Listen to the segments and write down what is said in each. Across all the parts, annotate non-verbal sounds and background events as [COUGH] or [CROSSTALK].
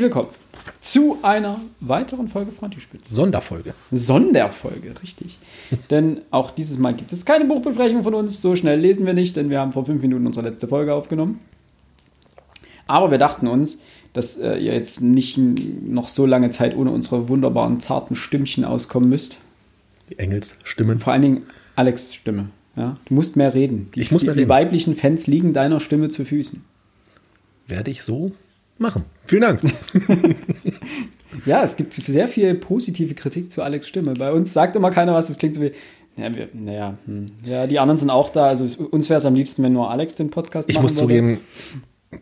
Herzlich willkommen zu einer weiteren Folge Frontispitz. Sonderfolge. Sonderfolge, richtig. [LAUGHS] denn auch dieses Mal gibt es keine Buchbesprechung von uns. So schnell lesen wir nicht, denn wir haben vor fünf Minuten unsere letzte Folge aufgenommen. Aber wir dachten uns, dass äh, ihr jetzt nicht noch so lange Zeit ohne unsere wunderbaren, zarten Stimmchen auskommen müsst. Die Engelsstimmen. Vor allen Dingen Alex' Stimme. Ja? Du musst mehr reden. Die, Ich muss mehr die, reden. Die weiblichen Fans liegen deiner Stimme zu Füßen. Werde ich so machen. Vielen Dank. [LAUGHS] Ja, es gibt sehr viel positive Kritik zu Alex' Stimme. Bei uns sagt immer keiner was, das klingt so wie. Ja, wir, naja, hm. ja, die anderen sind auch da. Also uns wäre es am liebsten, wenn nur Alex den Podcast Ich machen muss würde. zugeben,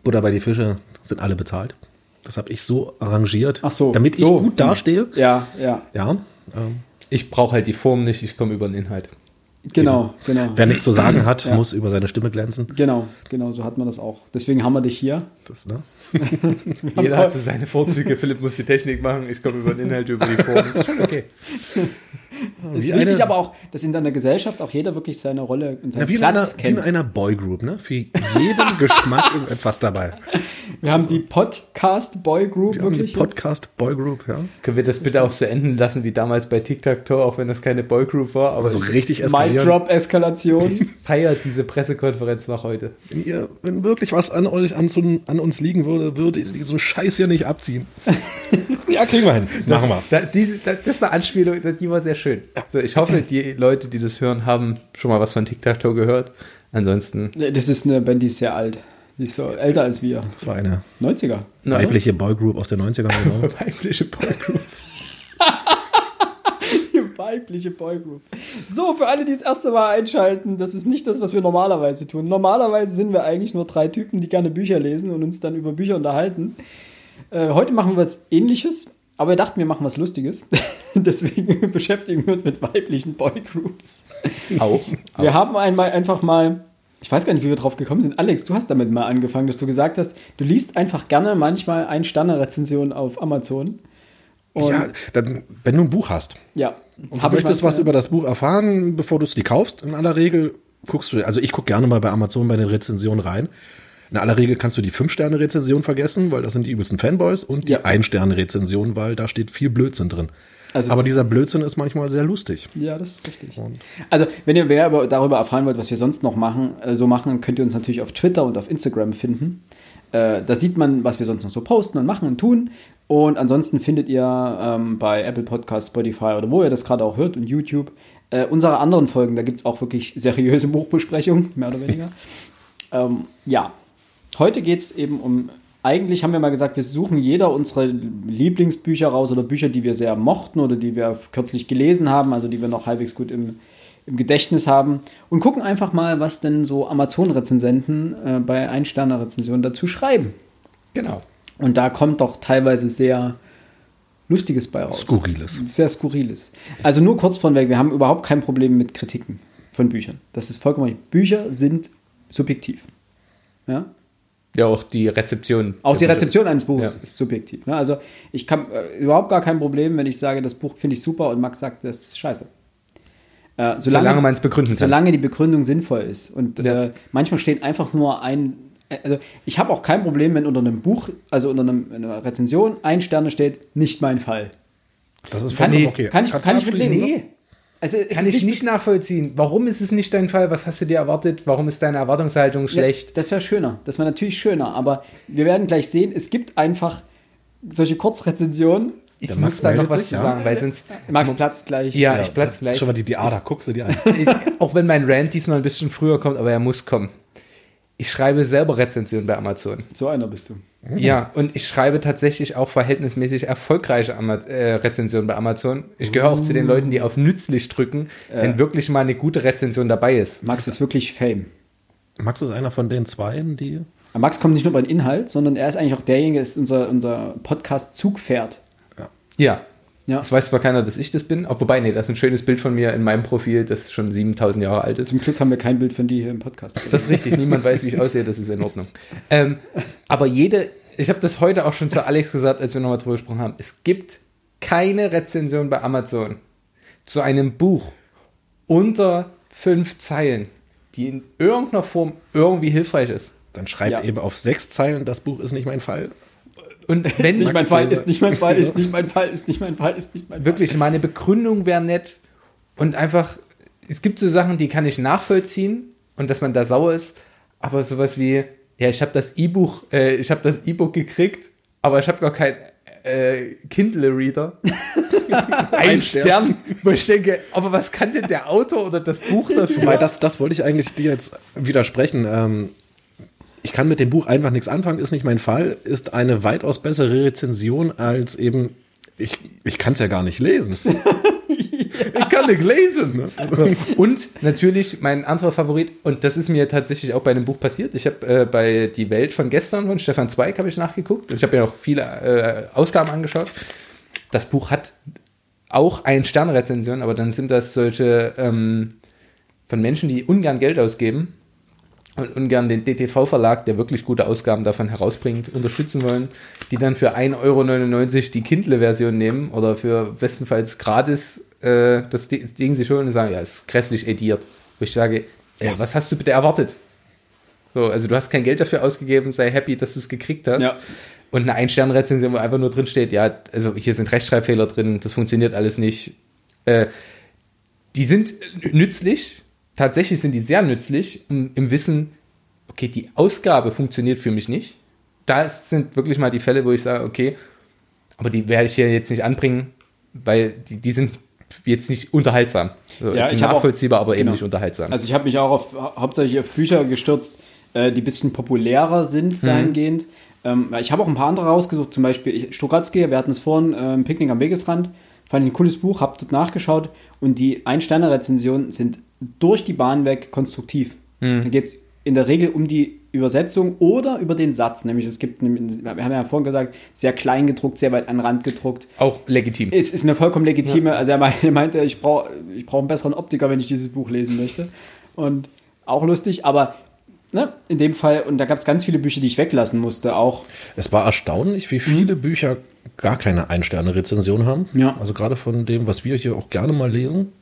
Butter bei die Fische sind alle bezahlt. Das habe ich so arrangiert, Ach so, damit ich so. gut dastehe. Ja, ja, Ja. Ähm, Ich brauche halt die Form nicht, ich komme über den Inhalt. genau, genau. wer nichts zu sagen hat, Ja. muss über seine Stimme glänzen. Genau, genau, so hat man das auch. Deswegen haben wir dich hier. Das, ne? [LAUGHS] Jeder hat so seine Vorzüge. Philipp muss die Technik machen, ich komme über den Inhalt, über die Form. Das ist schon okay. [LAUGHS] Es ist wichtig eine- aber auch, dass in deiner Gesellschaft auch jeder wirklich seine Rolle und seinen Ja, wie, in einer, Platz wie in kennt. einer Boygroup, ne? Für jeden Geschmack ist etwas dabei. [LAUGHS] Wir haben die Podcast Boy Group Wir haben die wirklich. Podcast Boygroup, ja. Können wir das bitte auch so enden lassen wie damals bei Tic-Tac-Toe, auch wenn das keine Boygroup war, aber Also ich richtig Mic eskalieren. Drop Eskalation. feiert diese Pressekonferenz noch heute. Wenn, ihr, wenn wirklich was an euch an, an uns liegen würde, würde ihr diesen Scheiß hier nicht abziehen. [LAUGHS] ja, kriegen wir hin. Machen wir. Da, diese, da, das ist eine Anspielung, die war sehr schön. Also ich hoffe, die Leute, die das hören, haben schon mal was von Tic-Tac-Toe gehört. Ansonsten, Das ist eine Band, die ist sehr alt. Die ist so älter als wir. Das war eine 90er. Na? weibliche Boygroup aus den 90ern. [LAUGHS] Genau. weibliche Boygroup. [LAUGHS] Weibliche Boygroup. So, für alle, die das erste Mal einschalten, das ist nicht das, was wir normalerweise tun. Normalerweise sind wir eigentlich nur drei Typen, die gerne Bücher lesen und uns dann über Bücher unterhalten. Äh, heute machen wir was ähnliches, aber wir dachten, wir machen was Lustiges. [LAUGHS] Deswegen [LAUGHS] beschäftigen wir uns mit weiblichen Boygroups. Auch. Wir haben einmal einfach mal, ich weiß gar nicht, wie wir drauf gekommen sind. Alex, du hast damit mal angefangen, dass du gesagt hast, du liest einfach gerne manchmal Ein-Sterne-Rezensionen auf Amazon. Ja, dann, wenn du ein Buch hast ja. Und hab du möchtest was manchmal- über das Buch erfahren, bevor du es dir kaufst, in aller Regel guckst du, also ich gucke gerne mal bei Amazon bei den Rezensionen rein. In aller Regel kannst du die 5-Sterne-Rezension vergessen, weil das sind die übelsten Fanboys und die Ja. 1-Sterne-Rezension, weil da steht viel Blödsinn drin. Also Aber dieser Blödsinn ist manchmal sehr lustig. Ja, das ist richtig. Also, wenn ihr mehr über, darüber erfahren wollt, was wir sonst noch machen, äh, so machen, dann könnt ihr uns natürlich auf Twitter und auf Instagram finden. Äh, da sieht man, was wir sonst noch so posten und machen und tun. Und ansonsten findet ihr ähm, bei Apple Podcasts, Spotify oder wo ihr das gerade auch hört und YouTube äh, unsere anderen Folgen. Da gibt es auch wirklich seriöse [LAUGHS] Buchbesprechungen, mehr oder weniger. [LAUGHS] ähm, ja, heute geht es eben um. Eigentlich haben wir mal gesagt, wir suchen jeder unsere Lieblingsbücher raus oder Bücher, die wir sehr mochten oder die wir kürzlich gelesen haben, also die wir noch halbwegs gut im, im Gedächtnis haben und gucken einfach mal, was denn so Amazon-Rezensenten äh, bei Ein-Sterne-Rezensionen dazu schreiben. Genau. Und da kommt doch teilweise sehr Lustiges bei raus. Skurriles. Sehr Skurriles. Also nur kurz von weg, wir haben überhaupt kein Problem mit Kritiken von Büchern. Das ist vollkommen richtig. Bücher sind subjektiv. Ja? Ja, auch die Rezeption. Auch die Rezeption eines Buches Ja. ist subjektiv. Ne? Also ich kann äh, überhaupt gar kein Problem, wenn ich sage, das Buch finde ich super und Max sagt, das ist scheiße. Äh, Solange man es begründen kann. Solange die Begründung sinnvoll ist. Und Ja. äh, manchmal steht einfach nur ein. äh, Also ich habe auch kein Problem, wenn unter einem Buch, also unter einem, einer Rezension, ein Sterne steht, nicht mein Fall. Das ist vollkommen ich- okay. kann ich, Kannst kann ich mitleben. ne? Also, Kann ich nicht nachvollziehen. Warum ist es nicht dein Fall? Was hast du dir erwartet? Warum ist deine Erwartungshaltung schlecht? Ja, das wäre schöner. Das wäre natürlich schöner. Aber wir werden gleich sehen, es gibt einfach solche Kurzrezensionen. Ich Der muss Max da noch was sich, zu ja. sagen, weil sonst. Max platzt gleich. Ja, ich platz gleich. Schon mal die, die Ader, guckst du dir an. Ich, auch wenn mein Rant diesmal ein bisschen früher kommt, aber er muss kommen. Ich schreibe selber Rezensionen bei Amazon. So einer bist du. Ja, und ich schreibe tatsächlich auch verhältnismäßig erfolgreiche Ama äh, Rezensionen bei Amazon. Ich gehöre auch zu den Leuten, die auf nützlich drücken, wenn wirklich mal eine gute Rezension dabei ist. Max ist wirklich Fame. Max ist einer von den Zweien, die. Max kommt nicht nur bei den Inhalt, sondern er ist eigentlich auch derjenige, der ist unser, unser Podcast-Zugpferd. Ja. Ja. Das weiß zwar keiner, dass ich das bin, auch wobei, nee, das ist ein schönes Bild von mir in meinem Profil, das schon 7000 Jahre alt ist. Zum Glück haben wir kein Bild von dir hier im Podcast. Das ist richtig, niemand weiß, wie ich aussehe, das ist in Ordnung. Ähm, aber jede, ich habe das heute auch schon zu Alex gesagt, als wir nochmal drüber gesprochen haben, es gibt keine Rezension bei Amazon zu einem Buch unter fünf Zeilen, die in irgendeiner Form irgendwie hilfreich ist. Dann schreibt Ja. eben auf sechs Zeilen, das Buch ist nicht mein Fall. Und Ist wenn nicht mein Fall, ist nicht mein Fall, ist nicht mein [LAUGHS] Fall, ist nicht mein Fall, ist nicht mein Fall. wirklich meine Begründung wäre nett und einfach, es gibt so Sachen, die kann ich nachvollziehen und dass man da sauer ist, aber sowas wie, ja, ich habe das E-Buch, äh, ich habe das E-Book gekriegt, aber ich habe gar kein äh, Kindle-Reader. [LAUGHS] Ein Stern, wo ich denke, aber was kann denn der Autor oder das Buch dafür? Weil das, das wollte ich eigentlich dir jetzt widersprechen. Ähm, ich kann mit dem Buch einfach nichts anfangen, ist nicht mein Fall, ist eine weitaus bessere Rezension als eben, ich, ich kann es ja gar nicht lesen. [LAUGHS] Ich kann nicht lesen. Ne? So. Und natürlich mein anderer Favorit, und das ist mir tatsächlich auch bei einem Buch passiert. Ich habe äh, bei Die Welt von gestern von Stefan Zweig habe ich nachgeguckt. Ich habe ja auch viele äh, Ausgaben angeschaut. Das Buch hat auch ein Sternrezension, aber dann sind das solche ähm, von Menschen, die ungern Geld ausgeben und ungern den DTV-Verlag, der wirklich gute Ausgaben davon herausbringt, unterstützen wollen, die dann für 1,99 Euro die Kindle-Version nehmen oder für bestenfalls gratis äh, das Di- das Ding sich holen und sagen, ja, ist grässlich ediert. Wo ich sage, ja, was hast du bitte erwartet? So, also du hast kein Geld dafür ausgegeben, sei happy, dass du es gekriegt hast. Ja. Und eine Ein-Stern-Rezension, wo einfach nur drin steht, ja, also hier sind Rechtschreibfehler drin, das funktioniert alles nicht. Äh, die sind nützlich, tatsächlich sind die sehr nützlich im, Wissen, okay, die Ausgabe funktioniert für mich nicht. Da sind wirklich mal die Fälle, wo ich sage, okay, aber die werde ich hier jetzt nicht anbringen, weil die, die sind jetzt nicht unterhaltsam. So, Ja, ich hab auch- nachvollziehbar, aber eben genau. nicht unterhaltsam. Also ich habe mich auch auf, hauptsächlich auf Bücher gestürzt, äh, die ein bisschen populärer sind dahingehend. Ähm, ich habe auch ein paar andere rausgesucht, zum Beispiel Stukratzky, wir hatten es vorhin, ähm, Picknick am Wegesrand. Fand ich ein cooles Buch, habe dort nachgeschaut und die Ein-Sterne-Rezensionen sind durch die Bahn weg konstruktiv. Da geht es in der Regel um die Übersetzung oder über den Satz. Nämlich es gibt, wir haben ja vorhin gesagt, sehr klein gedruckt, sehr weit an den Rand gedruckt. auch legitim. Es ist eine vollkommen legitime, also [LAUGHS] er meinte, ich brauche ich brauch einen besseren Optiker, wenn ich dieses Buch lesen möchte. Und auch lustig, aber ne, in dem Fall, und da gab es ganz viele Bücher, die ich weglassen musste, auch. Es war erstaunlich, wie viele Bücher gar keine Ein-Sterne-Rezension haben. Ja. Also gerade von dem, was wir hier auch gerne mal lesen.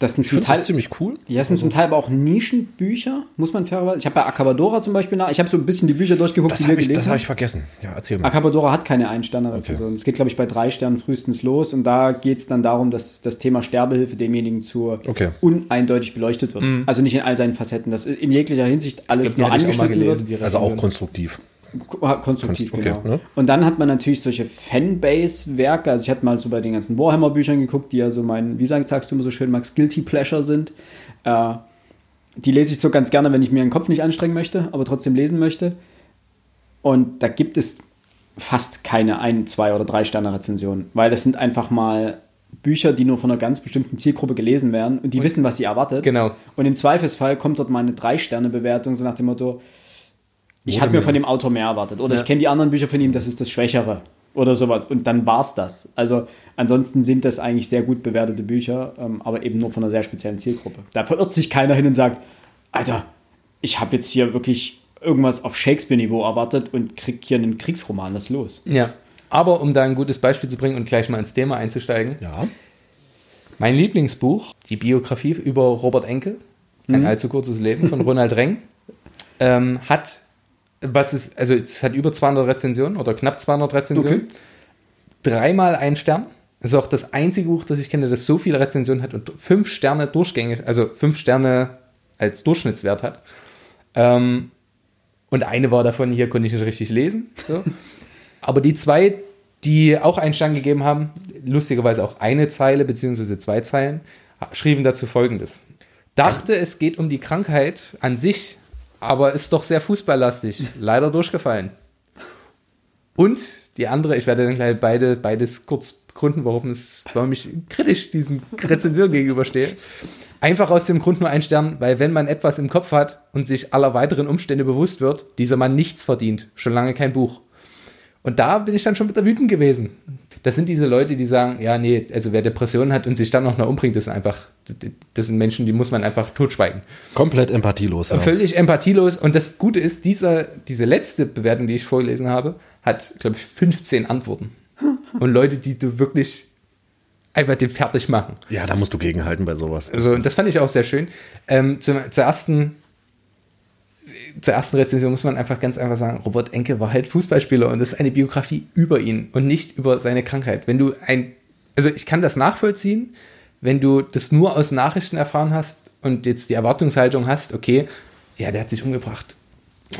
Das sind Ich zum finde Teil, das ziemlich cool. ja, es sind zum Teil aber auch Nischenbücher, muss man fairerweise. Ich habe bei Acabadora zum Beispiel nach, ich habe so ein bisschen die Bücher durchgeguckt, Das die wir habe ich, gelesen das hab haben. ich vergessen. Ja, erzähl mal. Acabadora hat keine Ein-Sterne-Rezension. Es geht, glaube ich, bei drei Sternen frühestens los. Und da geht es dann darum, dass das Thema Sterbehilfe demjenigen zu Okay. uneindeutig beleuchtet wird. Also nicht in all seinen Facetten. Das in jeglicher Hinsicht alles nur ich auch mal angeschnitten gelesen, wird. die Also auch konstruktiv. Ko- Konstruktiv, Konst- okay, genau. ne? Und dann hat man natürlich solche Fanbase-Werke. Also ich hatte mal so bei den ganzen Warhammer-Büchern geguckt, die ja so mein, wie sagst du immer so schön, Max, Guilty Pleasure sind. Äh, die lese ich so ganz gerne, wenn ich mir den Kopf nicht anstrengen möchte, aber trotzdem lesen möchte. Und da gibt es fast keine ein, zwei oder drei Sterne Rezensionen, weil das sind einfach mal Bücher, die nur von einer ganz bestimmten Zielgruppe gelesen werden und die wissen, was sie erwartet. Genau. Und im Zweifelsfall kommt dort mal eine drei Sterne Bewertung so nach dem Motto, ich habe mir von dem Autor mehr erwartet oder Ja. ich kenne die anderen Bücher von ihm, das ist das Schwächere oder sowas und dann war's das. Also ansonsten sind das eigentlich sehr gut bewertete Bücher, ähm, aber eben nur von einer sehr speziellen Zielgruppe. Da verirrt sich keiner hin und sagt, Alter, ich habe jetzt hier wirklich irgendwas auf Shakespeare-Niveau erwartet und krieg hier einen Kriegsroman, was ist los? Ja. Aber um da ein gutes Beispiel zu bringen und gleich mal ins Thema einzusteigen, Ja. mein Lieblingsbuch, die Biografie über Robert Enke, ein allzu kurzes Leben von Ronald Reng, [LAUGHS] ähm, hat, was ist, also es hat über 200 Rezensionen oder knapp 200 Rezensionen, Okay. dreimal ein Stern. Das ist auch das einzige Buch, das ich kenne, das so viele Rezensionen hat und fünf Sterne durchgängig, also fünf Sterne als Durchschnittswert hat. Ähm, und eine war davon, hier konnte ich nicht richtig lesen. So. [LAUGHS] Aber die zwei, die auch einen Stern gegeben haben, lustigerweise auch eine Zeile beziehungsweise zwei Zeilen, schrieben dazu folgendes. Dachte, es geht um die Krankheit an sich, aber ist doch sehr fußballlastig. Leider durchgefallen. Und die andere, ich werde dann gleich beide, beides kurz begründen, warum, es, warum ich kritisch diesem Rezension gegenüberstehe. Einfach aus dem Grund nur ein Stern, weil wenn man etwas im Kopf hat und sich aller weiteren Umstände bewusst wird, dieser Mann nichts verdient, schon lange kein Buch. Und da bin ich dann schon wieder wütend gewesen. Das sind diese Leute, die sagen, ja, nee, also wer Depressionen hat und sich dann noch mal umbringt, das ist einfach, das sind Menschen, die muss man einfach totschweigen. Komplett empathielos. Ja. Völlig empathielos. Und das Gute ist, dieser, diese letzte Bewertung, die ich vorgelesen habe, hat, glaube ich, 15 Antworten. [LAUGHS] Und Leute, die du wirklich einfach den fertig machen. ja, da musst du gegenhalten bei sowas. Also, und das fand ich auch sehr schön. Ähm, zum, zur ersten zur ersten Rezension muss man einfach ganz einfach sagen, Robert Enke war halt Fußballspieler und das ist eine Biografie über ihn und nicht über seine Krankheit. Wenn du ein, also ich kann das nachvollziehen, wenn du das nur aus Nachrichten erfahren hast und jetzt die Erwartungshaltung hast, okay, ja, der hat sich umgebracht,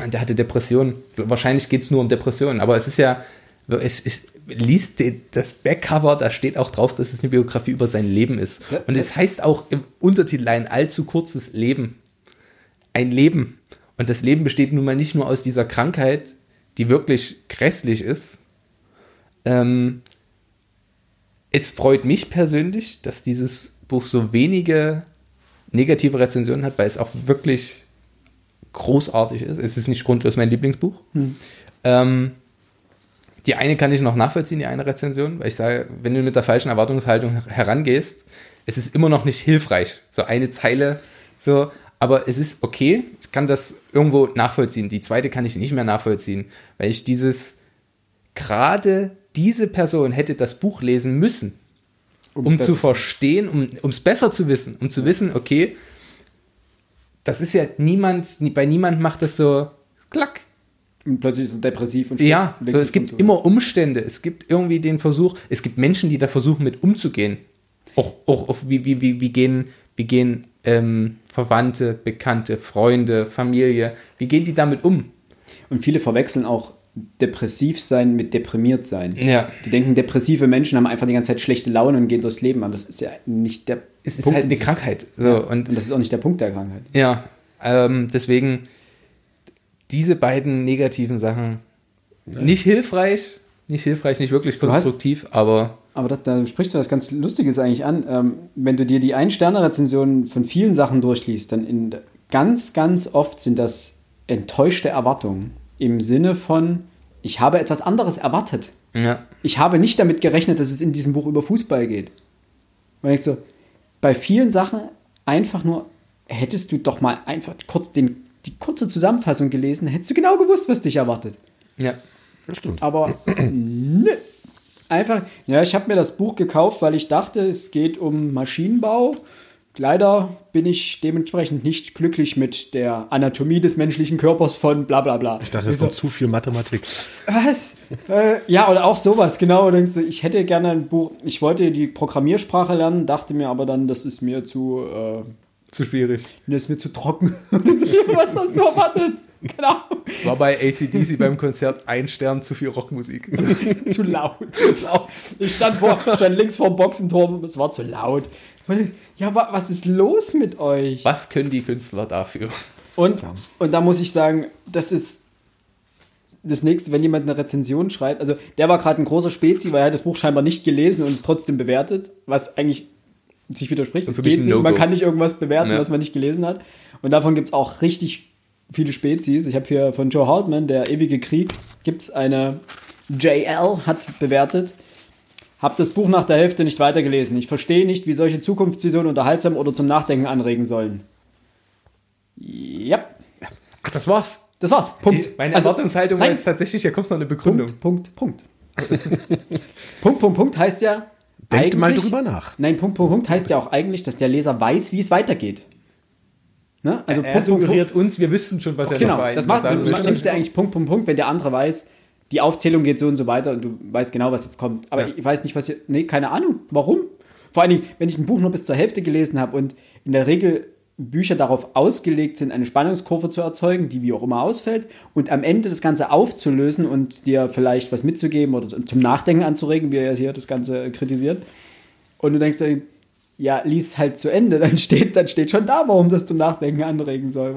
der hatte Depressionen. Wahrscheinlich geht es nur um Depressionen, aber es ist ja, es, es liest das Backcover, da steht auch drauf, dass es eine Biografie über sein Leben ist. Und es heißt auch im Untertitel ein allzu kurzes Leben. Ein Leben. Und das Leben besteht nun mal nicht nur aus dieser Krankheit, die wirklich grässlich ist. Ähm, es freut mich persönlich, dass dieses Buch so wenige negative Rezensionen hat, weil es auch wirklich großartig ist. Es ist nicht grundlos mein Lieblingsbuch. Hm. Ähm, die eine kann ich noch nachvollziehen, die eine Rezension, weil ich sage, wenn du mit der falschen Erwartungshaltung herangehst, es ist immer noch nicht hilfreich. So eine Zeile, so, aber es ist okay, ich kann das irgendwo nachvollziehen. Die zweite kann ich nicht mehr nachvollziehen, weil ich dieses, gerade diese Person hätte das Buch lesen müssen, Um's um zu verstehen, um es besser zu wissen, um zu wissen, okay, das ist ja niemand, bei niemand macht das so klack. Und plötzlich ist es depressiv und Ja, so, es gibt so. immer Umstände, es gibt irgendwie den Versuch, es gibt Menschen, die da versuchen, mit umzugehen. Auch, auch, auch wie, wie, wie, wie gehen, wie gehen ähm, Verwandte, Bekannte, Freunde, Familie, wie gehen die damit um? Und viele verwechseln auch depressiv sein mit deprimiert sein. Ja. Die denken, depressive Menschen haben einfach die ganze Zeit schlechte Laune und gehen durchs Leben an. Das ist ja nicht der Es ist Punkt, halt eine Krankheit. So, und, und, das ist auch nicht der Punkt der Krankheit. Ja, ähm, deswegen diese beiden negativen Sachen ja. nicht hilfreich, nicht hilfreich, nicht wirklich konstruktiv, hast, aber aber das, da sprichst du was ganz Lustiges eigentlich an. Ähm, wenn du dir die Ein-Sterne-Rezensionen von vielen Sachen durchliest, dann in, ganz, ganz oft sind das enttäuschte Erwartungen. Im Sinne von, ich habe etwas anderes erwartet. Ja. Ich habe nicht damit gerechnet, dass es in diesem Buch über Fußball geht. Weil ich so, bei vielen Sachen einfach nur, hättest du doch mal einfach kurz den, die kurze Zusammenfassung gelesen, hättest du genau gewusst, was dich erwartet. Ja, das stimmt. Aber [CLEARS THROAT] nö, einfach, ja, ich habe mir das Buch gekauft, weil ich dachte, es geht um Maschinenbau. Leider bin ich dementsprechend nicht glücklich mit der Anatomie des menschlichen Körpers von bla bla bla. Ich dachte, es kommt zu viel Mathematik. Was? äh, ja, oder auch sowas, genau. Denkst du, ich hätte gerne ein Buch, ich wollte die Programmiersprache lernen, dachte mir aber dann, das ist mir zu. Äh, zu schwierig. Das ist mir zu trocken. [LAUGHS] Was hast du erwartet? Genau. War bei ACDC beim Konzert ein Stern zu viel Rockmusik. [LAUGHS] zu laut. Zu laut. Ich stand, vor, stand links vor dem Boxenturm, es war zu laut. Ja, was ist los mit euch? Was können die Künstler dafür? Und, und da muss ich sagen, das ist das nächste, wenn jemand eine Rezension schreibt. Also, der war gerade ein großer Spezi, weil er hat das Buch scheinbar nicht gelesen und es trotzdem bewertet, was eigentlich sich widerspricht. Es geht nicht. Man kann nicht irgendwas bewerten, ja. was man nicht gelesen hat. Und davon gibt es auch richtig viele Spezies. Ich habe hier von Joe Hartman, der ewige Krieg, gibt es eine JL, hat bewertet. Hab das Buch nach der Hälfte nicht weitergelesen. Ich verstehe nicht, wie solche Zukunftsvisionen unterhaltsam oder zum Nachdenken anregen sollen. Ja. Ach, das war's. Das war's. Punkt. Meine also, Erwartungshaltung war jetzt tatsächlich, hier kommt noch eine Begründung. Punkt, Punkt, Punkt. [LAUGHS] Punkt, Punkt, Punkt heißt ja, Denkt mal drüber nach. Nein, Punkt, Punkt, Punkt heißt ja auch eigentlich, dass der Leser weiß, wie es weitergeht. Ne? Also er Punkt, suggeriert Punkt, uns, wir wüssten schon, was er genau, noch weiß. Das machst du, du nimmst ja eigentlich Punkt, Punkt, Punkt, wenn der andere weiß, die Aufzählung geht so und so weiter und du weißt genau, was jetzt kommt. Aber ja. ich weiß nicht, was hier. Nee, keine Ahnung. Warum? Vor allen Dingen, wenn ich ein Buch nur bis zur Hälfte gelesen habe und in der Regel Bücher darauf ausgelegt sind, eine Spannungskurve zu erzeugen, die wie auch immer ausfällt, und am Ende das Ganze aufzulösen und dir vielleicht was mitzugeben oder zum Nachdenken anzuregen, wie er hier das Ganze kritisiert. Und du denkst ja, lies halt zu Ende, [LAUGHS] dann steht, dann steht schon da, warum das zum Nachdenken anregen soll.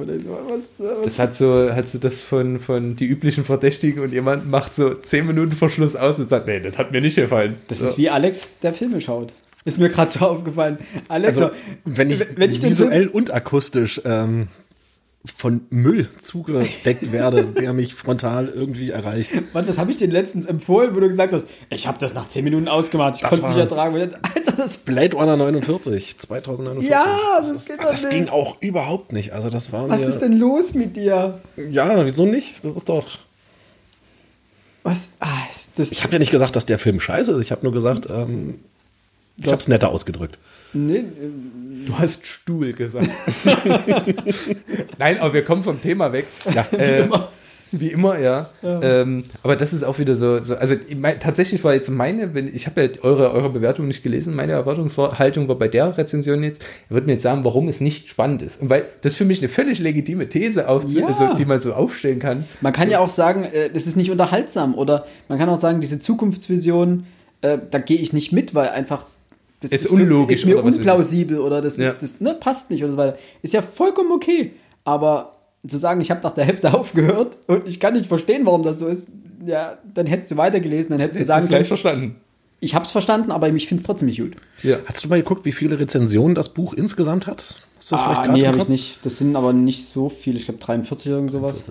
Was, was? Das hat so, hat so das von, von die üblichen Verdächtigen und jemand macht so 10 Minuten Verschluss aus und sagt, nee, das hat mir nicht gefallen. Das so. ist wie Alex, der Filme schaut. Ist mir gerade so aufgefallen. Alex, also, wenn ich, wenn ich visuell und akustisch ähm, von Müll zugedeckt werde, [LAUGHS] der mich frontal irgendwie erreicht. Mann, was habe ich dir letztens empfohlen, wo du gesagt hast, ich habe das nach 10 Minuten ausgemacht, ich konnte es nicht ertragen. Alter, das Blade Runner 49, 2049. Ja, das, geht das ging auch überhaupt nicht. Also das war Was mir, ist denn los mit dir? Ja, wieso nicht? Das ist doch... Was? Ah, ist das ich habe ja nicht gesagt, dass der Film scheiße ist. Ich habe nur gesagt, ähm, Ich habe es netter ausgedrückt. Nee, Du hast Stuhl gesagt. [LAUGHS] Nein, aber wir kommen vom Thema weg. Ja, äh, wie immer, ja. Ähm, aber das ist auch wieder so, so also ich mein, tatsächlich war jetzt meine, wenn, ich habe ja eure, eure Bewertung nicht gelesen, meine Erwartungshaltung war bei der Rezension jetzt, er wird mir jetzt sagen, warum es nicht spannend ist. Und weil das für mich eine völlig legitime These, auf, Ja. also, die man so aufstellen kann. Man kann ja auch sagen, äh, das ist nicht unterhaltsam oder man kann auch sagen, diese Zukunftsvision, äh, da gehe ich nicht mit, weil einfach das Ist für- unlogisch ist mir oder unplausibel oder das, Ja. ist, das ne, passt nicht oder so weiter. Ist ja vollkommen okay, aber zu sagen, ich habe nach der Hälfte [LAUGHS] aufgehört und ich kann nicht verstehen, warum das so ist, ja, dann hättest du weitergelesen, dann hättest du sagen ist gleich können, verstanden. ich habe es verstanden, aber ich finde es trotzdem nicht gut. Ja. Hast du mal geguckt, wie viele Rezensionen das Buch insgesamt hat? Hast du das Ah, gerade nee, habe ich nicht. Das sind aber nicht so viele, ich glaube 43 oder irgend sowas.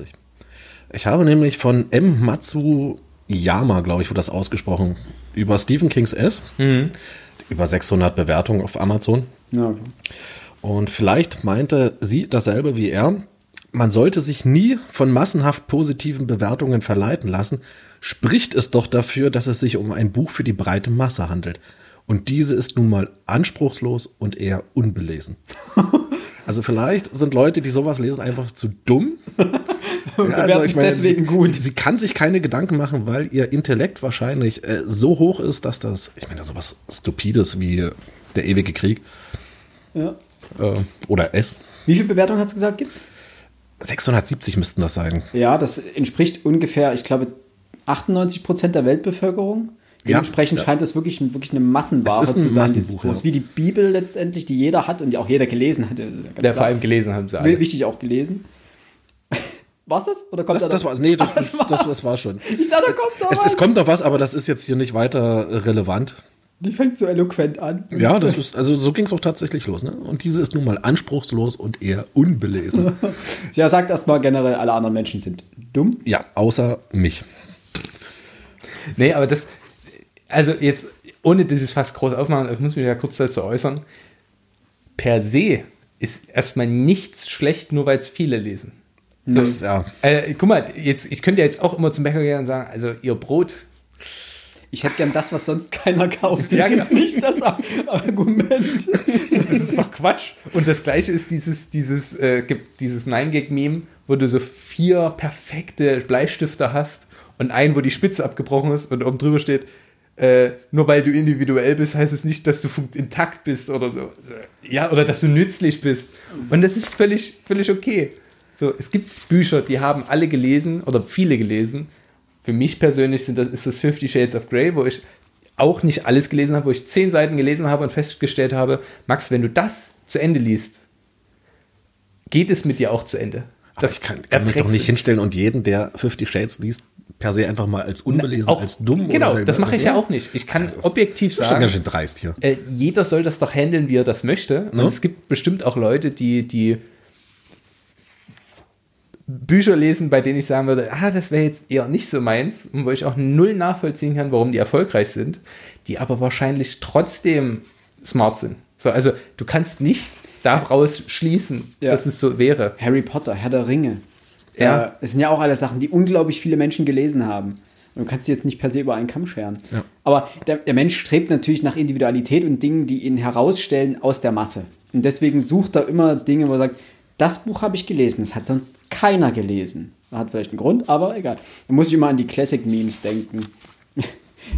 Ich habe nämlich von M. Matsuyama, glaube ich, wird das ausgesprochen, über Stephen Kings S. Über 600 Bewertungen auf Amazon. Ja, okay. Und vielleicht meinte sie dasselbe wie er. Man sollte sich nie von massenhaft positiven Bewertungen verleiten lassen. Spricht es doch dafür, dass es sich um ein Buch für die breite Masse handelt. Und diese ist nun mal anspruchslos und eher unbelesen. [LAUGHS] Also vielleicht sind Leute, die sowas lesen, einfach zu dumm. [LAUGHS] Ja, also bewerten's deswegen sie, gut. Sie, sie kann sich keine Gedanken machen, weil ihr Intellekt wahrscheinlich äh, so hoch ist, dass das, ich meine, sowas Stupides wie der ewige Krieg Ja. äh, oder S. Wie viele Bewertungen hast du gesagt, gibt's? 670 müssten das sein. Ja, das entspricht ungefähr, ich glaube, 98 Prozent der Weltbevölkerung. Ja, Dementsprechend ja. scheint das wirklich, wirklich eine Massenware ein zu sein. dieses Massenbuch, Buch. ja. Wie die Bibel letztendlich, die jeder hat und die auch jeder gelesen hat. Ganz Der klar. vor allem gelesen haben sie alle. Wichtig auch gelesen. [LAUGHS] War's das? Oder kommt Das, da das war's. Nee, [LAUGHS] das, das, das, das war schon. Ich dachte, da kommt noch Es, was. es kommt noch was, aber das ist jetzt hier nicht weiter äh, relevant. Die fängt so eloquent an. Ja, das ist, also so ging es auch tatsächlich los. Ne? Und diese ist nun mal anspruchslos und eher unbelesen. [LAUGHS] Ja, sagt erstmal generell, alle anderen Menschen sind dumm. ja, außer mich. Nee, aber das, also jetzt, ohne dieses fast groß aufmachen, ich muss mich ja kurz dazu äußern. Per se ist erstmal nichts schlecht, nur weil es viele lesen. Das, ja. Äh, guck mal, jetzt, ich könnte ja jetzt auch immer zum Bäcker gehen und sagen, also ihr Brot, Ich hätte gern das, was sonst keiner kauft. Das Ja, ist jetzt genau. nicht das Ar- Argument. [LAUGHS] das ist doch Quatsch. Und das gleiche ist dieses, dieses, äh, dieses Nine-Gag-Meme, wo du so vier perfekte Bleistifte hast und einen, wo die Spitze abgebrochen ist und oben drüber steht, äh, nur weil du individuell bist, heißt es nicht, dass du intakt bist oder so. Ja, oder dass du nützlich bist. Und das ist völlig, völlig okay. So, es gibt Bücher, die haben alle gelesen oder viele gelesen. Für mich persönlich sind das, ist das Fifty Shades of Grey, wo ich auch nicht alles gelesen habe, wo ich zehn Seiten gelesen habe und festgestellt habe, Max, wenn du das zu Ende liest, geht es mit dir auch zu Ende. Aber ich kann, kann mich doch nicht hinstellen und jeden, der Fifty Shades liest, per se einfach mal als unbelesen, Auch- als dumm. Genau, oder- das mache ich ja auch nicht. Ich kann objektiv Das ist schon sagen, ganz schön dreist hier. äh, jeder soll das doch handeln, wie er das möchte. Und Ne? es gibt bestimmt auch Leute, die, die Bücher lesen, bei denen ich sagen würde, ah, das wäre jetzt eher nicht so meins und wo ich auch null nachvollziehen kann, warum die erfolgreich sind, die aber wahrscheinlich trotzdem smart sind. So, also du kannst nicht daraus schließen, Ja. dass es so wäre. Harry Potter, Herr der Ringe. Ja. Äh, Es sind ja auch alles Sachen, die unglaublich viele Menschen gelesen haben. Und du kannst die jetzt nicht per se über einen Kamm scheren. Ja. Aber der, der Mensch strebt natürlich nach Individualität und Dingen, die ihn herausstellen aus der Masse. Und deswegen sucht er immer Dinge, wo er sagt, das Buch habe ich gelesen, das hat sonst keiner gelesen. Hat vielleicht einen Grund, aber egal. Da muss ich immer an die Classic-Memes denken.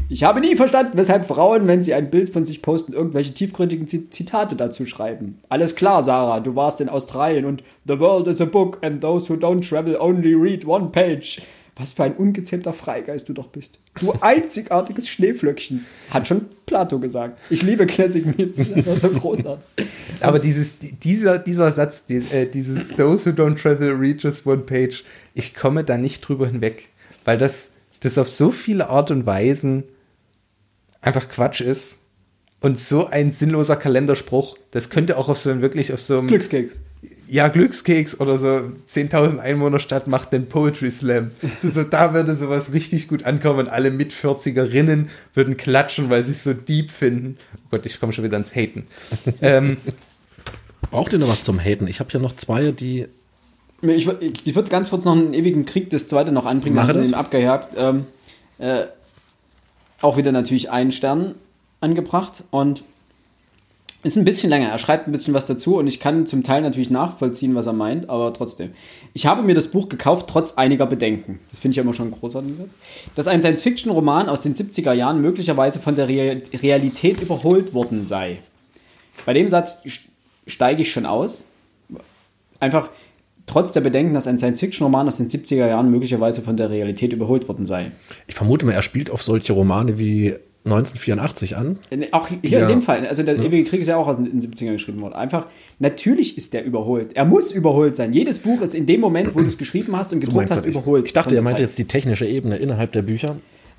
Ich habe nie verstanden, weshalb Frauen, wenn sie ein Bild von sich posten, irgendwelche tiefgründigen Zit- Zitate dazu schreiben. Alles klar, Sarah, du warst in Australien und The world is a book and those who don't travel only read one page. Was für ein ungezähmter Freigeist du doch bist. Du [LAUGHS] einzigartiges Schneeflöckchen. Hat schon Plato gesagt. Ich liebe Classic Memes, das so großartig. [LAUGHS] Aber dieses, die- dieser, dieser Satz, äh, dieses Those who don't travel read just one page, ich komme da nicht drüber hinweg, weil das, das auf so viele Art und Weisen einfach Quatsch ist und so ein sinnloser Kalenderspruch, das könnte auch auf so ein, wirklich auf so einem, Glückskeks. ja, Glückskeks oder so 10.000 Einwohner Stadt macht den Poetry Slam. Das so, da würde sowas richtig gut ankommen und alle mit 40erinnen würden klatschen, weil sie es so deep finden. Oh Gott, ich komme schon wieder ans Haten. ähm, Braucht ihr noch was zum Haten? Ich habe hier noch zwei, die. Ich, ich, würde ganz kurz noch einen ewigen Krieg, das zweite noch anbringen. Mache haben das. den abgejagt. Ähm, äh, auch wieder natürlich einen Stern angebracht. Und Ist ein bisschen länger. Er schreibt ein bisschen was dazu und ich kann zum Teil natürlich nachvollziehen, was er meint, aber trotzdem. Ich habe mir das Buch gekauft, trotz einiger Bedenken. Das finde ich ja immer schon Satz. Dass ein Science-Fiction-Roman aus den 70er Jahren möglicherweise von der Real Realität überholt worden sei. Bei dem Satz steige ich schon aus. Einfach trotz der Bedenken, dass ein Science-Fiction-Roman aus den 70er Jahren möglicherweise von der Realität überholt worden sei. Ich vermute mal, er spielt auf solche Romane wie 1984 an. Auch hier ja. in dem Fall, also der ja. ewige Krieg ist ja auch aus den 70ern geschrieben worden. Einfach, natürlich ist der überholt. Er muss überholt sein. Jedes Buch ist in dem Moment, wo du es geschrieben hast und gedruckt hast, überholt. Ich dachte, er meinte jetzt die technische Ebene innerhalb der Bücher.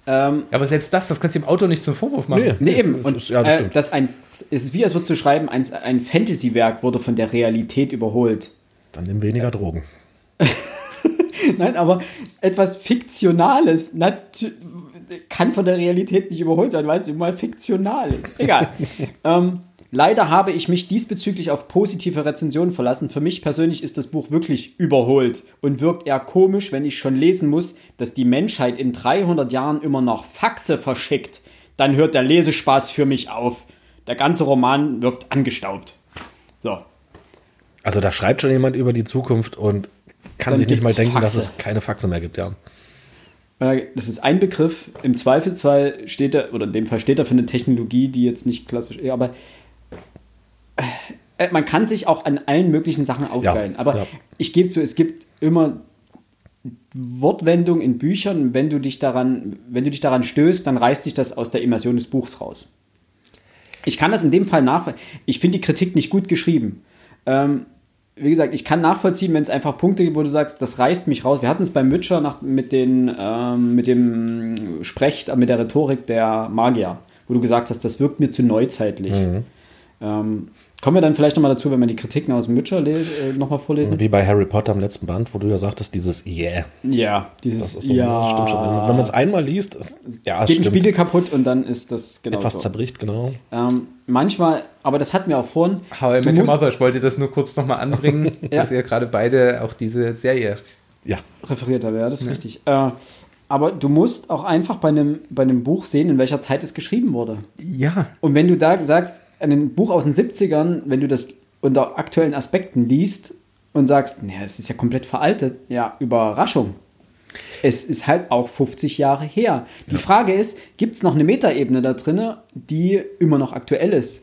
Ähm, aber selbst das, das kannst du im Auto nicht zum Vorwurf machen. Nee, nee eben. Und ja, das, äh, das ein, es ist wie, als würdest du schreiben, ein, ein Fantasy-Werk wurde von der Realität überholt. Dann nimm weniger Drogen. [LAUGHS] Nein, aber etwas Fiktionales kann von der Realität nicht überholt werden, weißt du, mal fiktional. Egal. [LAUGHS] ähm, leider habe ich mich diesbezüglich auf positive Rezensionen verlassen. Für mich persönlich ist das Buch wirklich überholt und wirkt eher komisch, wenn ich schon lesen muss, dass die Menschheit in 300 Jahren immer noch Faxe verschickt. Dann hört der Lesespaß für mich auf. Der ganze Roman wirkt angestaubt. So. Also da schreibt schon jemand über die Zukunft und kann Dann sich nicht mal denken, Faxe. dass es keine Faxe mehr gibt, ja. Äh, das ist ein Begriff. Im Zweifelsfall steht er, oder in dem Fall steht er für eine Technologie, die jetzt nicht klassisch, aber äh, man kann sich auch an allen möglichen Sachen aufgeilen. Ja, aber ja. ich gebe zu, es gibt immer Wortwendungen in Büchern. Wenn du dich daran, wenn du dich daran stößt, dann reißt dich das aus der Immersion des Buchs raus. Ich kann das in dem Fall nach. Ich finde die Kritik nicht gut geschrieben. Ähm, wie gesagt, ich kann nachvollziehen, wenn es einfach Punkte gibt, wo du sagst, das reißt mich raus. Wir hatten es beim Witcher nach, mit, den, ähm, mit dem Sprech, mit der Rhetorik der Magier, wo du gesagt hast, das wirkt mir zu neuzeitlich. Mhm. Ähm, Kommen wir dann vielleicht nochmal dazu, wenn wir die Kritiken aus dem Witcher äh, nochmal vorlesen? Wie bei Harry Potter im letzten Band, wo du ja sagtest, dieses Yeah. Ja, dieses das ist so, ja. stimmt schon. Wenn man es einmal liest, ja, geht stimmt. ein Spiegel kaputt und dann ist das genau Etwas so. zerbricht, genau. Ähm, manchmal, aber das hatten wir auch vorhin. How I Met Your Mother, ich wollte das nur kurz nochmal anbringen, [LAUGHS] ja. dass ihr gerade beide auch diese Serie ja. referiert habt. Ja, das ist ja. richtig. Äh, aber du musst auch einfach bei einem, bei einem Buch sehen, in welcher Zeit es geschrieben wurde. Ja. Und wenn du da sagst, ein Buch aus den 70ern, wenn du das unter aktuellen Aspekten liest und sagst, naja, es ist ja komplett veraltet, ja, Überraschung. Es ist halt auch 50 Jahre her. Die ja. Frage ist, gibt es noch eine Metaebene da drin, die immer noch aktuell ist?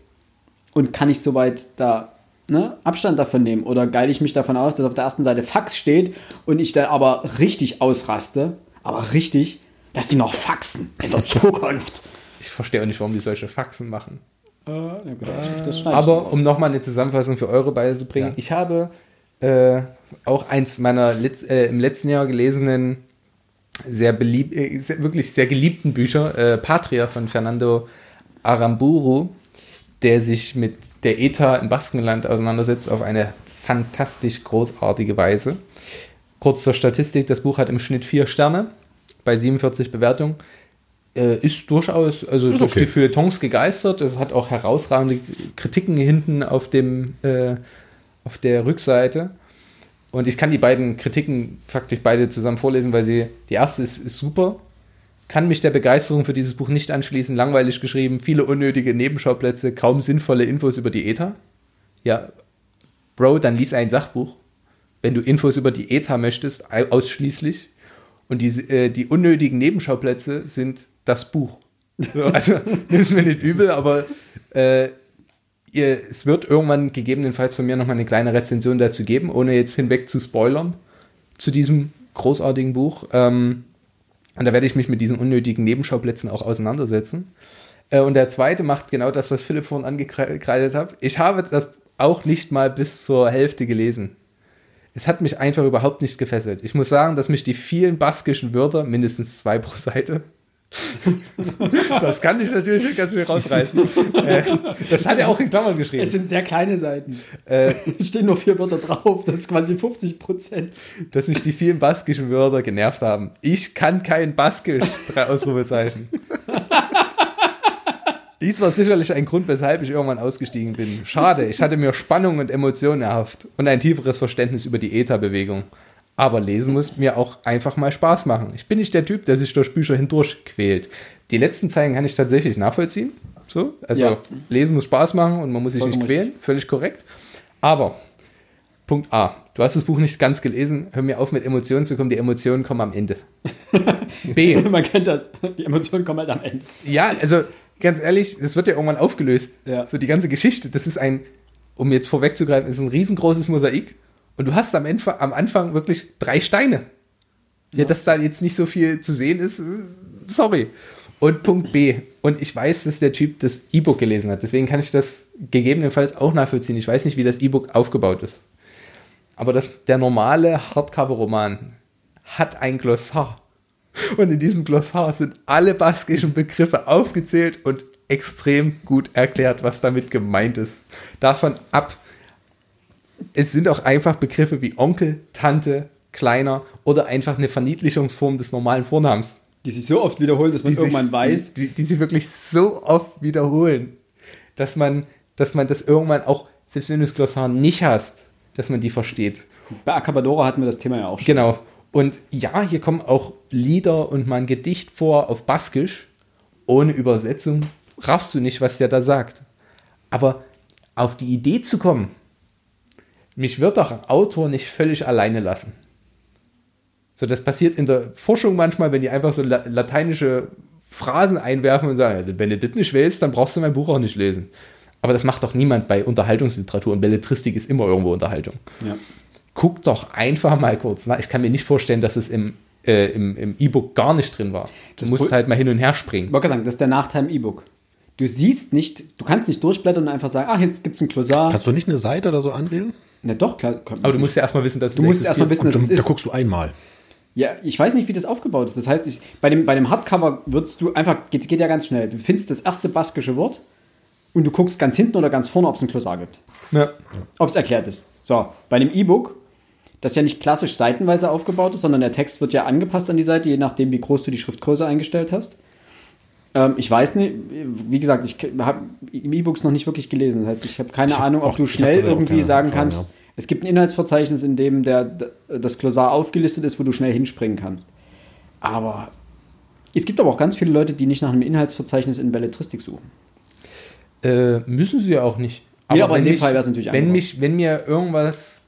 Und kann ich soweit da ne, Abstand davon nehmen? Oder geile ich mich davon aus, dass auf der ersten Seite Fax steht und ich dann aber richtig ausraste, aber richtig, dass die noch faxen in der [LAUGHS] Zukunft? Ich verstehe auch nicht, warum die solche Faxen machen. Äh, aber um nochmal eine Zusammenfassung für eure beizubringen, ja. ich habe äh, auch eins meiner Letz-, äh, im letzten Jahr gelesenen, sehr beliebt, äh, wirklich sehr geliebten Bücher, äh, Patria von Fernando Aramburu, der sich mit der ETA im Baskenland auseinandersetzt auf eine fantastisch großartige Weise. Kurz zur Statistik, das Buch hat im Schnitt vier Sterne bei 47 Bewertungen äh, ist durchaus also ist durch okay. die Feuilletons gegeistert. Es hat auch herausragende Kritiken hinten auf dem äh, auf der Rückseite. Und ich kann die beiden Kritiken faktisch beide zusammen vorlesen, weil sie die erste ist, ist super, kann mich der Begeisterung für dieses Buch nicht anschließen. Langweilig geschrieben, viele unnötige Nebenschauplätze, kaum sinnvolle Infos über die ETA. Ja, Bro, dann lies ein Sachbuch. Wenn du Infos über die ETA möchtest, ausschließlich. Und die, äh, die unnötigen Nebenschauplätze sind das Buch. Also, [LAUGHS] nimm es mir nicht übel, aber äh, ihr, es wird irgendwann gegebenenfalls von mir nochmal eine kleine Rezension dazu geben, ohne jetzt hinweg zu spoilern, zu diesem großartigen Buch. Ähm, und da werde ich mich mit diesen unnötigen Nebenschauplätzen auch auseinandersetzen. Äh, und der zweite macht genau das, was Philipp vorhin angekreidet hat. Ich habe das auch nicht mal bis zur Hälfte gelesen. Es hat mich einfach überhaupt nicht gefesselt. Ich muss sagen, dass mich die vielen baskischen Wörter, mindestens zwei pro Seite, [LAUGHS] das kann ich natürlich schon ganz schön rausreißen. Äh, das hat er auch in Klammern geschrieben. Es sind sehr kleine Seiten. Äh, es stehen nur vier Wörter drauf. Das ist quasi 50 Prozent. Dass mich die vielen baskischen Wörter genervt haben. Ich kann kein Baskisch. Drei Ausrufezeichen. Dies war sicherlich ein Grund, weshalb ich irgendwann ausgestiegen bin. Schade, ich hatte mir Spannung und Emotionen erhofft und ein tieferes Verständnis über die ETA-Bewegung. Aber lesen muss mir auch einfach mal Spaß machen. Ich bin nicht der Typ, der sich durch Bücher hindurch quält. Die letzten Zeilen kann ich tatsächlich nachvollziehen. So, also Ja. lesen muss Spaß machen und man muss sich Vollkommen nicht quälen, völlig korrekt. Aber Punkt A, du hast das Buch nicht ganz gelesen, hör mir auf mit Emotionen zu kommen, die Emotionen kommen am Ende. [LAUGHS] B, Man kennt das. Die Emotionen kommen halt am Ende. ja, also ganz ehrlich, das wird ja irgendwann aufgelöst. Ja. So die ganze Geschichte, das ist ein, um jetzt vorwegzugreifen, ist ein riesengroßes Mosaik und du hast am, Ende, am Anfang wirklich drei Steine. Ja, dass da jetzt nicht so viel zu sehen ist, äh, sorry. Und Punkt B. Und ich weiß, dass der Typ das E-Book gelesen hat. Deswegen kann ich das gegebenenfalls auch nachvollziehen. Ich weiß nicht, wie das E-Book aufgebaut ist. Aber das, der normale Hardcover-Roman hat ein Glossar. Und in diesem Glossar sind alle baskischen Begriffe aufgezählt und extrem gut erklärt, was damit gemeint ist. Davon ab, es sind auch einfach Begriffe wie Onkel, Tante, Kleiner oder einfach eine Verniedlichungsform des normalen Vornamens. Die sich so oft wiederholen, dass man irgendwann sich, weiß. Die, die sie wirklich so oft wiederholen, dass man, dass man das irgendwann auch, selbst wenn du das Glossar nicht hast, dass man die versteht. Bei Acabadora hatten wir das Thema ja auch schon. Genau. Und ja, hier kommen auch Lieder und mal ein Gedicht vor auf Baskisch. Ohne Übersetzung raffst du nicht, was der da sagt. Aber auf die Idee zu kommen, mich wird doch ein Autor nicht völlig alleine lassen. So, das passiert in der Forschung manchmal, wenn die einfach so la lateinische Phrasen einwerfen und sagen, wenn du das nicht willst, dann brauchst du mein Buch auch nicht lesen. Aber das macht doch niemand bei Unterhaltungsliteratur und Belletristik ist immer irgendwo Unterhaltung Ja. Guck doch einfach mal kurz nach. Ich kann mir nicht vorstellen, dass es im, äh, im, im E-Book gar nicht drin war. Du Das musst halt mal hin und her springen. Ich wollte gerade sagen, das ist der Nachteil im E-Book. Du siehst nicht, du kannst nicht durchblättern und einfach sagen, ach, jetzt gibt es ein Glossar. Kannst du nicht eine Seite oder so anwählen? Na doch, klar. Aber du musst ja erstmal wissen, dass Du musst erstmal wissen, Und dass dann, es da ist. guckst du einmal. Ja, ich weiß nicht, wie das aufgebaut ist. Das heißt, ich, bei, dem, bei dem Hardcover würdest du einfach, geht, geht ja ganz schnell. Du findest das erste baskische Wort und du guckst ganz hinten oder ganz vorne, ob es ein Glossar gibt. Ja. Ob es erklärt ist. So, bei dem E-Book, das ja nicht klassisch seitenweise aufgebaut ist, sondern der Text wird ja angepasst an die Seite, je nachdem, wie groß du die Schriftgröße eingestellt hast. Ähm, ich weiß nicht, wie gesagt, ich habe E-Books noch nicht wirklich gelesen. Das heißt, ich habe keine Ich Ahnung, ob auch- du schnell irgendwie sagen kannst, ja. es gibt ein Inhaltsverzeichnis, in dem der, das Glossar aufgelistet ist, wo du schnell hinspringen kannst. Aber es gibt aber auch ganz viele Leute, die nicht nach einem Inhaltsverzeichnis in Belletristik suchen. Äh, müssen sie ja auch nicht. Nee, aber in dem mich, Fall wär's natürlich wenn, angebracht. mich, wenn mir irgendwas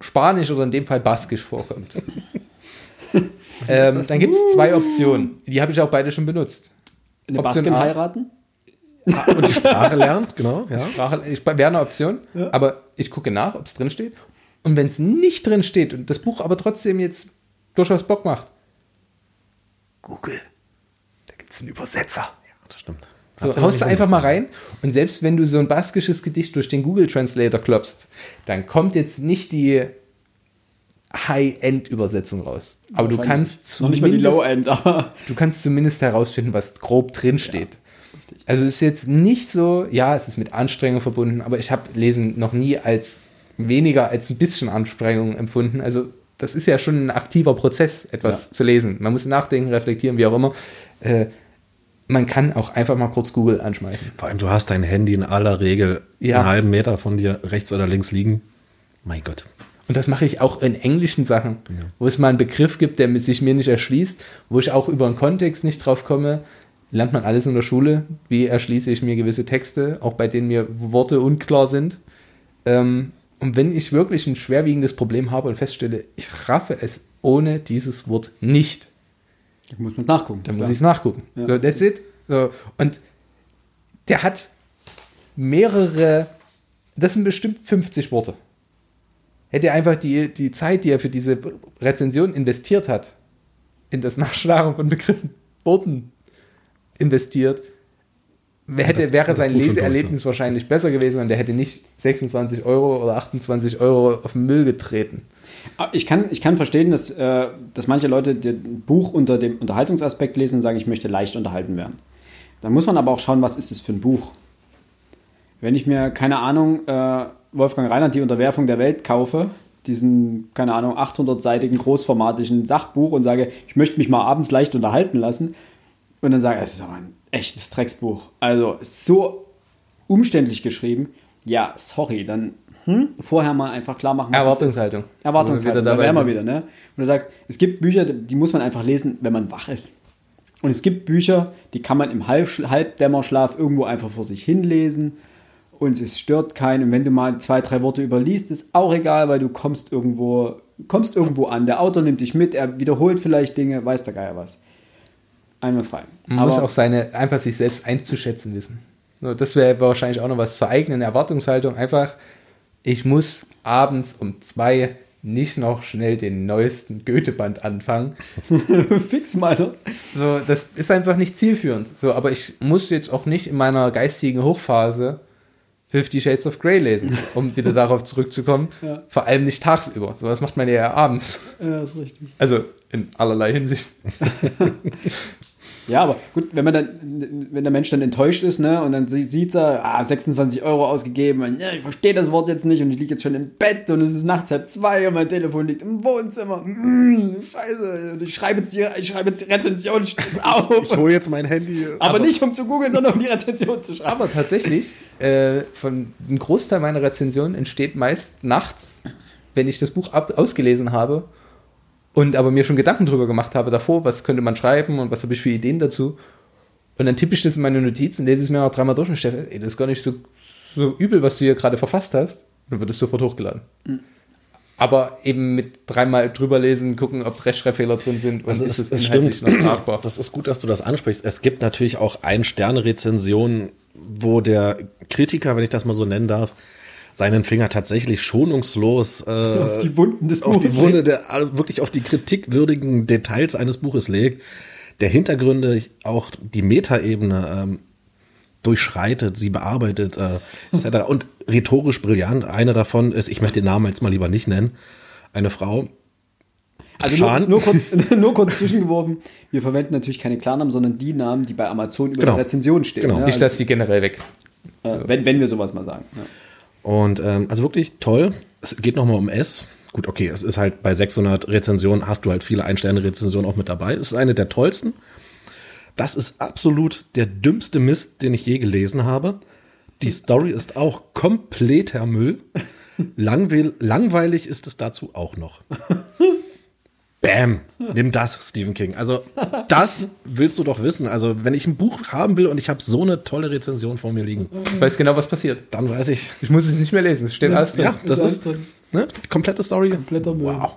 Spanisch oder in dem Fall Baskisch vorkommt, [LAUGHS] ähm, dann gibt es zwei Optionen. Die habe ich auch beide schon benutzt. Eine Option Baskin A. heiraten? Und die Sprache lernt, genau, ja. [LAUGHS] Sprache ich, wäre eine Option, aber ich gucke nach, ob es drin steht. Und wenn es nicht drin steht und das Buch aber trotzdem jetzt durchaus Bock macht, Google, da gibt es einen Übersetzer. Ja. So, ja haust du einfach mal rein und selbst wenn du so ein baskisches Gedicht durch den Google Translator klopfst, dann kommt jetzt nicht die High-End-Übersetzung raus. Aber du kannst Noch nicht mal die zumindest- Low-End, aber. du kannst zumindest herausfinden, was grob drin steht. Also es ist jetzt nicht so, ja, es ist mit Anstrengung verbunden, aber ich habe Lesen noch nie als weniger als ein bisschen Anstrengung empfunden. Also das ist ja schon ein aktiver Prozess, etwas Ja. zu lesen. Man muss nachdenken, reflektieren, wie auch immer. Äh, man kann auch einfach mal kurz Google anschmeißen. Vor allem, du hast dein Handy in aller Regel Ja. einen halben Meter von dir rechts oder links liegen. Mein Gott. Und das mache ich auch in englischen Sachen, wo es mal einen Begriff gibt, der sich mir nicht erschließt, wo ich auch über den Kontext nicht drauf komme. Lernt man alles in der Schule. Wie erschließe ich mir gewisse Texte, auch bei denen mir Worte unklar sind. Ähm, und wenn ich wirklich ein schwerwiegendes Problem habe und feststelle, ich raffe es ohne dieses Wort nicht, Da muss man es nachgucken. dann muss ich es nachgucken. Ja. So, that's it. So, und der hat mehrere, das sind bestimmt 50 Worte. Hätte er einfach die, die Zeit, die er für diese Rezension investiert hat, in das Nachschlagen von Begriffen, Worten investiert, hätte, das- wäre das sein Leseerlebnis durch, wahrscheinlich besser gewesen und der hätte nicht 26 Euro oder 28 Euro auf den Müll getreten. Ah, Ich kann, ich kann verstehen, dass, äh, dass manche Leute das Buch unter dem Unterhaltungsaspekt lesen und sagen, ich möchte leicht unterhalten werden. Dann muss man aber auch schauen, was ist es für ein Buch. Wenn ich mir, keine Ahnung, äh, Wolfgang Reinhardt, die Unterwerfung der Welt kaufe, diesen, keine Ahnung, 800-seitigen großformatischen Sachbuch und sage, ich möchte mich mal abends leicht unterhalten lassen und dann sage, es ist aber ein echtes Drecksbuch. Also so umständlich geschrieben. Ja, sorry, dann hm, vorher mal einfach klar machen, was es ist. Erwartungshaltung. Erwartungshaltung, da wären wir wieder, ne? Und du sagst, es gibt Bücher, die muss man einfach lesen, wenn man wach ist. Und es gibt Bücher, die kann man im Halb Halbdämmerschlaf irgendwo einfach vor sich hinlesen und es stört keinen. Und wenn du mal zwei, drei Worte überliest, ist auch egal, weil du kommst irgendwo, kommst irgendwo an. Der Autor nimmt dich mit, er wiederholt vielleicht Dinge, weiß der Geier was. Einmal frei. Man Aber muss auch seine, einfach sich selbst einzuschätzen wissen. Das wäre wahrscheinlich auch noch was zur eigenen Erwartungshaltung. Einfach, ich muss abends um zwei nicht noch schnell den neuesten Goethe-Band anfangen. [LAUGHS] fix meiner. So, das ist einfach nicht zielführend. So, aber ich muss jetzt auch nicht in meiner geistigen Hochphase Fifty Shades of Grey lesen, um wieder darauf zurückzukommen. Ja. Vor allem nicht tagsüber. So was macht man ja eher abends. Ja, ist richtig. Also in allerlei Hinsicht. [LAUGHS] Ja, aber gut, wenn man dann, wenn der Mensch dann enttäuscht ist, ne, und dann sie- sieht er, ah, 26 Euro ausgegeben, und, ja, ich verstehe das Wort jetzt nicht und ich liege jetzt schon im Bett und es ist nachts halb zwei und mein Telefon liegt im Wohnzimmer. Mm, scheiße, und ich schreibe jetzt die, ich schreibe jetzt die Rezension, ich stehe auf. Ich hole jetzt mein Handy. aber, nicht um zu googeln, sondern um die Rezension zu schreiben. Aber tatsächlich, äh, von ein Großteil meiner Rezensionen entsteht meist nachts, wenn ich das Buch ab, ausgelesen habe und aber mir schon Gedanken drüber gemacht habe davor, was könnte man schreiben und was habe ich für Ideen dazu. Und dann tippe ich das in meine Notizen, lese es mir noch dreimal durch und stelle, ey, das ist gar nicht so, so übel, was du hier gerade verfasst hast. Dann wird es sofort hochgeladen. Aber eben mit dreimal drüber lesen, gucken, ob Rechtschreibfehler drin sind und Das ist ist, es es inhaltlich stimmt. noch tragbar. Das ist gut, dass du das ansprichst. Es gibt natürlich auch Ein-Sterne-Rezensionen, wo der Kritiker, wenn ich das mal so nennen darf, seinen Finger tatsächlich schonungslos äh, Auf die Wunden des auf die Buches Wunde der, also wirklich auf die kritikwürdigen Details eines Buches legt, der Hintergründe, auch die Metaebene ähm, durchschreitet, sie bearbeitet, äh, etc. Und rhetorisch brillant. Eine davon ist, ich möchte den Namen jetzt mal lieber nicht nennen, eine Frau. Also nur, nur, kurz, [LAUGHS] nur kurz zwischengeworfen, wir verwenden natürlich keine Klarnamen, sondern die Namen, die bei Amazon über Genau. der Rezension stehen. Genau. ne? Nicht, dass die generell weg. also, äh, wenn, wenn wir sowas mal sagen. Ja. Und ähm, also wirklich toll. Es geht nochmal um S. Gut, okay, es ist halt bei 600 Rezensionen hast du halt viele Ein-Sterne-Rezensionen auch mit dabei. Es ist eine der tollsten. Das ist absolut der dümmste Mist, den ich je gelesen habe. Die Story ist auch kompletter Müll. Langweil langweilig ist es dazu auch noch. [LAUGHS] Bam, nimm das, Stephen King. Also das willst du doch wissen. Also wenn ich ein Buch haben will und ich habe so eine tolle Rezension vor mir liegen, Ich weiß genau, was passiert. dann weiß ich, Ich muss es nicht mehr lesen. Es steht alles drin. ja, das ist drin. ne, komplette Story. Kompletter Müll. Wow.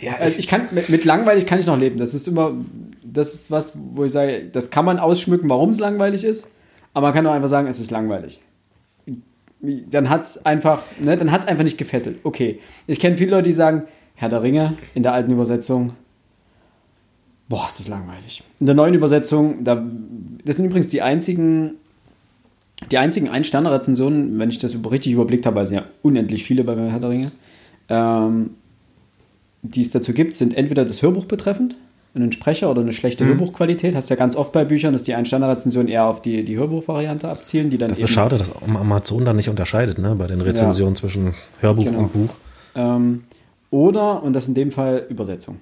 Ja, Also ich kann mit, mit langweilig kann ich noch leben. Das ist immer, das ist was, wo ich sage, das kann man ausschmücken, warum es langweilig ist, aber man kann auch einfach sagen, es ist langweilig. Dann hat es einfach, ne, dann hat es einfach nicht gefesselt. Okay, ich kenne viele Leute, die sagen, Herr der Ringe in der alten Übersetzung, boah, ist das langweilig. In der neuen Übersetzung, da, das sind übrigens die einzigen, die einzigen Ein-Sterne-Rezensionen, wenn ich das richtig überblickt habe, weil es sind ja unendlich viele bei Herr der Ringe, ähm, die es dazu gibt, sind entweder das Hörbuch betreffend, einen Sprecher oder eine schlechte Hörbuchqualität. Hast ja ganz oft bei Büchern, dass die Ein-Sterne-Rezensionen eher auf die, die Hörbuchvariante abzielen, die dann Das ist schade, dass Amazon da nicht unterscheidet, ne, bei den Rezensionen zwischen Hörbuch Genau. und Buch. Ähm, oder, und das in dem Fall Übersetzung.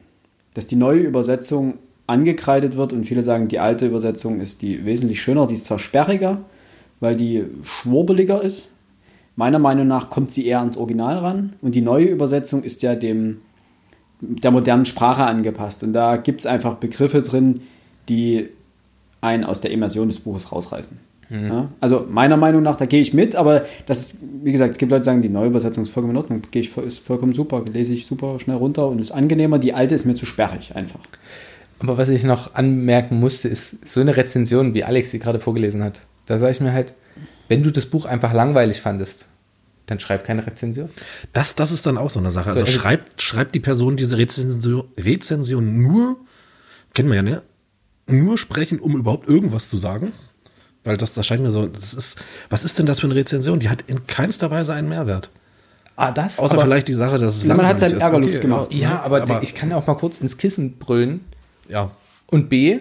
Dass die neue Übersetzung angekreidet wird und viele sagen, die alte Übersetzung ist die wesentlich schöner. Die ist zwar sperriger, weil die schwurbeliger ist. Meiner Meinung nach kommt sie eher ans Original ran. Und die neue Übersetzung ist ja dem der modernen Sprache angepasst. Und da gibt es einfach Begriffe drin, die einen aus der Immersion des Buches rausreißen. Ja? Also meiner Meinung nach, da gehe ich mit, aber das ist, wie gesagt, es gibt Leute, die sagen, die neue Übersetzung ist vollkommen in Ordnung, gehe ich, ist vollkommen super, lese ich super schnell runter und ist angenehmer. Die alte ist mir zu sperrig einfach. Aber was ich noch anmerken musste, ist so eine Rezension, wie Alex sie gerade vorgelesen hat. Da sage ich mir halt, wenn du das Buch einfach langweilig fandest, dann schreib keine Rezension. Das, das ist dann auch so eine Sache. Also also- schreibt, schreibt die Person diese Rezension, Rezension nur, kennen wir ja, ne? Nur sprechen, um überhaupt irgendwas zu sagen. Weil das, das scheint mir so, das ist, was ist denn das für eine Rezension? Die hat in keinster Weise einen Mehrwert. Ah, das? Außer aber, vielleicht die Sache, dass es Man hat seinen. Ärgerluft gemacht. Ja, ne? aber, ich kann auch mal kurz ins Kissen brüllen. ja, Und B,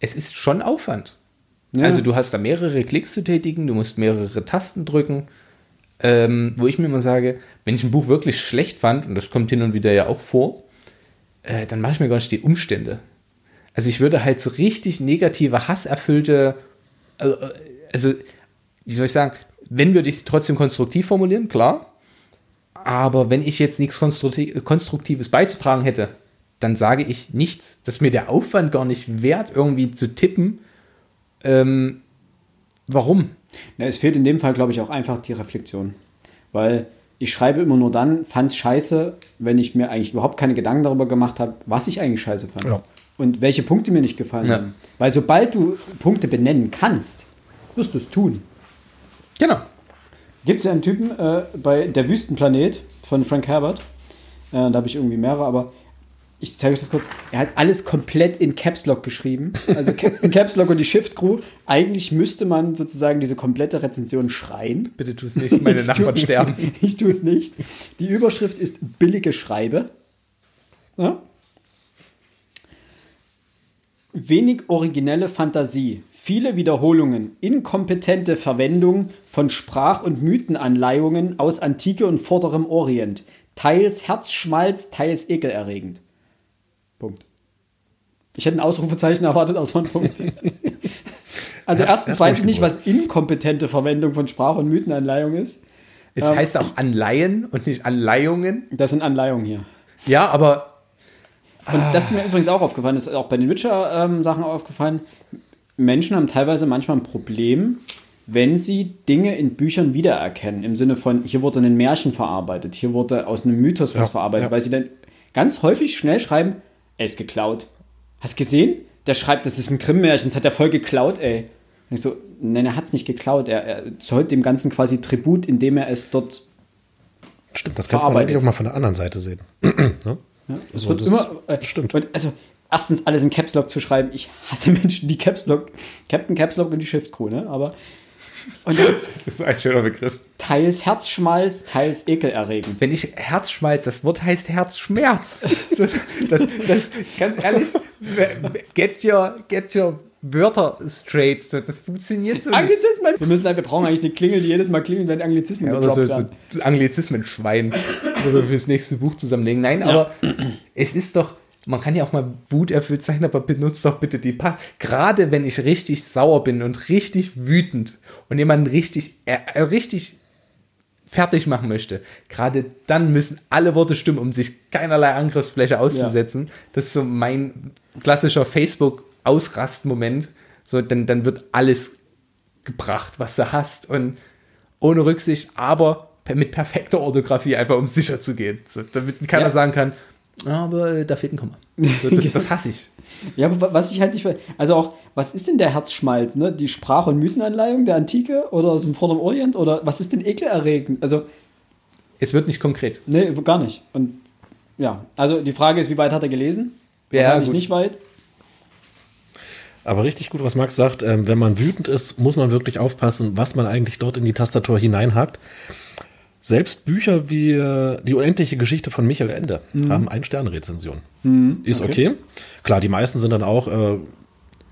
es ist schon Aufwand. Ja. Also du hast da mehrere Klicks zu tätigen, du musst mehrere Tasten drücken. Ähm, wo ich mir immer sage, wenn ich ein Buch wirklich schlecht fand, und das kommt hin und wieder ja auch vor, äh, dann mache ich mir gar nicht die Umstände. Also ich würde halt so richtig negative, hasserfüllte, äh, äh, also wie soll ich sagen, wenn würde ich sie trotzdem konstruktiv formulieren, klar. Aber wenn ich jetzt nichts Konstrukti- Konstruktives beizutragen hätte, dann sage ich nichts. Das ist mir der Aufwand gar nicht wert, irgendwie zu tippen. Ähm, warum? Na, es fehlt in dem Fall, glaube ich, auch einfach die Reflexion. Weil ich schreibe immer nur dann, fand es scheiße, wenn ich mir eigentlich überhaupt keine Gedanken darüber gemacht habe, was ich eigentlich scheiße fand. Ja. Und welche Punkte mir nicht gefallen Ja. haben. Weil sobald du Punkte benennen kannst, wirst du es tun. Genau. Gibt es ja einen Typen äh, bei Der Wüstenplanet von Frank Herbert. Äh, da habe ich irgendwie mehrere, aber ich zeige euch das kurz. Er hat alles komplett in Caps Lock geschrieben. Also Captain [LAUGHS] Caps Lock und die Shift Crew. Eigentlich müsste man sozusagen diese komplette Rezension schreien. Bitte tu es nicht, meine Nachbarn sterben. Ich tue es nicht. Die Überschrift ist billige Schreibe. Ja? Wenig originelle Fantasie, viele Wiederholungen, inkompetente Verwendung von Sprach- und Mythenanleihungen aus Antike und vorderem Orient. Teils Herzschmalz, teils ekelerregend. Punkt. Ich hätte ein Ausrufezeichen erwartet, aus einem Punkt. [LAUGHS] Also erstens weiß ich nicht, was inkompetente Verwendung von Sprach- und Mythenanleihung ist. Es Ähm, heißt auch Anleihen und nicht Anleihungen. Das sind Anleihungen hier. Ja, aber Und das ist mir übrigens auch aufgefallen, das ist auch bei den Witcher-Sachen aufgefallen. Menschen haben teilweise manchmal ein Problem, wenn sie Dinge in Büchern wiedererkennen. Im Sinne von, hier wurde ein Märchen verarbeitet, hier wurde aus einem Mythos was Ja, verarbeitet, ja. weil sie dann ganz häufig schnell schreiben, er ist geklaut. Hast gesehen? Der schreibt, das ist ein Grimm-Märchen, das hat er voll geklaut, ey. Und ich so, nein, er hat es nicht geklaut. Er, er zollt dem Ganzen quasi Tribut, indem er es dort Stimmt, das könnte man eigentlich auch mal von der anderen Seite sehen. [CLEARS THROAT] ne? Es Also wird immer. Äh, stimmt. Also, erstens alles in Caps Lock zu schreiben. Ich hasse [LAUGHS] Menschen, die Caps Lock, Captain Caps Lock und die Shift Crew, ne? Aber. Und [LAUGHS] das ist ein schöner Begriff. teils Herzschmalz, teils ekelerregend. Wenn ich Herzschmalz, das Wort heißt Herzschmerz. [LAUGHS] Das, das, ganz ehrlich, get your, get your Wörter straight. So, das funktioniert so nicht. Anglizismen! Wir, müssen, wir brauchen eigentlich eine Klingel, die jedes Mal klingelt, wenn Anglizismen Ja, oder so, gedroppt so. Anglizismen-Schwein, wo wir fürs nächste Buch zusammenlegen. Nein, aber es ist doch, man kann ja auch mal wuterfüllt sein, aber benutzt doch bitte die Pass. Gerade wenn ich richtig sauer bin und richtig wütend und jemanden richtig, äh, äh, richtig fertig machen möchte, gerade dann müssen alle Worte stimmen, um sich keinerlei Angriffsfläche auszusetzen. Das ist so mein klassischer Facebook-Ausrastmoment. So, dann, dann wird alles gebracht, was du hast und ohne Rücksicht, aber mit perfekter Orthographie, einfach um sicher zu gehen. So, damit keiner Ja. sagen kann, "Ah, aber äh, da fehlt ein Komma. So, das, [LAUGHS] das hasse ich. Ja, aber wa- was ich halt nicht. Also auch, was ist denn der Herzschmalz, ne? Die Sprach- und Mythenanleihung der Antike oder aus dem Vorderen Orient? Oder was ist denn ekelerregend? Also, Es wird nicht konkret. nee, gar nicht. Und ja, also die Frage ist, wie weit hat er gelesen? Ja, Wahrscheinlich gut. nicht weit. Aber richtig gut, was Max sagt, ähm, wenn man wütend ist, muss man wirklich aufpassen, was man eigentlich dort in die Tastatur hineinhackt. Selbst Bücher wie äh, Die unendliche Geschichte von Michael Ende haben ein Sterne-Rezension. Ist okay. Klar, die meisten sind dann auch äh,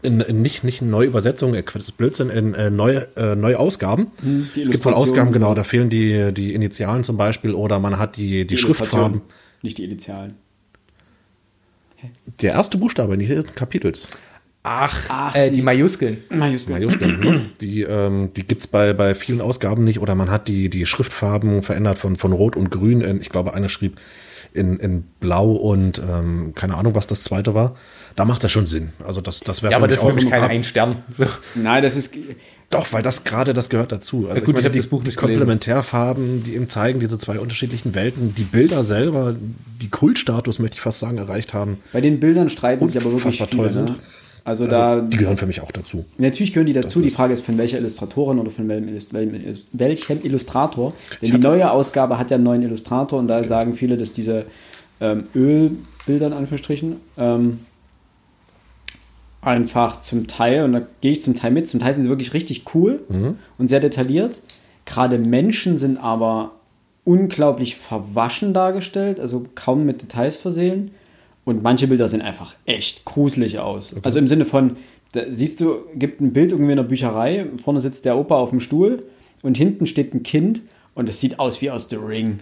in, in nicht, nicht in Neuübersetzungen, äh, das ist Blödsinn, in äh, neue, äh, Neuausgaben. die es gibt wohl Ausgaben, genau, da fehlen die, die Initialen zum Beispiel oder man hat die, die, Schriftfarben. Illustration, Nicht die Initialen. Der erste Buchstabe des ersten Kapitels. Ach, Ach, äh, die, die- Majuskeln. Majuskeln. Majuskeln, ne? [CLEARS THROAT] Die, ähm, die gibt's bei, bei vielen Ausgaben nicht oder man hat die, die Schriftfarben verändert von, von Rot und Grün. In, ich glaube, einer schrieb in, in Blau und ähm, keine Ahnung, was das zweite war. Da macht das schon Sinn. Also das, das wäre Ja, für aber mich das ist wirklich keine ein Stern. So. Nein, das ist. Doch, weil das gerade das gehört dazu. Also gut, ich hab die, das Buch die nicht gelesen. Komplementärfarben, die ihm zeigen, diese zwei unterschiedlichen Welten, die Bilder selber, die Kultstatus, möchte ich fast sagen, erreicht haben. Bei den Bildern streiten sich aber wirklich viele. toll sind. Ne? Also, Also, da. die gehören für mich auch dazu. Natürlich gehören die dazu. Die Frage ist, von welcher Illustratorin oder von welchem, Illust- welchem, welchem Illustrator. Denn die neue Ausgabe hat ja einen neuen Illustrator und da sagen viele, dass diese ähm, Ölbilder in Anführungsstrichen ähm, einfach zum Teil, und da gehe ich zum Teil mit, zum Teil sind sie wirklich richtig cool und sehr detailliert. Gerade Menschen sind aber unglaublich verwaschen dargestellt, also kaum mit Details versehen. Und manche Bilder sehen einfach echt gruselig aus. Also im Sinne von, da siehst du, gibt ein Bild irgendwie in der Bücherei, vorne sitzt der Opa auf dem Stuhl und hinten steht ein Kind und es sieht aus wie aus The Ring.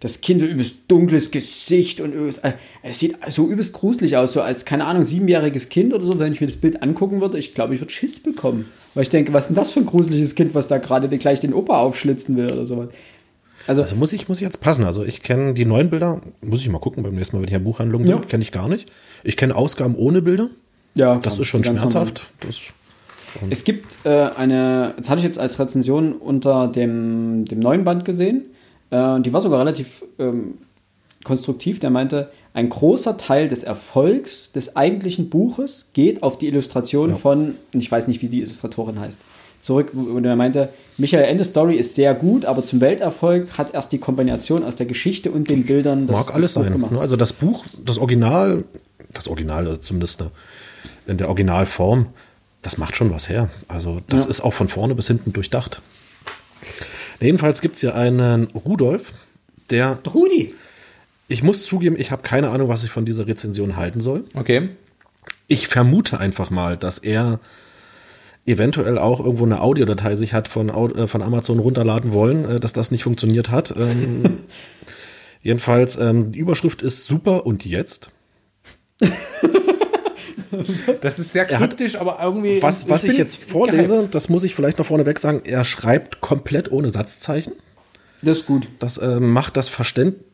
Das Kind so übelst dunkles Gesicht und übelst, äh, es sieht so übelst gruselig aus, so als, keine Ahnung, siebenjähriges Kind oder so, wenn ich mir das Bild angucken würde, ich glaube, ich würde Schiss bekommen. Weil ich denke, was ist denn das für ein gruseliges Kind, was da gerade gleich den Opa aufschlitzen will oder sowas. Also, Also muss ich, muss ich jetzt passen. Also ich kenne die neuen Bilder, muss ich mal gucken beim nächsten Mal, wenn ich in der Buchhandlung bin, Ja. kenne ich gar nicht. Ich kenne Ausgaben ohne Bilder. ja, Das ist schon schmerzhaft. Das. Es gibt äh, eine, das hatte ich jetzt als Rezension unter dem, dem neuen Band gesehen. Äh, die war sogar relativ ähm, konstruktiv. Der meinte, ein großer Teil des Erfolgs des eigentlichen Buches geht auf die Illustration Ja. von, ich weiß nicht, wie die Illustratorin heißt, zurück. Und er meinte, Michael Endes Story ist sehr gut, aber zum Welterfolg hat erst die Kombination aus der Geschichte und den Bildern das- mag alles das sein. gemacht. ne? Also das Buch, das Original, das Original also zumindest ne, in der Originalform, das macht schon was her. Also das Ja. ist auch von vorne bis hinten durchdacht. Jedenfalls gibt es hier einen Rudolf, der, Rudi. ich muss zugeben, ich habe keine Ahnung, was ich von dieser Rezension halten soll. Okay. Ich vermute einfach mal, dass er eventuell auch irgendwo eine Audiodatei sich hat von, äh, von Amazon runterladen wollen, äh, dass das nicht funktioniert hat. Ähm, [LAUGHS] jedenfalls, ähm, die Überschrift ist super und jetzt. [LAUGHS] Das ist sehr hat- kryptisch, aber irgendwie. Was, was ich bin jetzt vorlese, gehypt. das muss ich vielleicht noch vorneweg sagen, er schreibt komplett ohne Satzzeichen. Das ist gut. Das äh, macht das Verständnis.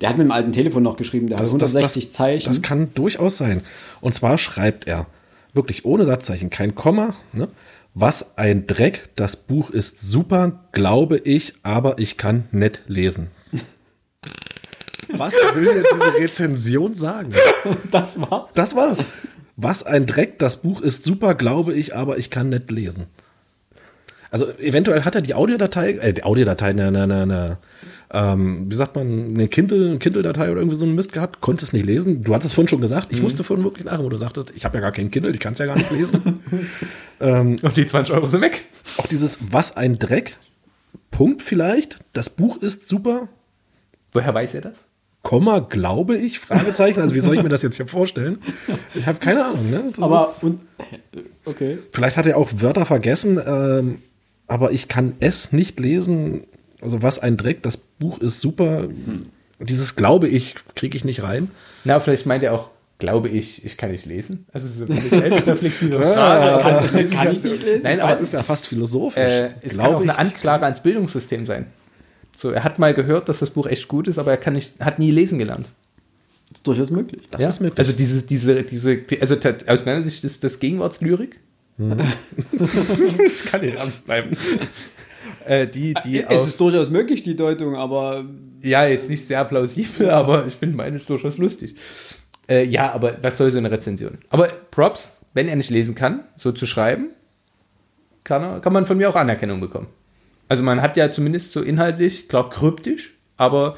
Der hat mit dem alten Telefon noch geschrieben, der hat 160 Zeichen. Das kann durchaus sein. Und zwar schreibt er wirklich ohne Satzzeichen, kein Komma. Ne? Was ein Dreck, das Buch ist super, glaube ich, aber ich kann nett lesen. Was will dir diese Rezension sagen? [LAUGHS] das war's. Das war's. Was ein Dreck, das Buch ist super, glaube ich, aber ich kann nett lesen. Also eventuell hat er die Audiodatei, äh, die Audiodatei, eine, eine, eine, eine ähm, wie sagt man, eine Kindle, Kindle-Datei oder irgendwie so einen Mist gehabt, konnte es nicht lesen. Du hattest vorhin schon gesagt, ich musste vorhin wirklich lachen, wo du sagtest, ich habe ja gar keinen Kindle, ich kann es ja gar nicht lesen. [LAUGHS] Und die 20 Euro sind weg. Auch dieses Was ein Dreck, Punkt vielleicht, das Buch ist super, Woher weiß er das? Komma, glaube ich, Fragezeichen. Also wie soll ich mir das jetzt hier vorstellen? Ich habe keine Ahnung. Ne? Das ist- Aber, und, okay. Vielleicht hat er auch Wörter vergessen, ähm, aber ich kann es nicht lesen. Also was ein Dreck, das Buch ist super. Dieses glaube ich, kriege ich nicht rein. Na, vielleicht meint er auch, glaube ich, ich kann nicht lesen. Also so eine [LAUGHS] selbstreflexive Frage. Kann, ich lesen? kann ich nicht lesen? Nein, Aber es ist ja fast philosophisch. äh, es kann auch eine Anklage ans Bildungssystem sein. So, er hat mal gehört, dass das Buch echt gut ist, aber er kann nicht, hat nie lesen gelernt. Das ist durchaus möglich. Das ist möglich. Also diese, diese, diese, also aus meiner Sicht ist das Gegenwartslyrik. [LAUGHS] ich kann nicht ernst bleiben. Äh, die, die es ist durchaus möglich, die Deutung, aber ja, jetzt nicht sehr plausibel, [LAUGHS] aber ich finde meine durchaus lustig. Äh, ja, aber was soll so eine Rezension? Aber Props, wenn er nicht lesen kann, so zu schreiben, kann, er, kann man von mir auch Anerkennung bekommen. Also man hat ja zumindest so inhaltlich, klar kryptisch, aber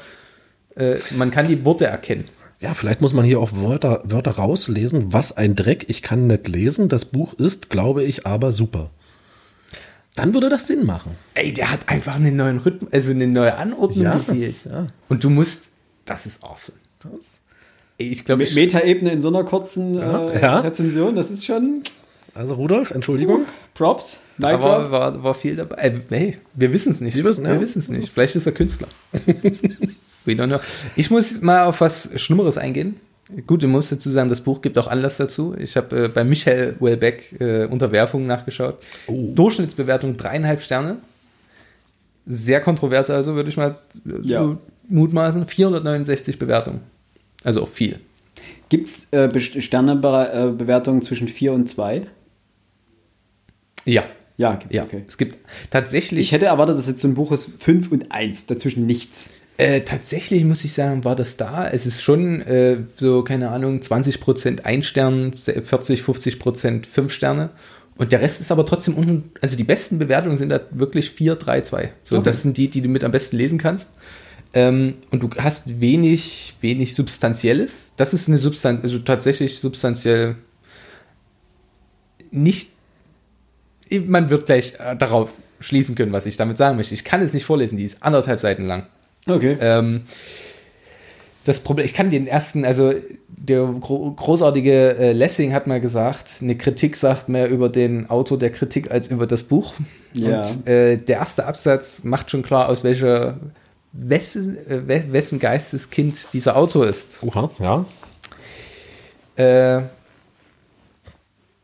äh, man kann die Worte erkennen. ja, vielleicht muss man hier auch Wörter, Wörter rauslesen. Was ein Dreck, ich kann nicht lesen. Das Buch ist, glaube ich, aber super. Dann würde das Sinn machen. Ey, der hat einfach einen neuen Rhythmus, also eine neue Anordnung Ja, gewählt. ja. Und du musst, das ist awesome. Ey, ich glaube, Metaebene in so einer kurzen äh, Ja. Rezension, das ist schon Also Rudolf, Entschuldigung. Props. da war, war, war viel dabei. Äh, hey, wir wissen es nicht. Wir wissen, ja. wissen es nicht. Vielleicht ist er Künstler. [LAUGHS] We don't know. Ich muss mal auf was Schlimmeres eingehen. Gut, ich muss dazu sagen, das Buch gibt auch Anlass dazu. Ich habe äh, bei Michael Wellbeck äh, Unterwerfungen nachgeschaut. Oh. Durchschnittsbewertung dreieinhalb Sterne. Sehr kontrovers also, würde ich mal Ja. so mutmaßen. 469 Bewertungen. Also auch viel. Gibt es äh, Sternebewertungen zwischen 4 und 2? Ja. Ja, gibt's, Ja, okay. es gibt tatsächlich. Ich hätte erwartet, dass jetzt so ein Buch ist 5 und 1, dazwischen nichts. Äh, tatsächlich muss ich sagen, war das da. Es ist schon äh, so, keine Ahnung, 20% ein Stern, 40, 50% fünf Sterne. Und der Rest ist aber trotzdem unten, also die besten Bewertungen sind da wirklich 4, 3, 2. So, Okay. das sind die, die du mit am besten lesen kannst. Ähm, und du hast wenig, wenig Substanzielles. Das ist eine Substanz, also tatsächlich substanziell nicht. Man wird gleich äh, darauf schließen können, was ich damit sagen möchte. Ich kann es nicht vorlesen, die ist anderthalb Seiten lang. Okay. Ähm, das Problem, ich kann den ersten, also der gro großartige äh, Lessing hat mal gesagt, eine Kritik sagt mehr über den Autor der Kritik als über das Buch. Ja. Und äh, der erste Absatz macht schon klar, aus welcher wessen, äh, we- wessen Geisteskind dieser Autor ist. Oha, ja. Äh,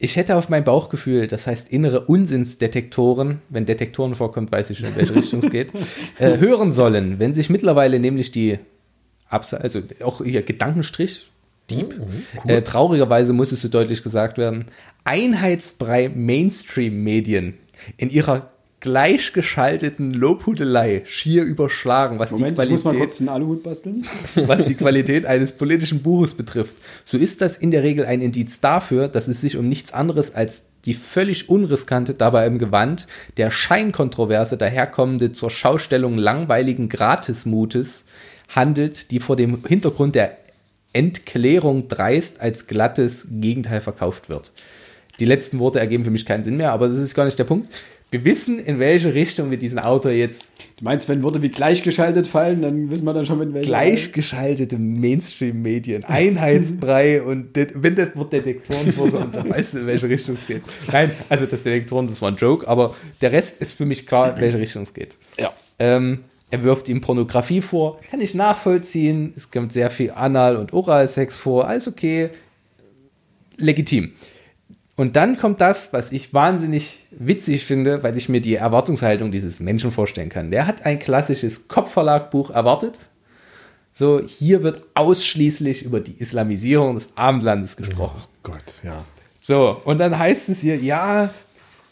ich hätte auf mein Bauchgefühl, das heißt innere Unsinnsdetektoren, wenn Detektoren vorkommt, weiß ich schon, in welche Richtung es geht, [LAUGHS] äh, hören sollen, wenn sich mittlerweile nämlich die, Abse also auch hier Gedankenstrich, Dieb, äh, traurigerweise muss es so deutlich gesagt werden, Einheitsbrei Mainstream-Medien in ihrer gleichgeschalteten Lobhudelei schier überschlagen, was Moment, die ich muss mal Qualität kurz einen Aluhut basteln. [LAUGHS] was die Qualität eines politischen Buches betrifft. So ist das in der Regel ein Indiz dafür, dass es sich um nichts anderes als die völlig unriskante, dabei im Gewand der Scheinkontroverse daherkommende zur Schaustellung langweiligen Gratismutes handelt, die vor dem Hintergrund der Entklärung dreist als glattes Gegenteil verkauft wird. Die letzten Worte ergeben für mich keinen Sinn mehr, aber das ist gar nicht der Punkt. Wir wissen, in welche Richtung wir diesen Autor jetzt Du meinst, wenn Worte wie gleichgeschaltet fallen, dann wissen wir dann schon, mit welchem. gleichgeschaltete Mainstream-Medien, Einheitsbrei [LAUGHS] und wenn das Wort Detektoren vorkommt, [LAUGHS] dann weißt du, in welche Richtung es geht. Nein, also das Detektoren, das war ein Joke, aber der Rest ist für mich klar, in welche Richtung es geht. Ja. Ähm, er wirft ihm Pornografie vor, kann ich nachvollziehen. Es kommt sehr viel Anal- und Oralsex vor, alles okay, legitim. Und dann kommt das, was ich wahnsinnig witzig finde, weil ich mir die Erwartungshaltung dieses Menschen vorstellen kann. Der hat ein klassisches Kopfverlagbuch erwartet. So, hier wird ausschließlich über die Islamisierung des Abendlandes gesprochen. Oh Gott, ja. So, und dann heißt es hier, ja,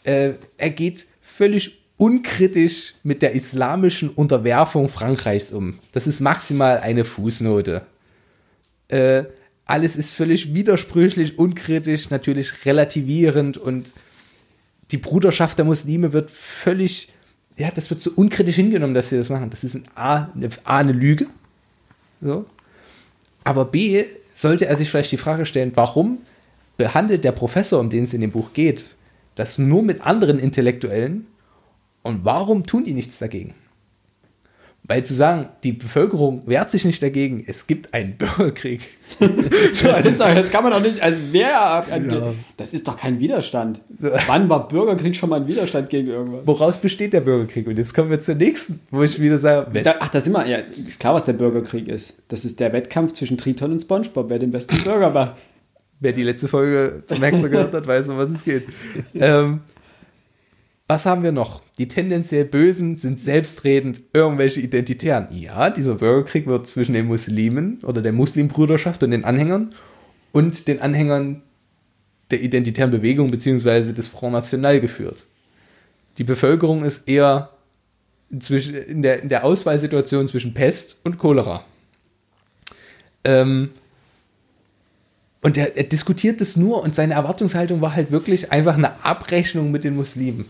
äh, er geht völlig unkritisch mit der islamischen Unterwerfung Frankreichs um. Das ist maximal eine Fußnote. Äh, alles ist völlig widersprüchlich, unkritisch, natürlich relativierend und die Bruderschaft der Muslime wird völlig, ja, das wird so unkritisch hingenommen, dass sie das machen. Das ist ein A, eine, A, eine Lüge. So. Aber B, sollte er sich vielleicht die Frage stellen, warum behandelt der Professor, um den es in dem Buch geht, das nur mit anderen Intellektuellen und warum tun die nichts dagegen? Weil zu sagen, die Bevölkerung wehrt sich nicht dagegen, es gibt einen Bürgerkrieg. [LAUGHS] Das, ist doch, das kann man doch nicht als wer. Ja. Das ist doch kein Widerstand. Wann war Bürgerkrieg schon mal ein Widerstand gegen irgendwas? Woraus besteht der Bürgerkrieg? Und jetzt kommen wir zur nächsten, wo ich wieder sage, West ach, da sind wir. Ja, ist klar, was der Bürgerkrieg ist. Das ist der Wettkampf zwischen Triton und Spongebob, wer den besten Burger macht. Wer die letzte Folge zum Maxer gehört hat, weiß, um was es geht. [LAUGHS] Ähm, was haben wir noch? Die tendenziell Bösen sind selbstredend irgendwelche Identitären. Ja, dieser Bürgerkrieg wird zwischen den Muslimen oder der Muslimbruderschaft und den Anhängern und den Anhängern der identitären Bewegung bzw. des Front National geführt. Die Bevölkerung ist eher in, der, in der Auswahlsituation zwischen Pest und Cholera. Ähm, und er, er diskutiert das nur und seine Erwartungshaltung war halt wirklich einfach eine Abrechnung mit den Muslimen.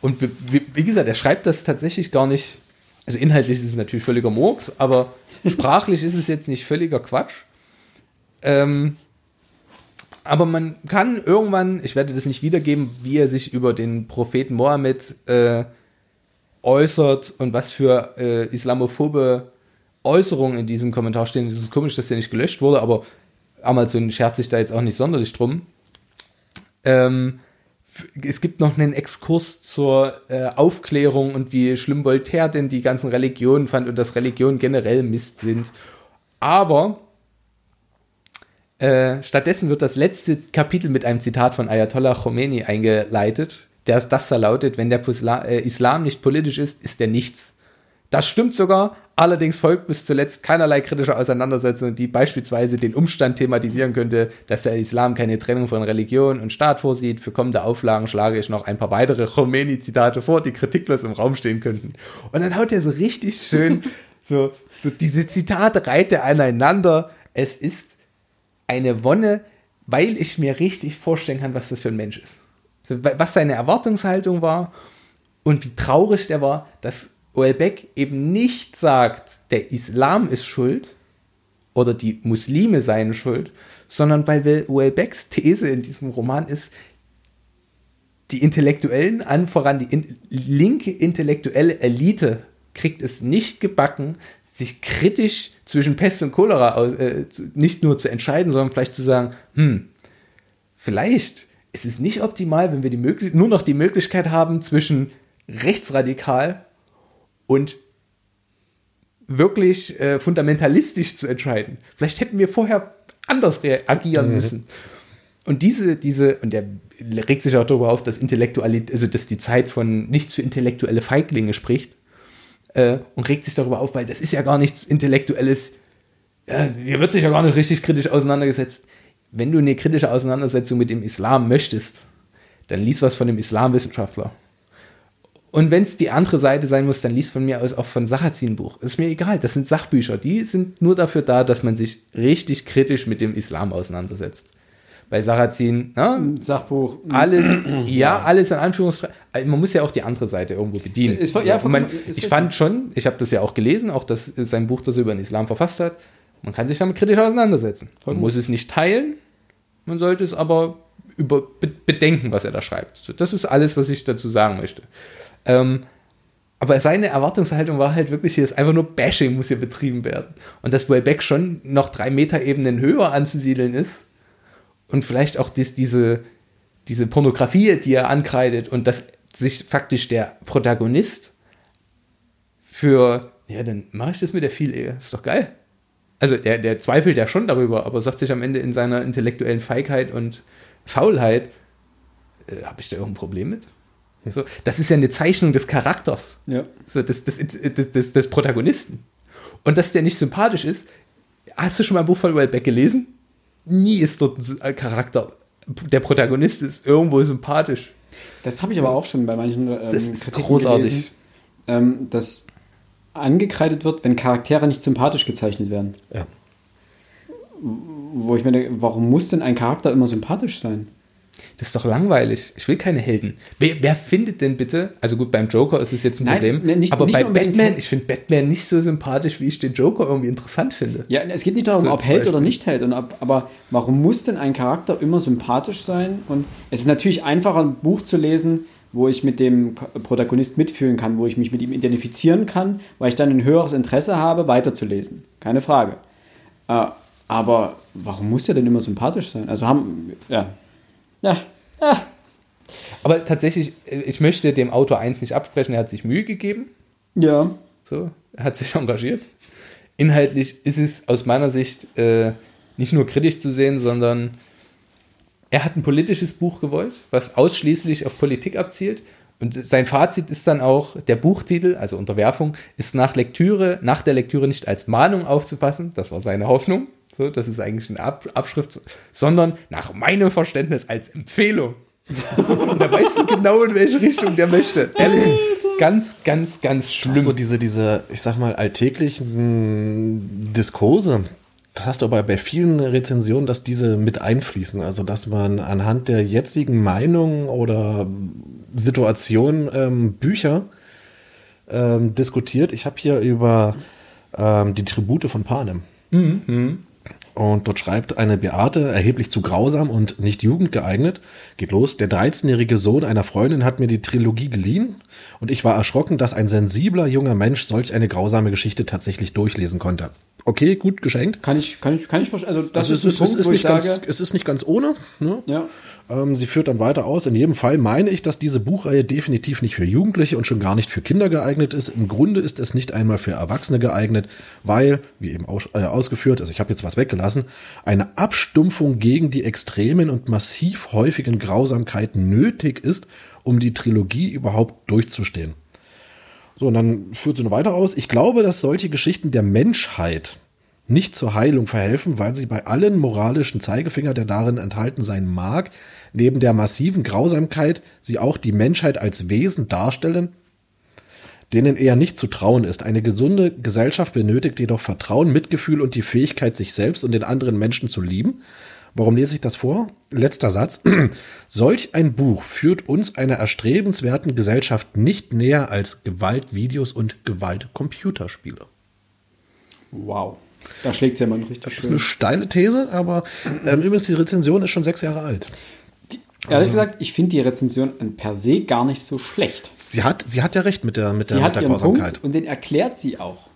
Und wie, wie, wie gesagt, er schreibt das tatsächlich gar nicht, also inhaltlich ist es natürlich völliger Murks, aber [LAUGHS] sprachlich ist es jetzt nicht völliger Quatsch. Ähm, aber man kann irgendwann, ich werde das nicht wiedergeben, wie er sich über den Propheten Mohammed äh, äußert und was für äh, islamophobe Äußerungen in diesem Kommentar stehen. Es ist komisch, dass der nicht gelöscht wurde, aber Amazon schert sich da jetzt auch nicht sonderlich drum. Ähm, es gibt noch einen Exkurs zur äh, Aufklärung und wie schlimm Voltaire denn die ganzen Religionen fand und dass Religionen generell Mist sind. Aber äh, stattdessen wird das letzte Kapitel mit einem Zitat von Ayatollah Khomeini eingeleitet, der das da lautet, wenn der äh, Islam nicht politisch ist, ist er nichts. Das stimmt sogar, allerdings folgt bis zuletzt keinerlei kritische Auseinandersetzung, die beispielsweise den Umstand thematisieren könnte, dass der Islam keine Trennung von Religion und Staat vorsieht. Für kommende Auflagen schlage ich noch ein paar weitere Khomeini-Zitate vor, die kritiklos im Raum stehen könnten. Und dann haut er so richtig schön [LAUGHS] so, so diese Zitate reiht er aneinander. Es ist eine Wonne, weil ich mir richtig vorstellen kann, was das für ein Mensch ist. Was seine Erwartungshaltung war und wie traurig der war, dass Oelbeck eben nicht sagt, der Islam ist schuld oder die Muslime seien schuld, sondern weil Oelbecks These in diesem Roman ist, die Intellektuellen, an voran die in, linke intellektuelle Elite, kriegt es nicht gebacken, sich kritisch zwischen Pest und Cholera aus, äh, nicht nur zu entscheiden, sondern vielleicht zu sagen, hm, vielleicht ist es nicht optimal, wenn wir die nur noch die Möglichkeit haben, zwischen rechtsradikal und wirklich äh, fundamentalistisch zu entscheiden. Vielleicht hätten wir vorher anders reagieren müssen. Und diese, diese, und er regt sich auch darüber auf, dass Intellektualität, also dass die Zeit von nichts für intellektuelle Feiglinge spricht. Äh, und regt sich darüber auf, weil das ist ja gar nichts Intellektuelles. Äh, hier wird sich ja gar nicht richtig kritisch auseinandergesetzt. Wenn du eine kritische Auseinandersetzung mit dem Islam möchtest, dann lies was von dem Islamwissenschaftler. Und wenn es die andere Seite sein muss, dann lies von mir aus auch von Sarrazin Buch. Ist mir egal, das sind Sachbücher. Die sind nur dafür da, dass man sich richtig kritisch mit dem Islam auseinandersetzt. Bei Sarrazin, ne? Sachbuch. alles, [CLEARS THROAT] ja, alles in Anführungszeichen. Man muss ja auch die andere Seite irgendwo bedienen. Ist ja, man, ich fand schon, ich habe das ja auch gelesen, auch das ist sein Buch, das er über den Islam verfasst hat. Man kann sich damit kritisch auseinandersetzen. Man muss es nicht teilen, man sollte es aber über, be, bedenken, was er da schreibt. So, das ist alles, was ich dazu sagen möchte. Ähm, aber seine Erwartungshaltung war halt wirklich, hier ist einfach nur Bashing muss hier betrieben werden. Und dass Wellbeck schon noch drei Meter-Ebenen höher anzusiedeln ist und vielleicht auch dies, diese, diese Pornografie, die er ankreidet und dass sich faktisch der Protagonist für, ja, dann mache ich das mit der Vielehe, ist doch geil. Also der, der zweifelt ja schon darüber, aber sagt sich am Ende in seiner intellektuellen Feigheit und Faulheit, äh, habe ich da irgendein Problem mit? So, das ist ja eine Zeichnung des Charakters, Ja. so, des, des, des, des, Protagonisten. Und dass der nicht sympathisch ist, hast du schon mal ein Buch von Wellbeck gelesen? Nie ist dort ein Charakter, der Protagonist ist irgendwo sympathisch. Das habe ich aber auch schon bei manchen ähm, Das ist Kritiken großartig. gelesen, ähm, dass angekreidet wird, wenn Charaktere nicht sympathisch gezeichnet werden. Ja. Wo ich mir denke, warum muss denn ein Charakter immer sympathisch sein? Das ist doch langweilig. Ich will keine Helden. Wer, wer findet denn bitte, also gut, beim Joker ist es jetzt ein Nein, Problem, ne, nicht- aber nicht bei Batman, ich finde Batman nicht so sympathisch, wie ich den Joker irgendwie interessant finde. Ja, es geht nicht darum, So ob Held Beispiel. oder nicht Held, und ob, aber warum muss denn ein Charakter immer sympathisch sein? Und es ist natürlich einfacher, ein Buch zu lesen, wo ich mit dem Protagonist mitfühlen kann, wo ich mich mit ihm identifizieren kann, weil ich dann ein höheres Interesse habe, weiterzulesen. Keine Frage. Äh, aber warum muss der denn immer sympathisch sein? Also haben, ja. Ja, ja. Aber tatsächlich, äh, ich möchte dem Autor eins nicht absprechen, er hat sich Mühe gegeben. Ja. So, er hat sich [LAUGHS] engagiert. Inhaltlich ist es aus meiner Sicht äh, nicht nur kritisch zu sehen, sondern er hat ein politisches Buch gewollt, was ausschließlich auf Politik abzielt. Und sein Fazit ist dann auch, der Buchtitel, also Unterwerfung, ist nach Lektüre, nach der Lektüre nicht als Mahnung aufzufassen, das war seine Hoffnung, so, das ist eigentlich eine Ab Abschrift, sondern nach meinem Verständnis als Empfehlung. Und da weißt du genau, in welche Richtung der möchte. Ehrlich, ganz, ganz, ganz Hast schlimm. du diese, diese, ich sag mal, alltäglichen Diskurse, das hast du aber bei vielen Rezensionen, dass diese mit einfließen. Also, dass man anhand der jetzigen Meinung oder Situation ähm, Bücher ähm, diskutiert. Ich habe hier über ähm, die Tribute von Panem. Und dort schreibt eine Beate, erheblich zu grausam und nicht jugendgeeignet. Geht los. Der 13-jährige Sohn einer Freundin hat mir die Trilogie geliehen und ich war erschrocken, dass ein sensibler junger Mensch solch eine grausame Geschichte tatsächlich durchlesen konnte. Okay, gut geschenkt. Kann ich, kann ich, kann ich verstehen. Also, das Also ist, es, ist, ein es, Punkt, ist nicht ich ganz, sage, es ist nicht ganz ohne. Ne? ja. Ähm, sie führt dann weiter aus. In jedem Fall meine ich, dass diese Buchreihe definitiv nicht für Jugendliche und schon gar nicht für Kinder geeignet ist. Im Grunde ist es nicht einmal für Erwachsene geeignet, weil, wie eben aus, äh, ausgeführt, also ich habe jetzt was weggelassen, eine Abstumpfung gegen die extremen und massiv häufigen Grausamkeiten nötig ist, um die Trilogie überhaupt durchzustehen. So, und dann führt sie noch weiter aus. Ich glaube, dass solche Geschichten der Menschheit nicht zur Heilung verhelfen, weil sie bei allen moralischen Zeigefinger, der darin enthalten sein mag, neben der massiven Grausamkeit sie auch die Menschheit als Wesen darstellen, denen eher nicht zu trauen ist. Eine gesunde Gesellschaft benötigt jedoch Vertrauen, Mitgefühl und die Fähigkeit, sich selbst und den anderen Menschen zu lieben. Warum lese ich das vor? Letzter Satz. [CLEARS THROAT] Solch ein Buch führt uns einer erstrebenswerten Gesellschaft nicht näher als Gewaltvideos und Gewaltcomputerspiele. Wow. Da schlägt es ja mal richtig Das ist schön. eine steile These, aber ähm, übrigens, die Rezension ist schon sechs Jahre alt. Ehrlich gesagt, ich finde die Rezension per se gar nicht so schlecht. Sie hat, sie hat ja recht mit der, mit Sie der, mit der ihren Grausamkeit. Punkt und den erklärt sie auch.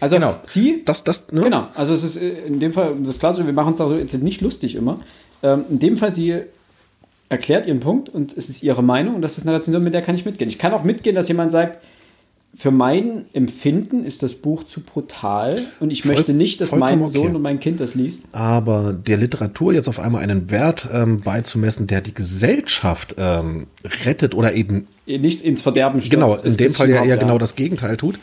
Also Genau. sie, Das, das, ne? genau, also es ist äh, in dem Fall, das ist klar, wir machen uns darüber jetzt nicht lustig immer. Ähm, in dem Fall, sie erklärt ihren Punkt und es ist ihre Meinung und das ist eine Rezension, mit der kann ich mitgehen. Ich kann auch mitgehen, dass jemand sagt, für mein Empfinden ist das Buch zu brutal und ich Voll- möchte nicht, dass mein Sohn okay. und mein Kind das liest. Aber der Literatur jetzt auf einmal einen Wert ähm, beizumessen, der die Gesellschaft ähm, rettet oder eben, Nicht ins Verderben stürzt. genau, in dem Fall ja eher genau das Gegenteil tut,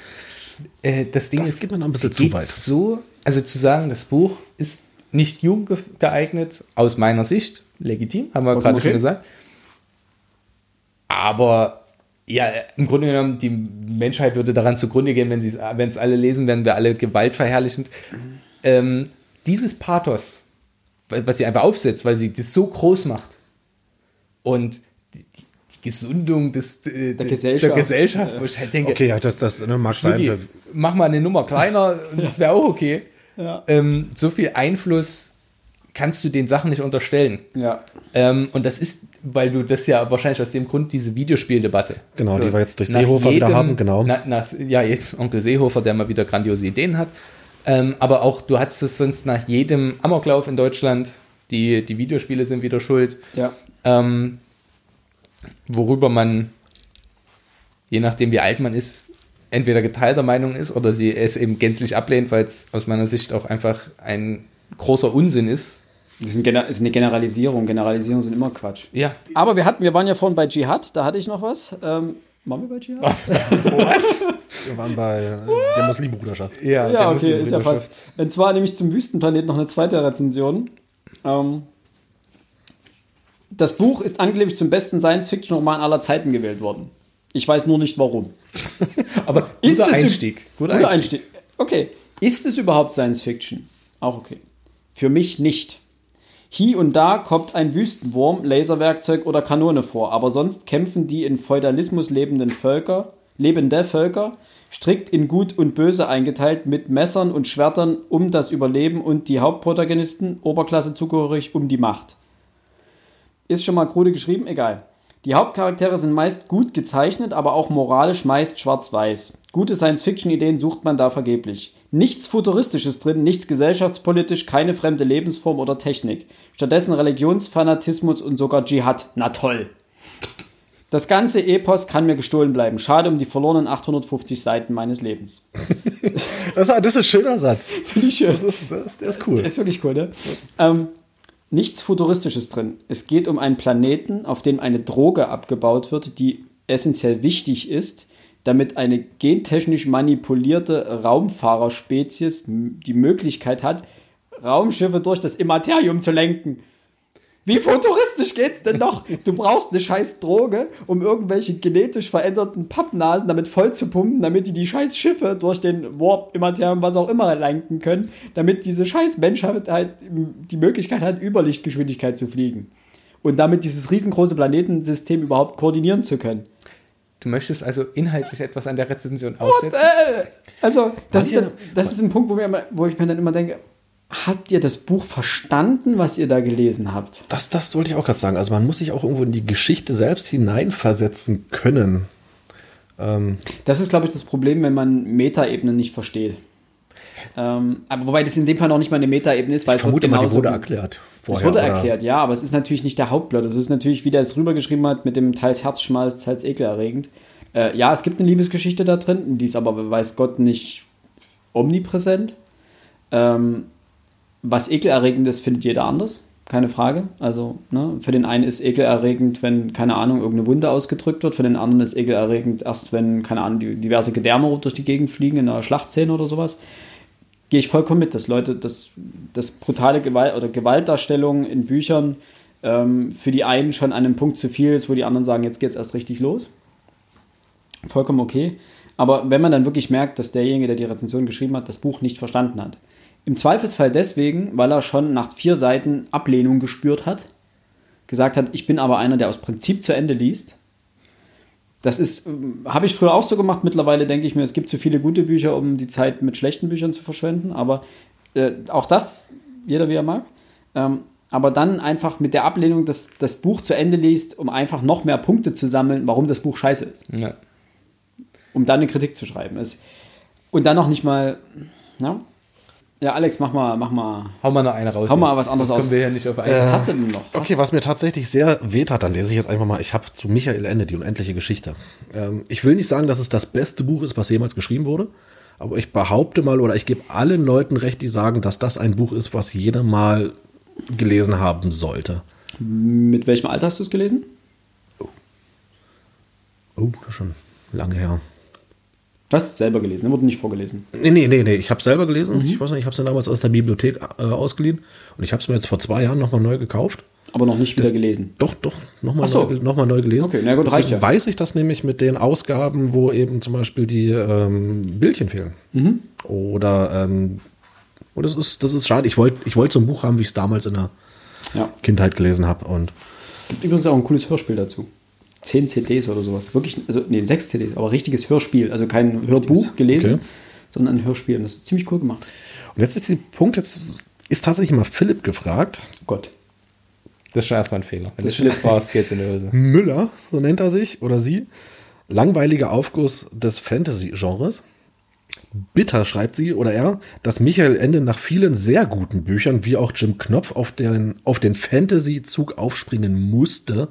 Äh, das Ding Das ist, geht mir noch ein bisschen zu weit. So, also zu sagen, das Buch ist nicht jugendgeeignet, aus meiner Sicht, legitim, haben wir gerade okay. schon gesagt. Aber ja, im Grunde genommen, die Menschheit würde daran zugrunde gehen, wenn sie es wenn es alle lesen, wären wir alle gewaltverherrlichend. Ähm, dieses Pathos, was sie einfach aufsetzt, weil sie das so groß macht und die, die, Gesundung des, äh, der Gesellschaft. der Gesellschaft wo ich halt denke, okay, ja, das, das ne, mag sein. Mach mal eine Nummer kleiner und [LAUGHS] das wäre auch okay. Ja. Ähm, so viel Einfluss kannst du den Sachen nicht unterstellen. Ja. Ähm, und das ist, weil du das ja wahrscheinlich aus dem Grund diese Videospieldebatte. Genau, die wir jetzt durch Seehofer wieder haben, genau. Na, nach, ja, jetzt Onkel Seehofer, der mal wieder grandiose Ideen hat. Ähm, aber auch, du hattest es sonst nach jedem Amoklauf in Deutschland, die, die Videospiele sind wieder schuld Ja. ähm, worüber man, je nachdem wie alt man ist, entweder geteilter Meinung ist oder sie es eben gänzlich ablehnt, weil es aus meiner Sicht auch einfach ein großer Unsinn ist. Das ist, ein Gener ist eine Generalisierung. Generalisierungen sind immer Quatsch. Ja, Aber wir hatten, wir waren ja vorhin bei Dschihad, da hatte ich noch was. Ähm, waren wir bei Dschihad? [LAUGHS] Wir waren bei äh, der Muslimbruderschaft. ja, Ja, okay, ist ja fast. Und zwar nämlich zum Wüstenplanet noch eine zweite Rezension. Ähm, das Buch ist angeblich zum besten Science-Fiction-Roman aller Zeiten gewählt worden. Ich weiß nur nicht warum. [LAUGHS] Aber Ist guter es- Einstieg. Guter, Einstieg. Okay. Ist es überhaupt Science-Fiction? Auch okay. Für mich nicht. Hier und da kommt ein Wüstenwurm, Laserwerkzeug oder Kanone vor, aber sonst kämpfen die in Feudalismus lebenden Völker, lebende Völker, strikt in Gut und Böse eingeteilt, mit Messern und Schwertern um das Überleben und die Hauptprotagonisten, Oberklasse zugehörig, um die Macht. Ist schon mal krude geschrieben, egal. Die Hauptcharaktere sind meist gut gezeichnet, aber auch moralisch meist schwarz-weiß. Gute Science-Fiction-Ideen sucht man da vergeblich. Nichts Futuristisches drin, nichts gesellschaftspolitisch, keine fremde Lebensform oder Technik. Stattdessen Religionsfanatismus und sogar Dschihad. Na toll. Das ganze Epos kann mir gestohlen bleiben. Schade um die verlorenen 850 Seiten meines Lebens. [LAUGHS] Das, ist ein schöner Satz. [LAUGHS] Finde ich schön. Das ist, das, der ist cool. Ist wirklich cool, ne? Ähm, nichts Futuristisches drin. Es geht um einen Planeten, auf dem eine Droge abgebaut wird, die essentiell wichtig ist, damit eine gentechnisch manipulierte Raumfahrerspezies die Möglichkeit hat, Raumschiffe durch das Immaterium zu lenken. Wie futuristisch geht's denn noch? Du brauchst eine scheiß Droge, um irgendwelche genetisch veränderten Pappnasen damit voll zu pumpen, damit die die scheiß Schiffe durch den Warp, Immaterium, was auch immer lenken können, damit diese scheiß Menschheit halt die Möglichkeit hat, über Lichtgeschwindigkeit zu fliegen. Und damit dieses riesengroße Planetensystem überhaupt koordinieren zu können. Du möchtest also inhaltlich etwas an der Rezension aussetzen? Äh, also, das ist, dann, das ist ein Punkt, wo, mir immer, wo ich mir dann immer denke, habt ihr das Buch verstanden, was ihr da gelesen habt? Das, das wollte ich auch gerade sagen. Also man muss sich auch irgendwo in die Geschichte selbst hineinversetzen können. Ähm, Das ist, glaube ich, das Problem, wenn man Metaebenen nicht versteht. Ähm, aber wobei das in dem Fall noch nicht mal eine Metaebene ist, weil ich vermute es mal, wird die wurde erklärt. Es wurde oder? erklärt, ja, aber es ist natürlich nicht der Hauptplot. Es ist natürlich, wie der es drüber geschrieben hat, mit dem teils herzschmalz, teils ekelerregend. Äh, ja, es gibt eine Liebesgeschichte da drin, die ist aber, weiß Gott, nicht omnipräsent. Ähm, was ekelerregend ist, findet jeder anders. Keine Frage. Also, ne, für den einen ist ekelerregend, wenn, keine Ahnung, irgendeine Wunde ausgedrückt wird. Für den anderen ist ekelerregend erst, wenn, keine Ahnung, diverse Gedärme durch die Gegend fliegen in einer Schlachtszene oder sowas. Gehe ich vollkommen mit, dass Leute, dass, dass brutale Gewalt oder Gewaltdarstellung in Büchern ähm, für die einen schon an einem Punkt zu viel ist, wo die anderen sagen, jetzt geht's erst richtig los. Vollkommen okay. Aber wenn man dann wirklich merkt, dass derjenige, der die Rezension geschrieben hat, das Buch nicht verstanden hat. Im Zweifelsfall deswegen, weil er schon nach vier Seiten Ablehnung gespürt hat, gesagt hat, ich bin aber einer, der aus Prinzip zu Ende liest. Das ist, ähm, habe ich früher auch so gemacht. Mittlerweile denke ich mir, es gibt zu viele gute Bücher, um die Zeit mit schlechten Büchern zu verschwenden. Aber äh, auch das, jeder wie er mag. Ähm, aber dann einfach mit der Ablehnung das, das Buch zu Ende liest, um einfach noch mehr Punkte zu sammeln, warum das Buch scheiße ist Ja. um dann eine Kritik zu schreiben. Es, und dann noch nicht mal, ja, Ja, Alex, mach mal, mach mal. Hau mal noch eine raus. Hau mal was anderes aus. wir ja nicht auf Was einen. hast du denn noch? Okay, was mir tatsächlich sehr wehtat, dann lese ich jetzt einfach mal. Ich habe zu Michael Ende, die unendliche Geschichte. Ähm, ich will nicht sagen, dass es das beste Buch ist, was jemals geschrieben wurde, aber ich behaupte mal oder ich gebe allen Leuten recht, die sagen, dass das ein Buch ist, was jeder mal gelesen haben sollte. Mit welchem Alter hast du es gelesen? Oh, das ist schon lange her. Du hast es selber gelesen, ne? wurde nicht vorgelesen. Nee, nee, nee, nee. ich habe selber gelesen. Ich weiß nicht, ich habe es damals aus der Bibliothek äh, ausgeliehen und ich habe es mir jetzt vor zwei Jahren nochmal neu gekauft. Aber noch nicht wieder gelesen. Doch, doch, nochmal so. neu, noch mal neu gelesen. Okay, na gut, Deswegen reicht ja. weiß ich das nämlich mit den Ausgaben, wo eben zum Beispiel die ähm, Bildchen fehlen. Mhm. Oder, ähm, und das ist, das ist schade. Ich wollte ich wollte so ein Buch haben, wie ich es damals in der Ja. Kindheit gelesen habe. Und Gibt übrigens auch ein cooles Hörspiel dazu. Zehn CDs oder sowas. Wirklich, also, nee, sechs CDs, aber richtiges Hörspiel. Also kein Hörbuch gelesen, Okay. sondern ein Hörspiel. Und das ist ziemlich cool gemacht. Und jetzt ist der Punkt, jetzt ist tatsächlich mal Philipp gefragt. Gott. Das ist schon erstmal ein Fehler. Wenn Das Schliff [LAUGHS] raus, geht's in die Hose. Müller, so nennt er sich oder sie. Langweiliger Aufguss des Fantasy-Genres. Bitter schreibt sie oder er, dass Michael Ende nach vielen sehr guten Büchern, wie auch Jim Knopf, auf den, auf den Fantasy-Zug aufspringen musste.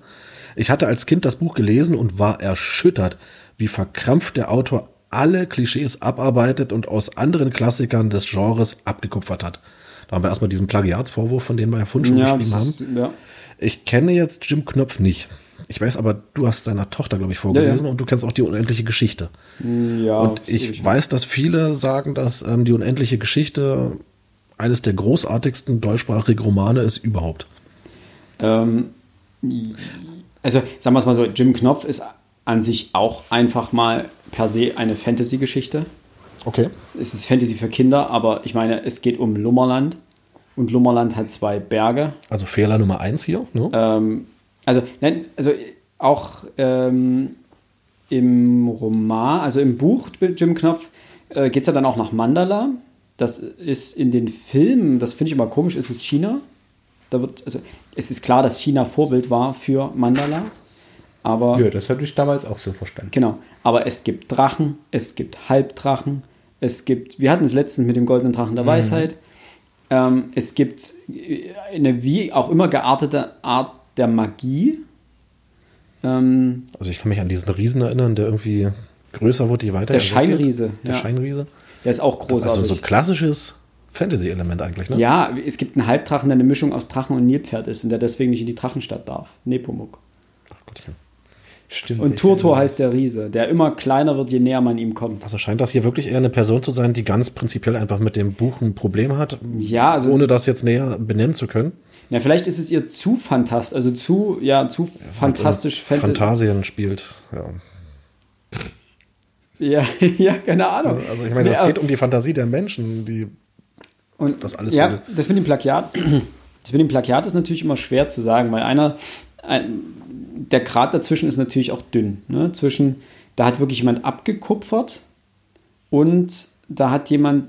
Ich hatte als Kind das Buch gelesen und war erschüttert, wie verkrampft der Autor alle Klischees abarbeitet und aus anderen Klassikern des Genres abgekupfert hat. Da haben wir erstmal diesen Plagiatsvorwurf, von dem wir ja vorhin schon Ja, geschrieben haben. ist, ja. Ich kenne jetzt Jim Knopf nicht. Ich weiß aber, du hast deiner Tochter, glaube ich, vorgelesen Ja, und du kennst auch die unendliche Geschichte. ja und ich ist- weiß, dass viele sagen, dass ähm, die unendliche Geschichte eines der großartigsten deutschsprachigen Romane ist überhaupt. Ähm, also, sagen wir es mal so, Jim Knopf ist an sich auch einfach mal per se eine Fantasy-Geschichte. Okay. Es ist Fantasy für Kinder, aber ich meine, es geht um Lummerland. Und Lummerland hat zwei Berge. Also Fehler Nummer eins hier. Ne? Ähm, also, nein, also auch ähm, im Roman, also im Buch Jim Knopf, äh, geht es ja dann auch nach Mandala. Das ist in den Filmen, das finde ich immer komisch, ist es China. Da wird, also, es ist klar, dass China Vorbild war für Mandala. Aber Ja, das hatte ich damals auch so verstanden. Genau. Aber es gibt Drachen, es gibt Halbdrachen, es gibt, wir hatten es letztens mit dem goldenen Drachen der Weisheit. Ähm, es gibt eine wie auch immer geartete Art der Magie. Ähm, Also ich kann mich an diesen Riesen erinnern, der irgendwie größer wird, je weiter Der er. Scheinriese, Der ja. Scheinriese. der ist auch Das ist großartig. also so ein klassisches Fantasy-Element eigentlich, ne? ja, es gibt einen Halbdrachen, der eine Mischung aus Drachen und Nilpferd ist und der deswegen nicht in die Drachenstadt darf. Nepomuk. Ach Gottchen. Stimmt. Und Turtur heißt der Riese, der immer kleiner wird, je näher man ihm kommt. Also scheint das hier wirklich eher eine Person zu sein, die ganz prinzipiell einfach mit dem Buch ein Problem hat, Ja, also ohne das jetzt näher benennen zu können. ja, vielleicht ist es ihr zu fantastisch, also zu, ja, zu fantastisch Fantasy. Fantasien spielt. Ja. Ja, [LAUGHS] ja, keine Ahnung. Also ich meine, es Ja, geht um die Fantasie der Menschen, die und das alles Ja, will. das mit dem Plagiat, das mit dem Plagiat ist natürlich immer schwer zu sagen, weil einer, ein, der Grad dazwischen ist natürlich auch dünn. Ne? Zwischen, da hat wirklich jemand abgekupfert und da hat jemand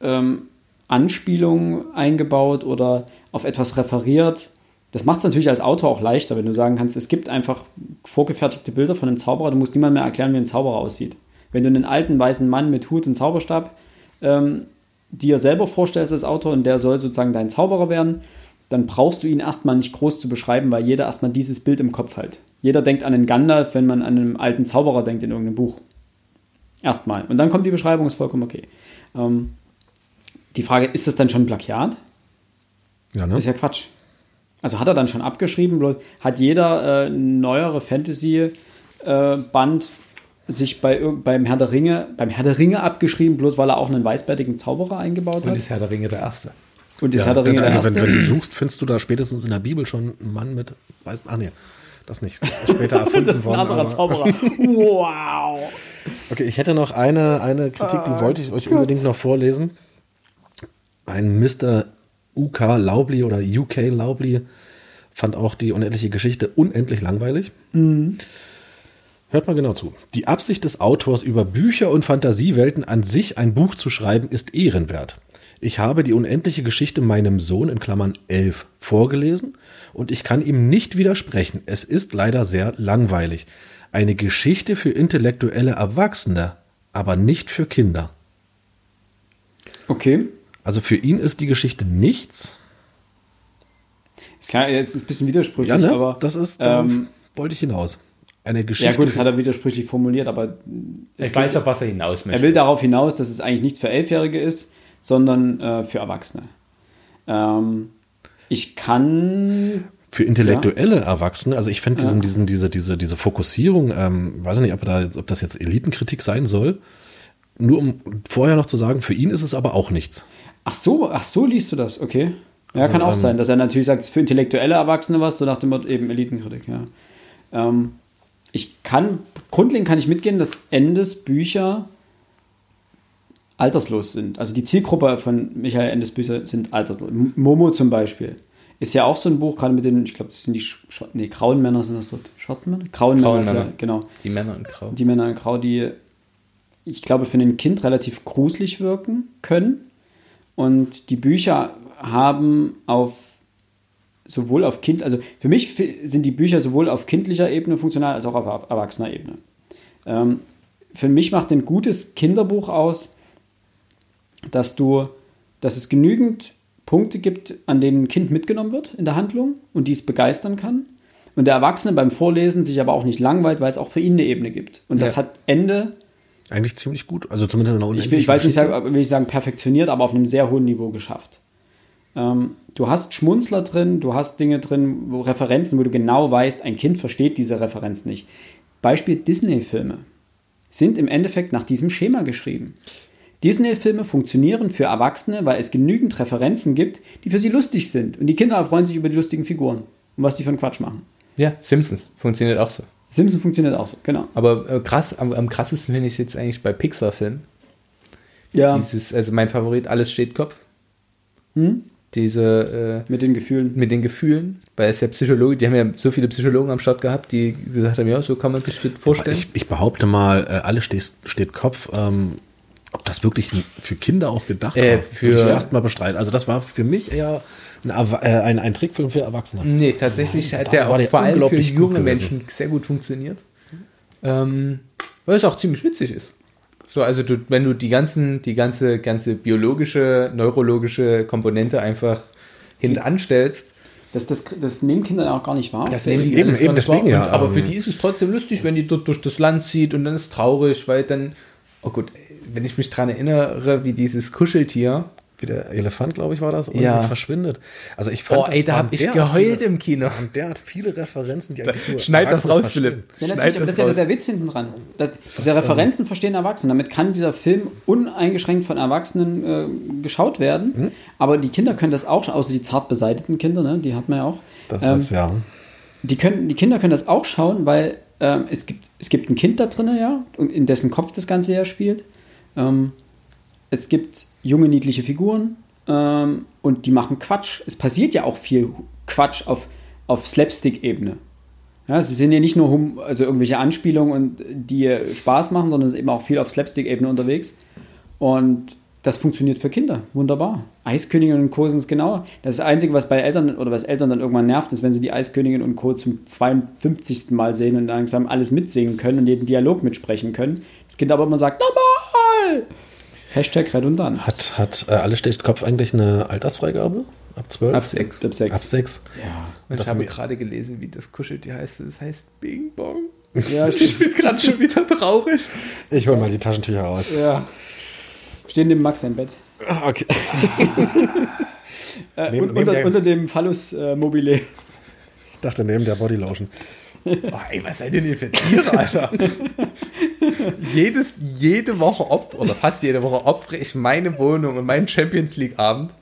ähm, Anspielungen eingebaut oder auf etwas referiert. Das macht es natürlich als Autor auch leichter, wenn du sagen kannst, es gibt einfach vorgefertigte Bilder von einem Zauberer, du musst niemand mehr erklären, wie ein Zauberer aussieht. Wenn du einen alten weißen Mann mit Hut und Zauberstab ähm, dir selber vorstellst als Autor und der soll sozusagen dein Zauberer werden, dann brauchst du ihn erstmal nicht groß zu beschreiben, weil jeder erstmal dieses Bild im Kopf hat. Jeder denkt an einen Gandalf, wenn man an einen alten Zauberer denkt in irgendeinem Buch. Erstmal. Und dann kommt die Beschreibung, ist vollkommen okay. Ähm, die Frage, ist das dann schon Plagiat? ja, ne? Ist ja Quatsch. Also hat er dann schon abgeschrieben, hat jeder äh, neuere Fantasy-Band sich bei, beim Herr der Ringe, beim Herr der Ringe abgeschrieben, bloß weil er auch einen weißbärtigen Zauberer eingebaut Und hat. ist Herr der Ringe der Erste. Und ist Ja, Herr der Ringe denn, der also wenn, erste. wenn du suchst, findest du da spätestens in der Bibel schon einen Mann mit weißen. Ach nee, das nicht. Das ist später [LAUGHS] erfunden Das ist ein anderer Zauberer. [LAUGHS] wow. Okay, ich hätte noch eine, eine Kritik, Ah, die wollte ich euch unbedingt noch vorlesen. Ein Mr. UK Laubli oder UK Laubli fand auch die unendliche Geschichte unendlich langweilig. Hört mal genau zu. Die Absicht des Autors, über Bücher und Fantasiewelten an sich ein Buch zu schreiben, ist ehrenwert. Ich habe die unendliche Geschichte meinem Sohn in Klammern 11 vorgelesen und ich kann ihm nicht widersprechen. Es ist leider sehr langweilig. Eine Geschichte für intellektuelle Erwachsene, aber nicht für Kinder. Okay. Also für ihn ist die Geschichte nichts. Ist klar, es ist ein bisschen widersprüchlich, Ja, ne? aber. das ist, ähm, wollte ich hinaus. Eine Geschichte. ja, gut, das hat er widersprüchlich formuliert, aber. es Ich weiß auf was er hinaus Er möchte. will darauf hinaus, dass es eigentlich nichts für Elfjährige ist, sondern äh, für Erwachsene. Ähm, ich kann. für intellektuelle Erwachsene, also ich finde diesen, diesen, diese, diese, diese Fokussierung, ähm, weiß ich nicht, ob, da, ob das jetzt Elitenkritik sein soll. Nur um vorher noch zu sagen, für ihn ist es aber auch nichts. Ach so, ach so liest du das, okay. Ja, Also, kann auch ähm, sein, dass er natürlich sagt, es ist für intellektuelle Erwachsene was, so nach dem Motto eben Elitenkritik, ja. Ähm, ich kann, grundlegend kann ich mitgehen, dass Endes Bücher alterslos sind. Also die Zielgruppe von Michael Endes Bücher sind alterslos. Momo zum Beispiel ist ja auch so ein Buch, gerade mit den, ich glaube, das sind die Sch Sch- nee, grauen Männer, sind das dort schwarzen Männer? Grauen, Grauen Männer, Männer. genau. Die Männer in Grau. Die Männer in Grau, die, ich glaube, für ein Kind relativ gruselig wirken können. Und die Bücher haben auf sowohl auf Kind, also für mich sind die Bücher sowohl auf kindlicher Ebene funktional als auch auf erwachsener Ebene. Ähm, für mich macht ein gutes Kinderbuch aus, dass du, dass es genügend Punkte gibt, an denen ein Kind mitgenommen wird in der Handlung und die es begeistern kann. Und der Erwachsene beim Vorlesen sich aber auch nicht langweilt, weil es auch für ihn eine Ebene gibt. Und das Ja. hat Ende, Eigentlich ziemlich gut. Also zumindest in der ich will, ich weiß nicht, will ich sagen perfektioniert, aber auf einem sehr hohen Niveau geschafft. Ähm, du hast Schmunzler drin, du hast Dinge drin, wo Referenzen, wo du genau weißt, ein Kind versteht diese Referenz nicht. Beispiel Disney-Filme sind im Endeffekt nach diesem Schema geschrieben. Disney-Filme funktionieren für Erwachsene, weil es genügend Referenzen gibt, die für sie lustig sind. Und die Kinder freuen sich über die lustigen Figuren und was die für einen Quatsch machen. Ja, Simpsons funktioniert auch so. Simpson funktioniert auch so, genau. Aber äh, krass, am, am krassesten finde ich es jetzt eigentlich bei Pixar-Filmen. Ja, Dieses, also mein Favorit, alles steht Kopf. Hm? Diese äh, mit den Gefühlen. mit den Gefühlen, weil es ja Psychologe, die haben ja so viele Psychologen am Start gehabt, die gesagt haben, ja, so kann man sich das vorstellen. Ich, ich behaupte mal, äh, alles steht, steht Kopf. Ähm, ob das wirklich für Kinder auch gedacht Äh, war, für- würde ich fast mal bestreiten. Also das war für mich eher ein, äh, ein, ein Trickfilm für Erwachsene. Nee, tatsächlich hat der auch der vor allem für junge. Menschen sehr gut funktioniert. Ähm, weil es auch ziemlich witzig ist. So, also du, wenn du die ganzen, die ganze, ganze biologische, neurologische Komponente einfach hintanstellst, Das, das, das nehmen Kinder auch gar nicht wahr. das nehmen die Eben, alles eben deswegen ja, Und, aber ähm, für die ist es trotzdem lustig, wenn die dort durch das Land zieht und dann ist es traurig, weil dann, oh gut, wenn ich mich dran erinnere, wie dieses Kuscheltier, Wie der Elefant, glaube ich, war das, Ja. irgendwie verschwindet. Also ich fand, oh ey, da habe ich geheult viele, im Kino. Und der hat viele Referenzen, die eigentlich nur Schneid das raus, verstehen. Philipp. Ja, Schneid natürlich, aber das ist ja der Witz hinten dran. Das, diese Referenzen verstehen Erwachsene. Damit kann dieser Film uneingeschränkt von Erwachsenen äh, geschaut werden. Mhm. Aber die Kinder können das auch, außer die zart beseiteten Kinder, ne, die hat man ja auch. Das Ähm, ist ja. Die, können, die Kinder können das auch schauen, weil ähm, es, gibt, es gibt ein Kind da drin, ja, und in dessen Kopf das Ganze ja spielt. Ähm, es gibt junge, niedliche Figuren ähm, und die machen Quatsch. Es passiert ja auch viel Quatsch auf, auf Slapstick-Ebene. Ja, sie sind ja nicht nur hum, also irgendwelche Anspielungen, und, die Spaß machen, sondern es ist eben auch viel auf Slapstick-Ebene unterwegs. Und das funktioniert für Kinder. Wunderbar. Eiskönigin und Co. sind es genau. Das Einzige, was bei Eltern oder was Eltern dann irgendwann nervt, ist, wenn sie die Eiskönigin und Co. zum 52. Mal sehen und langsam alles mitsingen können und jeden Dialog mitsprechen können. Das Kind aber immer sagt, nochmal! Hashtag Redundanz. Hat, hat äh, alles steht Kopf eigentlich eine Altersfreigabe? Ab 12? Ab sechs. Ab sechs. Ab 6. Ja. Und Das ich habe gerade gelesen, wie das Kuscheltier heißt. Es heißt Bing Bong. Ja, [LAUGHS] Ich bin gerade schon wieder traurig. Ich hol mal die Taschentücher raus. ja. Stehen neben Max sein Bett. Ah, Okay. [LAUGHS] Äh, Neben- un- neben unter, der- unter dem Phallus äh, mobile. Ich dachte neben der Bodylotion. Oh, ey, was seid denn ihr für Tiere, Alter? Jedes, jede Woche opfer, oder fast jede Woche opfere ich meine Wohnung und meinen Champions League Abend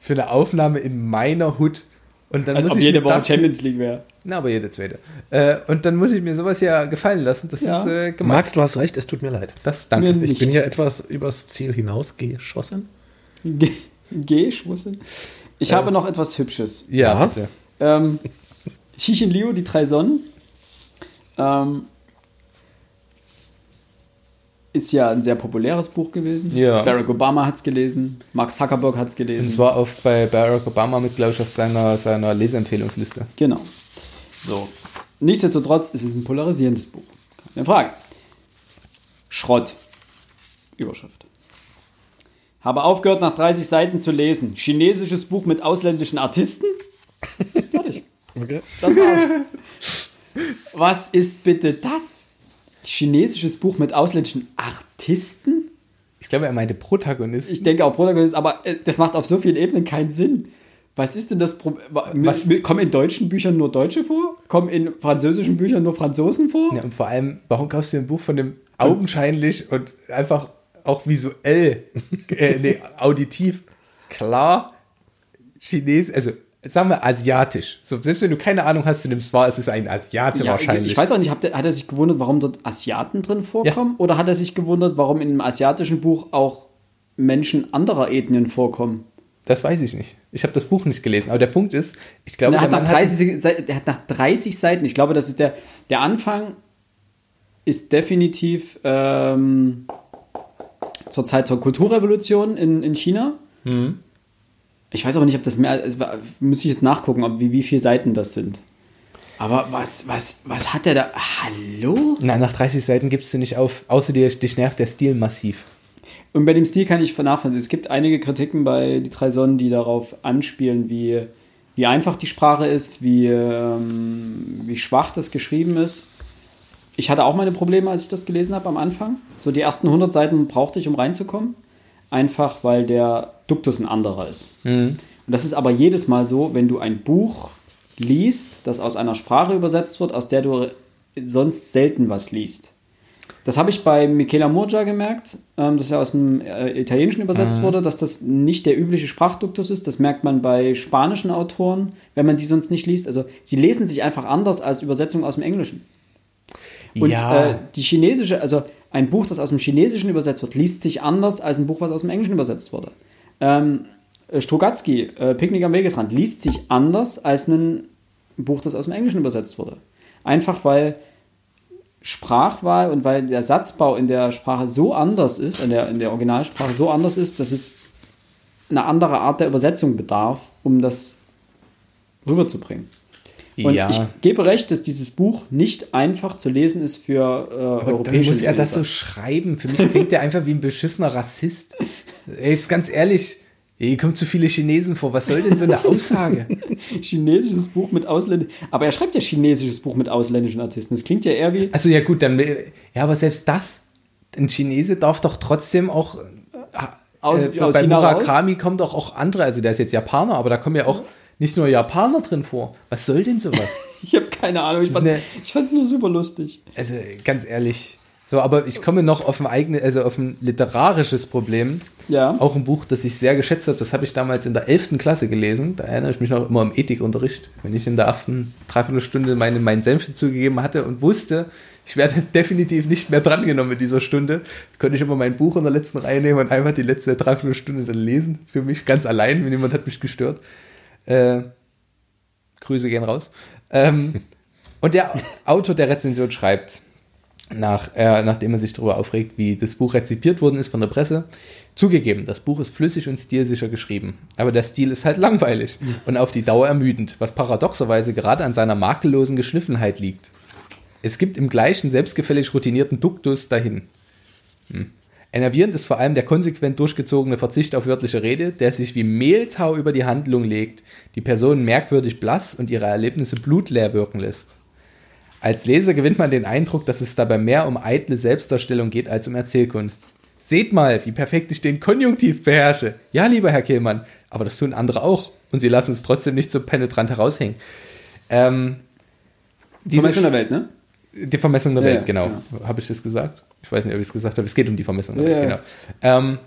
für eine Aufnahme in meiner Hut. Und dann Also muss ob ich jede Woche Champions League wäre. Na, aber jede zweite. Äh, und dann muss ich mir sowas ja gefallen lassen. Das Ja. ist äh, gemein. Max, du hast recht, es tut mir leid. das danke. Mir- Ich bin hier etwas übers Ziel hinausgeschossen. Ge- [LAUGHS] Geschwussel. Ich habe noch etwas Hübsches. Ja, Ja. bitte. Ähm, Xixin Liu, die drei Sonnen, ähm, ist ja ein sehr populäres Buch gewesen. Ja. Barack Obama hat es gelesen, Mark Zuckerberg hat es gelesen. Und zwar auf, bei Barack Obama mit, glaube ich, auf seiner, seiner Leseempfehlungsliste. Genau. So. Nichtsdestotrotz ist es ein polarisierendes Buch. Keine Frage. Schrott. Überschrift. Habe aufgehört, nach 30 Seiten zu lesen. Chinesisches Buch mit ausländischen Artisten? [LAUGHS] Okay. Das war's. [LAUGHS] Was ist bitte das? Chinesisches Buch mit ausländischen Artisten? Ich glaube, er meinte Protagonist. Ich denke auch Protagonist, aber äh, das macht auf so vielen Ebenen keinen Sinn. Was ist denn das Problem? Was- Kommen in deutschen Büchern nur Deutsche vor? Kommen in französischen Büchern nur Franzosen vor? Ja, und vor allem, warum kaufst du ein Buch von dem augenscheinlich und einfach auch visuell, [LAUGHS] äh, nee, auditiv klar Chines, also sagen wir asiatisch. So, selbst wenn du keine Ahnung hast, du nimmst wahr, es ist ein Asiate Ja, wahrscheinlich. Ich weiß auch nicht, hat, hat er sich gewundert, warum dort Asiaten drin vorkommen? Oder hat er sich gewundert, warum in einem asiatischen Buch auch Menschen anderer Ethnien vorkommen? Das weiß ich nicht. Ich habe das Buch nicht gelesen. Aber der Punkt ist, ich glaube, er hat der nach Mann 30, Seiten- der hat nach 30 Seiten, ich glaube, das ist der, der Anfang ist definitiv ähm, zur Zeit der Kulturrevolution in, in China. Mhm. Ich weiß aber nicht, ob das mehr, war- muss ich jetzt nachgucken, ob, wie, wie viele Seiten das sind. Aber was, was, was hat der da? Hallo? Na, nach 30 Seiten gibst du nicht auf, außer dir, dich nervt der Stil massiv. Und bei dem Stil kann ich nachvollziehen. Es gibt einige Kritiken bei Die drei Sonnen, die darauf anspielen, wie, wie einfach die Sprache ist, wie, ähm, wie schwach das geschrieben ist. Ich hatte auch meine Probleme, als ich das gelesen habe am Anfang. So die ersten 100 Seiten brauchte ich, um reinzukommen. Einfach, weil der Duktus ein anderer ist. Und das ist aber jedes Mal so, wenn du ein Buch liest, das aus einer Sprache übersetzt wird, aus der du sonst selten was liest. Das habe ich bei Michela Murgia gemerkt, ähm, dass er aus dem äh, Italienischen übersetzt wurde, dass das nicht der übliche Sprachduktus ist. Das merkt man bei spanischen Autoren, wenn man die sonst nicht liest. Also sie lesen sich einfach anders als Übersetzungen aus dem Englischen. Und ja, äh, die chinesische, also ein Buch, das aus dem Chinesischen übersetzt wird, liest sich anders als ein Buch, was aus dem Englischen übersetzt wurde. Ähm, äh, Strugatsky, äh, Picknick am Wegesrand, liest sich anders als ein Buch, das aus dem Englischen übersetzt wurde. Einfach weil Sprachwahl und weil der Satzbau in der Sprache so anders ist, in der, in der Originalsprache so anders ist, dass es eine andere Art der Übersetzung bedarf, um das rüberzubringen. Und ja. ich gebe recht, dass dieses Buch nicht einfach zu lesen ist für äh, Aber dann europäische muss er das so Leser. schreiben. Für mich klingt er einfach wie ein beschissener Rassist. [LAUGHS] Jetzt ganz ehrlich, hier kommen zu viele Chinesen vor. Was soll denn so eine [LAUGHS] Aussage? chinesisches Buch mit ausländischen. Aber er schreibt ja chinesisches Buch mit ausländischen Artisten. Das klingt ja eher wie. Also ja gut, dann ja, aber selbst das, ein Chinese darf doch trotzdem auch Aus- äh, aus bei China Murakami kommen doch auch andere, also der ist jetzt Japaner, aber da kommen ja auch nicht nur Japaner drin vor. Was soll denn sowas? [LAUGHS] Ich habe keine Ahnung. Ich fand es nur super lustig. Also ganz ehrlich. So, aber ich komme noch auf ein eigenes, also auf ein literarisches Problem. Ja. Auch ein Buch, das ich sehr geschätzt habe. Das habe ich damals in der 11. Klasse gelesen. Da erinnere ich mich noch immer im Ethikunterricht, wenn ich in der ersten Dreiviertelstunde meine, meinen Senf zugegeben hatte und wusste, ich werde [LAUGHS] definitiv nicht mehr drangenommen in dieser Stunde, konnte ich immer mein Buch in der letzten Reihe nehmen und einfach die letzte Dreiviertelstunde dann lesen. Für mich ganz allein, wenn jemand hat mich gestört. Äh, Grüße gehen raus. Ähm, [LAUGHS] und der Autor der Rezension schreibt, nach, äh, nachdem er sich darüber aufregt, wie das Buch rezipiert worden ist von der Presse. Zugegeben, das Buch ist flüssig und stilsicher geschrieben, aber der Stil ist halt langweilig und auf die Dauer ermüdend, was paradoxerweise gerade an seiner makellosen Geschliffenheit liegt. Es gibt im gleichen selbstgefällig routinierten Duktus dahin. Hm. Enervierend ist vor allem der konsequent durchgezogene Verzicht auf wörtliche Rede, der sich wie Mehltau über die Handlung legt, die Personen merkwürdig blass und ihre Erlebnisse blutleer wirken lässt. Als Leser gewinnt man den Eindruck, dass es dabei mehr um eitle Selbstdarstellung geht als um Erzählkunst. Seht mal, wie perfekt ich den Konjunktiv beherrsche. Ja, lieber Herr Kehlmann, aber das tun andere auch. Und sie lassen es trotzdem nicht so penetrant heraushängen. Ähm, diese Vermessung der Welt, ne? die Vermessung der Ja, Welt, ja, genau. genau. Habe ich das gesagt? Ich weiß nicht, ob ich es gesagt habe. Es geht um die Vermessung der Ja, Welt, genau. Ähm,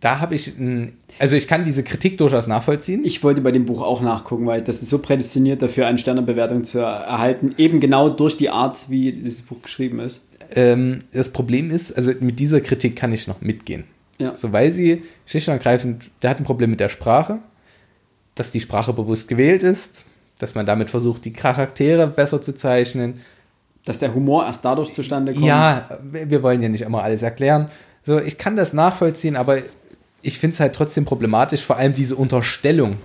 da habe ich, ein, also ich kann diese Kritik durchaus nachvollziehen. Ich wollte bei dem Buch auch nachgucken, weil das ist so prädestiniert dafür, eine Sternebewertung zu erhalten. Eben genau durch die Art, wie dieses Buch geschrieben ist. Ähm, das Problem ist, also mit dieser Kritik kann ich noch mitgehen. Ja. So, weil sie schlicht und ergreifend, der hat ein Problem mit der Sprache, dass die Sprache bewusst gewählt ist, dass man damit versucht, die Charaktere besser zu zeichnen. Dass der Humor erst dadurch zustande kommt. Ja, wir wir wollen ja nicht immer alles erklären. So, ich kann das nachvollziehen, aber ich finde es halt trotzdem problematisch, vor allem diese Unterstellung.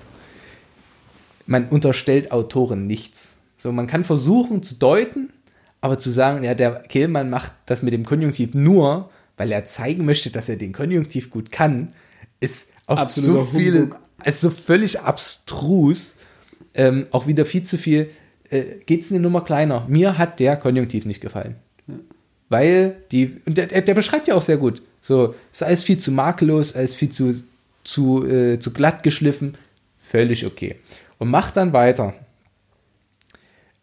Man unterstellt Autoren nichts. So, man kann versuchen zu deuten, aber zu sagen, ja, der Kehlmann macht das mit dem Konjunktiv nur, weil er zeigen möchte, dass er den Konjunktiv gut kann, ist auf Absoluter so viele, Humbug. ist so völlig abstrus, ähm, auch wieder viel zu viel. Äh, geht's eine Nummer kleiner? Mir hat der Konjunktiv nicht gefallen. Weil die, und der der beschreibt ja auch sehr gut. So, ist alles viel zu makellos, alles viel zu, zu, äh, zu glatt geschliffen. Völlig okay. Und macht dann weiter.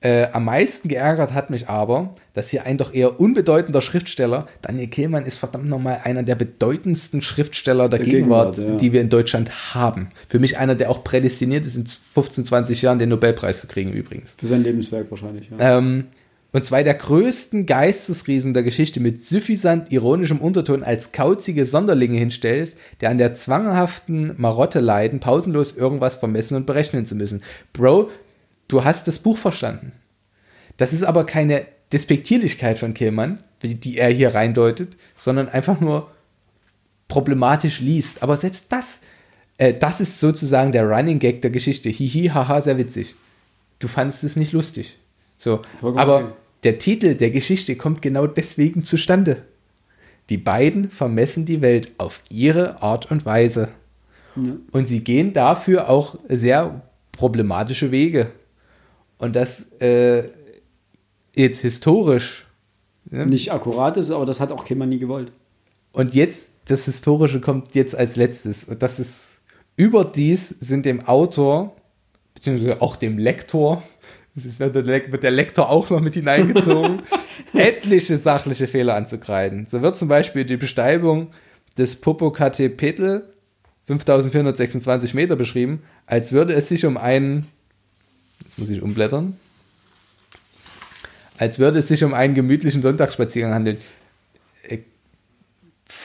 Äh, am meisten geärgert hat mich aber, dass hier ein doch eher unbedeutender Schriftsteller, Daniel Kehlmann ist verdammt nochmal einer der bedeutendsten Schriftsteller der, Der Gegenwart, Gegenwart, ja. die wir in Deutschland haben. Für mich einer, der auch prädestiniert ist, in 15, 20 Jahren den Nobelpreis zu kriegen übrigens. Für sein Lebenswerk wahrscheinlich, ja. Ähm, und zwei der größten Geistesriesen der Geschichte mit suffisant ironischem Unterton als kauzige Sonderlinge hinstellt, der an der zwanghaften Marotte leiden, pausenlos irgendwas vermessen und berechnen zu müssen. Bro, du hast das Buch verstanden. Das ist aber keine Despektierlichkeit von Kehlmann, die die er hier reindeutet, sondern einfach nur problematisch liest. Aber selbst das, äh, das ist sozusagen der Running Gag der Geschichte. Hihi, haha, sehr witzig. Du fandest es nicht lustig. So, Vollkommen aber okay. Der Titel der Geschichte kommt genau deswegen zustande. Die beiden vermessen die Welt auf ihre Art und Weise. Und sie gehen dafür auch sehr problematische Wege. Und das äh, jetzt historisch. ne? Nicht akkurat ist, aber das hat auch Kehlmann nie gewollt. Und jetzt, das Historische kommt jetzt als letztes. Und das ist, überdies sind dem Autor, beziehungsweise auch dem Lektor, das ist, wird, der, Le- wird der Lektor auch noch mit hineingezogen, [LAUGHS] etliche sachliche Fehler anzukreiden. So wird zum Beispiel die Besteigung des Popocatépetl 5426 Meter beschrieben, als würde es sich um einen, jetzt muss ich umblättern, als würde es sich um einen gemütlichen Sonntagsspaziergang handeln.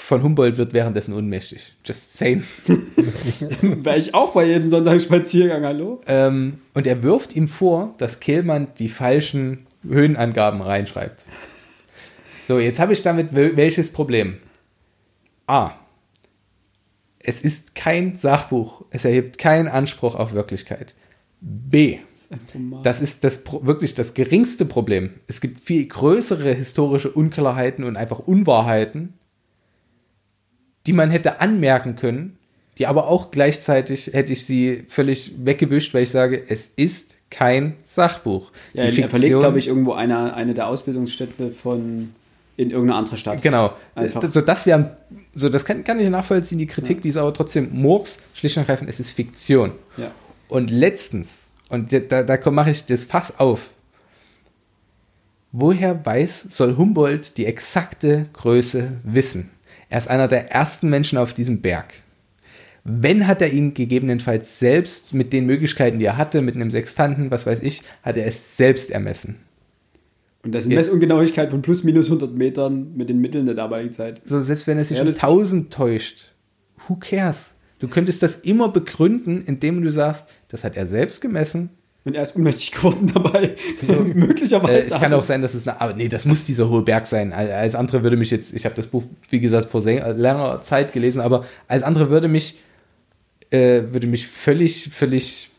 Von Humboldt wird währenddessen unmächtig. Just saying. [LAUGHS] Wäre ich auch bei jedem Sonntagsspaziergang, hallo? Ähm, und er wirft ihm vor, dass Kehlmann die falschen Höhenangaben reinschreibt. So, jetzt habe ich damit wel- welches Problem? A. Es ist kein Sachbuch. Es erhebt keinen Anspruch auf Wirklichkeit. B. Das ist das wirklich das geringste Problem. Es gibt viel größere historische Unklarheiten und einfach Unwahrheiten, die man hätte anmerken können, die aber auch gleichzeitig hätte ich sie völlig weggewischt, weil ich sage, es ist kein Sachbuch. Ja, er verlegt, glaube ich, irgendwo eine, eine der Ausbildungsstätte von in irgendeine andere Stadt. Genau. Einfach. So, das wäre, so, das kann, kann ich nachvollziehen, die Kritik, die ist aber trotzdem Murks, schlicht und ergreifend, es ist Fiktion. Ja. Und letztens, und da, da mache ich das Fass auf. Woher weiß, soll Humboldt die exakte Größe wissen? Er ist einer der ersten Menschen auf diesem Berg. Wenn hat er ihn gegebenenfalls selbst mit den Möglichkeiten, die er hatte, mit einem Sextanten, was weiß ich, hat er es selbst ermessen. Und das ist eine Jetzt- Messungenauigkeit von plus minus 100 Metern mit den Mitteln der damaligen Zeit. So, selbst wenn er sich Ja, um das- 1000 täuscht, who cares? Du könntest das immer begründen, indem du sagst, das hat er selbst gemessen. Und er ist unmächtig geworden [LAUGHS] dabei. [LAUGHS] Möglicherweise. Äh, es kann auch sein, dass es eine, aber nee, das muss dieser hohe Berg sein. Al- Als andere würde mich jetzt, ich habe das Buch, wie gesagt, vor sehr, langer Zeit gelesen, aber als andere würde mich, äh, würde mich völlig, völlig,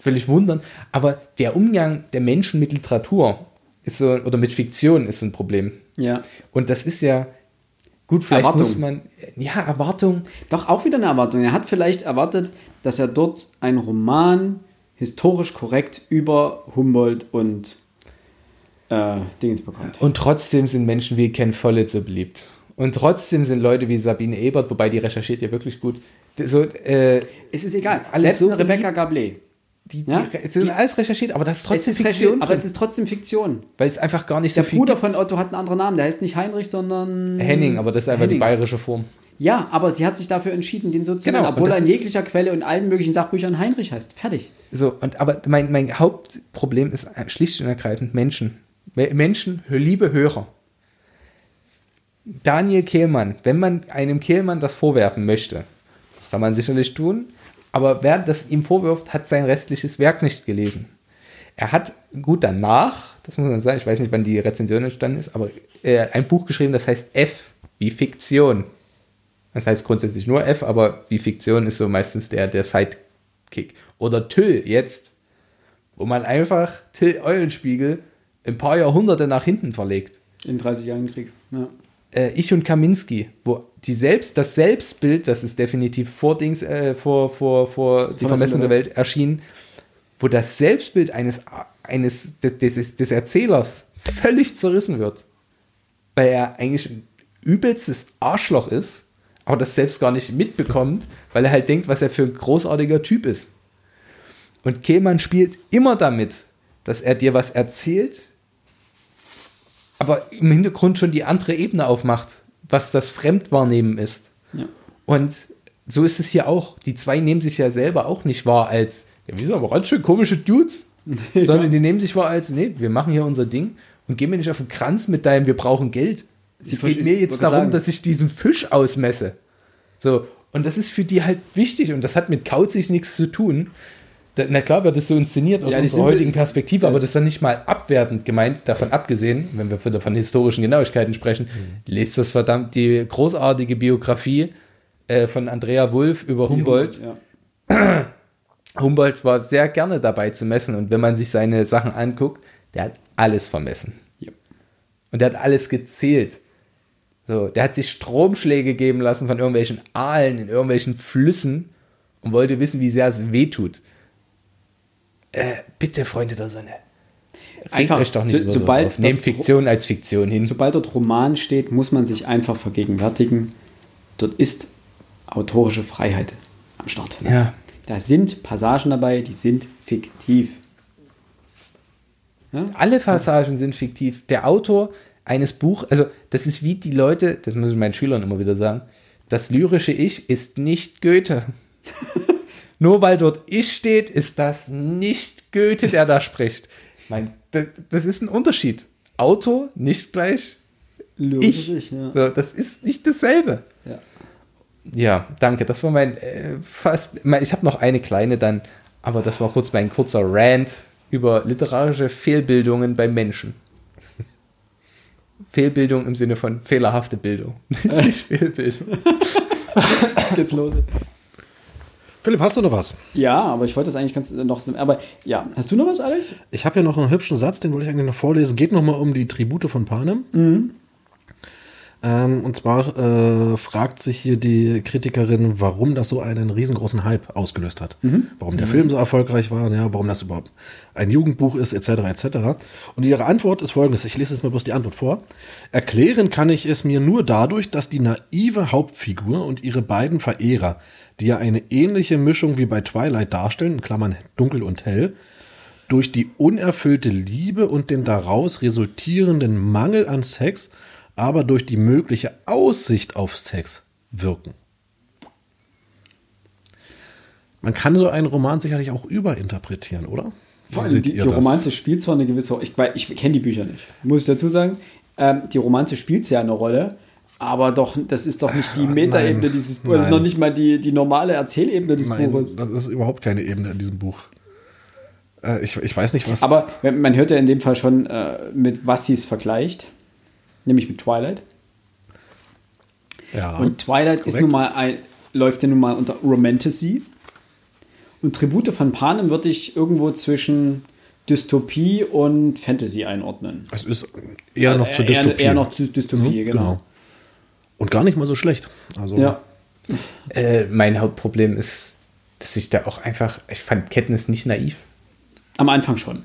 völlig wundern. Aber der Umgang der Menschen mit Literatur ist so, oder mit Fiktion ist so ein Problem. Ja. Und das ist ja, gut, vielleicht Erwartung. muss man, ja, Erwartung, Doch auch wieder eine Erwartung. Er hat vielleicht erwartet, dass er dort einen Roman historisch korrekt über Humboldt und äh, Dingens bekommt. Und trotzdem sind Menschen wie Ken Follett so beliebt. Und trotzdem sind Leute wie Sabine Ebert, wobei die recherchiert ja wirklich gut. So, äh, Es ist egal. Alles Selbst so Rebecca. Gablé. die, die, Ja? es sind alles recherchiert, aber das ist Es trotzdem ist Fiktion. Aber es ist trotzdem Fiktion. weil es einfach gar nicht Der so viel Bruder gibt. von Otto hat einen anderen Namen. Der heißt nicht Heinrich, sondern Henning, aber das ist einfach die Henning. bayerische Form. Ja, aber sie hat sich dafür entschieden, den so zu Genau, nennen, obwohl er in jeglicher Quelle und allen möglichen Sachbüchern Heinrich heißt. Fertig. So, und aber mein, mein Hauptproblem ist schlicht und ergreifend Menschen. Me- Menschen, liebe Hörer. Daniel Kehlmann, wenn man einem Kehlmann das vorwerfen möchte, das kann man sicherlich tun, aber wer das ihm vorwirft, hat sein restliches Werk nicht gelesen. Er hat gut danach, das muss man sagen, ich weiß nicht, wann die Rezension entstanden ist, aber äh, ein Buch geschrieben, das heißt F wie Fiktion. Das heißt grundsätzlich nur F, aber wie Fiktion ist so meistens der, der Sidekick. Oder Tüll jetzt, wo man einfach Till Eulenspiegel ein paar Jahrhunderte nach hinten verlegt. In 30 Jahren Krieg. Ja. äh, Ich und Kaminski, wo die selbst, das Selbstbild, das ist definitiv vor Dings, äh, vor, vor, vor die Vermessung der Welt erschienen, wo das Selbstbild eines, eines des, des, des Erzählers völlig zerrissen wird. Weil er eigentlich ein übelstes Arschloch ist, aber das selbst gar nicht mitbekommt, weil er halt denkt, was er für ein großartiger Typ ist. Und Kehlmann spielt immer damit, dass er dir was erzählt, aber im Hintergrund schon die andere Ebene aufmacht, was das Fremdwahrnehmen ist. Ja. Und so ist es hier auch. Die zwei nehmen sich ja selber auch nicht wahr als, ja, wie so, aber ganz schön komische Dudes. [LAUGHS] Sondern die nehmen sich wahr als, nee, wir machen hier unser Ding und gehen mir nicht auf den Kranz mit deinem, wir brauchen Geld. Es geht mir jetzt darum, sagen. dass ich diesen Fisch ausmesse. So, und das ist für die halt wichtig und das hat mit Kauzig nichts zu tun. Da, na klar wird es so inszeniert aus Ja, unserer heutigen Perspektive, aber das ist dann nicht mal abwertend gemeint, davon abgesehen, wenn wir von, von historischen Genauigkeiten sprechen, lest das verdammt die großartige Biografie äh, von Andrea Wulff über Humboldt. Ja. [CLEARS THROAT] Humboldt war sehr gerne dabei zu messen und wenn man sich seine Sachen anguckt, der hat alles vermessen. Und der hat alles gezählt. So, der hat sich Stromschläge geben lassen von irgendwelchen Aalen in irgendwelchen Flüssen und wollte wissen, wie sehr es wehtut. Äh, bitte, Freunde der Sonne. Regt Einfach, euch doch nicht so- über sobald auf. Nehmt Fiktion als Fiktion hin. Sobald dort Roman steht, muss man sich einfach vergegenwärtigen, dort ist autorische Freiheit am Start. Ja. Da sind Passagen dabei, die sind fiktiv. Alle Passagen sind fiktiv. Der Autor eines Buch, also das ist wie die Leute, das muss ich meinen Schülern immer wieder sagen, das lyrische Ich ist nicht Goethe. [LAUGHS] Nur weil dort Ich steht, ist das nicht Goethe, der da spricht. Mein, das, das ist ein Unterschied. Autor nicht gleich ich. ja. So, das ist nicht dasselbe. Ja. Ja, danke. Das war mein äh, fast. Mein, ich habe noch eine kleine dann, aber das war kurz mein kurzer Rant über literarische Fehlbildungen beim Menschen. Fehlbildung im Sinne von fehlerhafte Bildung, [LAUGHS] nicht Fehlbildung. Jetzt geht's los. Philipp, hast du noch was? Ja, aber ich wollte das eigentlich ganz noch. Aber ja, hast du noch was, Alex? Ich habe ja noch einen hübschen Satz, den wollte ich eigentlich noch vorlesen. Geht nochmal um die Tribute von Panem. Ähm, und zwar äh, fragt sich hier die Kritikerin, warum das so einen riesengroßen Hype ausgelöst hat. Warum der Film so erfolgreich war, ja, warum das überhaupt ein Jugendbuch ist, etc. etc. Und ihre Antwort ist folgendes, ich lese jetzt mal bloß die Antwort vor. Erklären kann ich es mir nur dadurch, dass die naive Hauptfigur und ihre beiden Verehrer, die ja eine ähnliche Mischung wie bei Twilight darstellen, in Klammern dunkel und hell, durch die unerfüllte Liebe und den daraus resultierenden Mangel an Sex, aber durch die mögliche Aussicht auf Sex wirken. Man kann so einen Roman sicherlich auch überinterpretieren, oder? Wie Vor allem die, die? Romanze spielt zwar eine gewisse Ich, weil ich kenne die Bücher nicht, muss ich dazu sagen. Ähm, die Romanze spielt ja eine Rolle, aber doch, das ist doch nicht die Metaebene dieses Buches. Das ist noch nicht mal die, die normale Erzählebene des Nein, Buches. das ist überhaupt keine Ebene in diesem Buch. Äh, ich, ich weiß nicht, was. Aber man hört ja in dem Fall schon, äh, mit was sie es vergleicht, nämlich mit Twilight. ja, Und Twilight ist nun mal ein, läuft ja nun mal unter Romantasy. Und Tribute von Panem würde ich irgendwo zwischen Dystopie und Fantasy einordnen. es ist eher noch zur Äh, eher, Dystopie. Eher noch zu Dystopie, Mhm, genau. Und gar nicht mal so schlecht. Also, Ja. Äh, mein Hauptproblem ist, dass ich da auch einfach, ich fand Katniss nicht naiv. Am Anfang schon.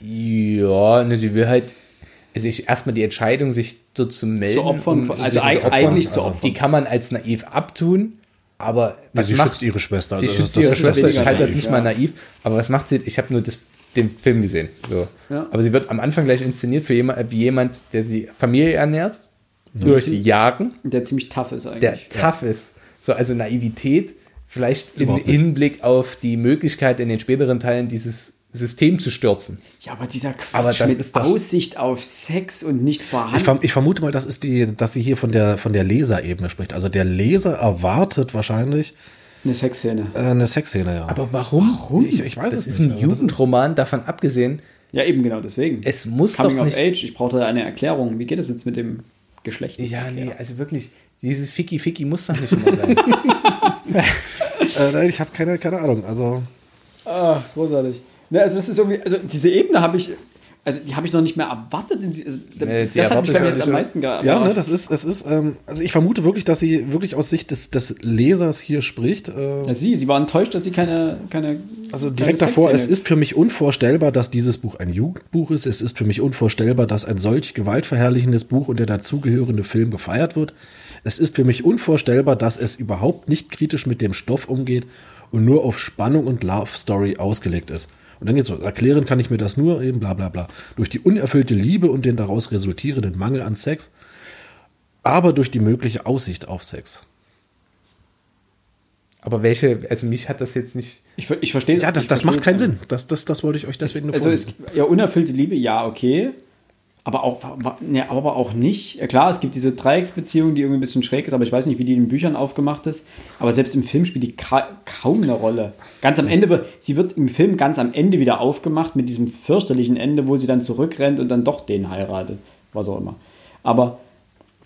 Ja, ne, sie will halt, also ich erstmal die Entscheidung, sich dort zu melden. Zu opfern, um also sich eig- eigentlich zu opfern. Die kann man als naiv abtun, aber Ja, was sie macht schützt ihre Schwester. Sie also schützt das- ihre Schwester, ich halte das nicht ja. mal naiv, aber was macht sie? Ich habe nur das, den Film gesehen. So. Ja. Aber sie wird am Anfang gleich inszeniert für jemand, wie jemand, der sie Familie ernährt, durch die Jagen, Der ziemlich tough ist eigentlich. der tough ist. So, also Naivität, vielleicht im. Hinblick auf die Möglichkeit, in den späteren Teilen dieses System zu stürzen. ja, aber dieser Quatsch Aber das mit ist doch- Aussicht auf Sex und nicht vorhanden. Ich, verm ich vermute mal, das ist die, dass sie hier von der, von der Leserebene spricht. Also der Leser erwartet wahrscheinlich eine Sexszene. äh, eine Sexszene, ja. Aber warum? Warum? Ich- ich weiß das es ist nicht. ein Also das ist- Jugendroman, davon abgesehen. Ja, eben genau deswegen. Es muss Coming doch of nicht. Age. Ich brauchte da eine Erklärung. Wie geht es jetzt mit dem Geschlecht? Ja, nee, also wirklich, dieses Ficky Ficky muss doch nicht immer sein. [LAUGHS] äh, nein, ich habe keine, keine Ahnung. Also Ah, großartig. Ne, also das ist irgendwie, also diese Ebene habe ich, also die habe ich noch nicht mehr erwartet. die- Also, Nee, das hat mich dann ich jetzt am meisten gehabt. Ja, ne, das ist, es ist, ähm, also ich vermute wirklich, dass sie wirklich aus Sicht des, des Lesers hier spricht. Äh, Ja, sie, sie war enttäuscht, dass sie keine, keine Also keine direkt davor, es ist für mich unvorstellbar, dass dieses Buch ein Jugendbuch ist. Es ist für mich unvorstellbar, dass ein solch gewaltverherrlichendes Buch und der dazugehörende Film gefeiert wird. Es ist für mich unvorstellbar, dass es überhaupt nicht kritisch mit dem Stoff umgeht und nur auf Spannung und Love Story ausgelegt ist. Und dann geht's so, erklären kann ich mir das nur eben bla bla bla. Durch die unerfüllte Liebe und den daraus resultierenden Mangel an Sex, aber durch die mögliche Aussicht auf Sex. Aber welche, also mich hat das jetzt nicht. Ich, ich verstehe Ja, das, das macht keinen es. Sinn. Das, das, das wollte ich euch deswegen nur Also es, ja, unerfüllte Liebe, ja, okay. Aber auch, ne, aber auch nicht. Klar, es gibt diese Dreiecksbeziehung, die irgendwie ein bisschen schräg ist, aber ich weiß nicht, wie die in den Büchern aufgemacht ist. Aber selbst im Film spielt die ka kaum eine Rolle. Ganz am Ende wird, sie wird im Film ganz am Ende wieder aufgemacht mit diesem fürchterlichen Ende, wo sie dann zurückrennt und dann doch den heiratet. Was auch immer. Aber,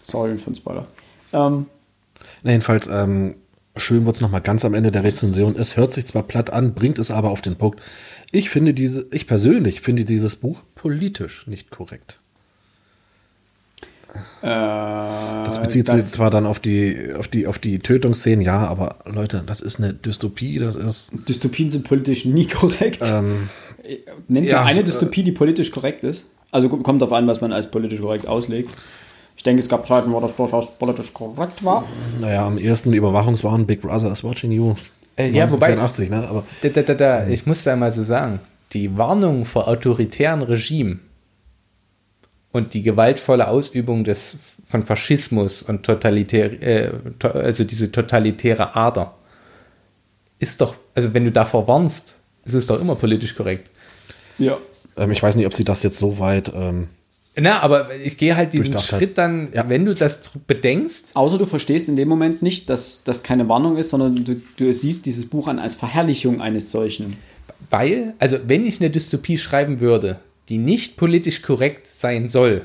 sorry für den Spoiler. Ähm, Na, jedenfalls, ähm, schön wird es nochmal ganz am Ende der Rezension. Es hört sich zwar platt an, bringt es aber auf den Punkt. Ich finde diese, ich persönlich finde dieses Buch politisch nicht korrekt. Äh, Das bezieht sich zwar dann auf die, auf die, auf die Tötungsszenen, ja, aber Leute, das ist eine Dystopie, das ist, Dystopien sind politisch nie korrekt. ähm, Nennt Ja, eine äh, Dystopie, die politisch korrekt ist. Also kommt darauf an, was man als politisch korrekt auslegt. Ich denke, es gab Zeiten, wo das durchaus politisch korrekt war. naja, am ersten Überwachungswahn Big Brother is watching you. Äh, ja, wobei- 1984, ne, aber Da, da, da, da, ich muss da mal so sagen, die Warnung vor autoritären Regimen und die gewaltvolle Ausübung des, von Faschismus und totalitär, äh, to, also diese totalitäre Ader, ist doch, also wenn du davor warnst, ist es doch immer politisch korrekt. Ja. ähm, ich weiß nicht, ob sie das jetzt so weit, ähm, Na, aber ich gehe halt diesen hat. Schritt dann, Ja. wenn du das bedenkst, Außer du verstehst in dem Moment nicht, dass das keine Warnung ist, sondern du, du siehst dieses Buch an als Verherrlichung eines solchen. weil, also wenn ich eine Dystopie schreiben würde, die nicht politisch korrekt sein soll,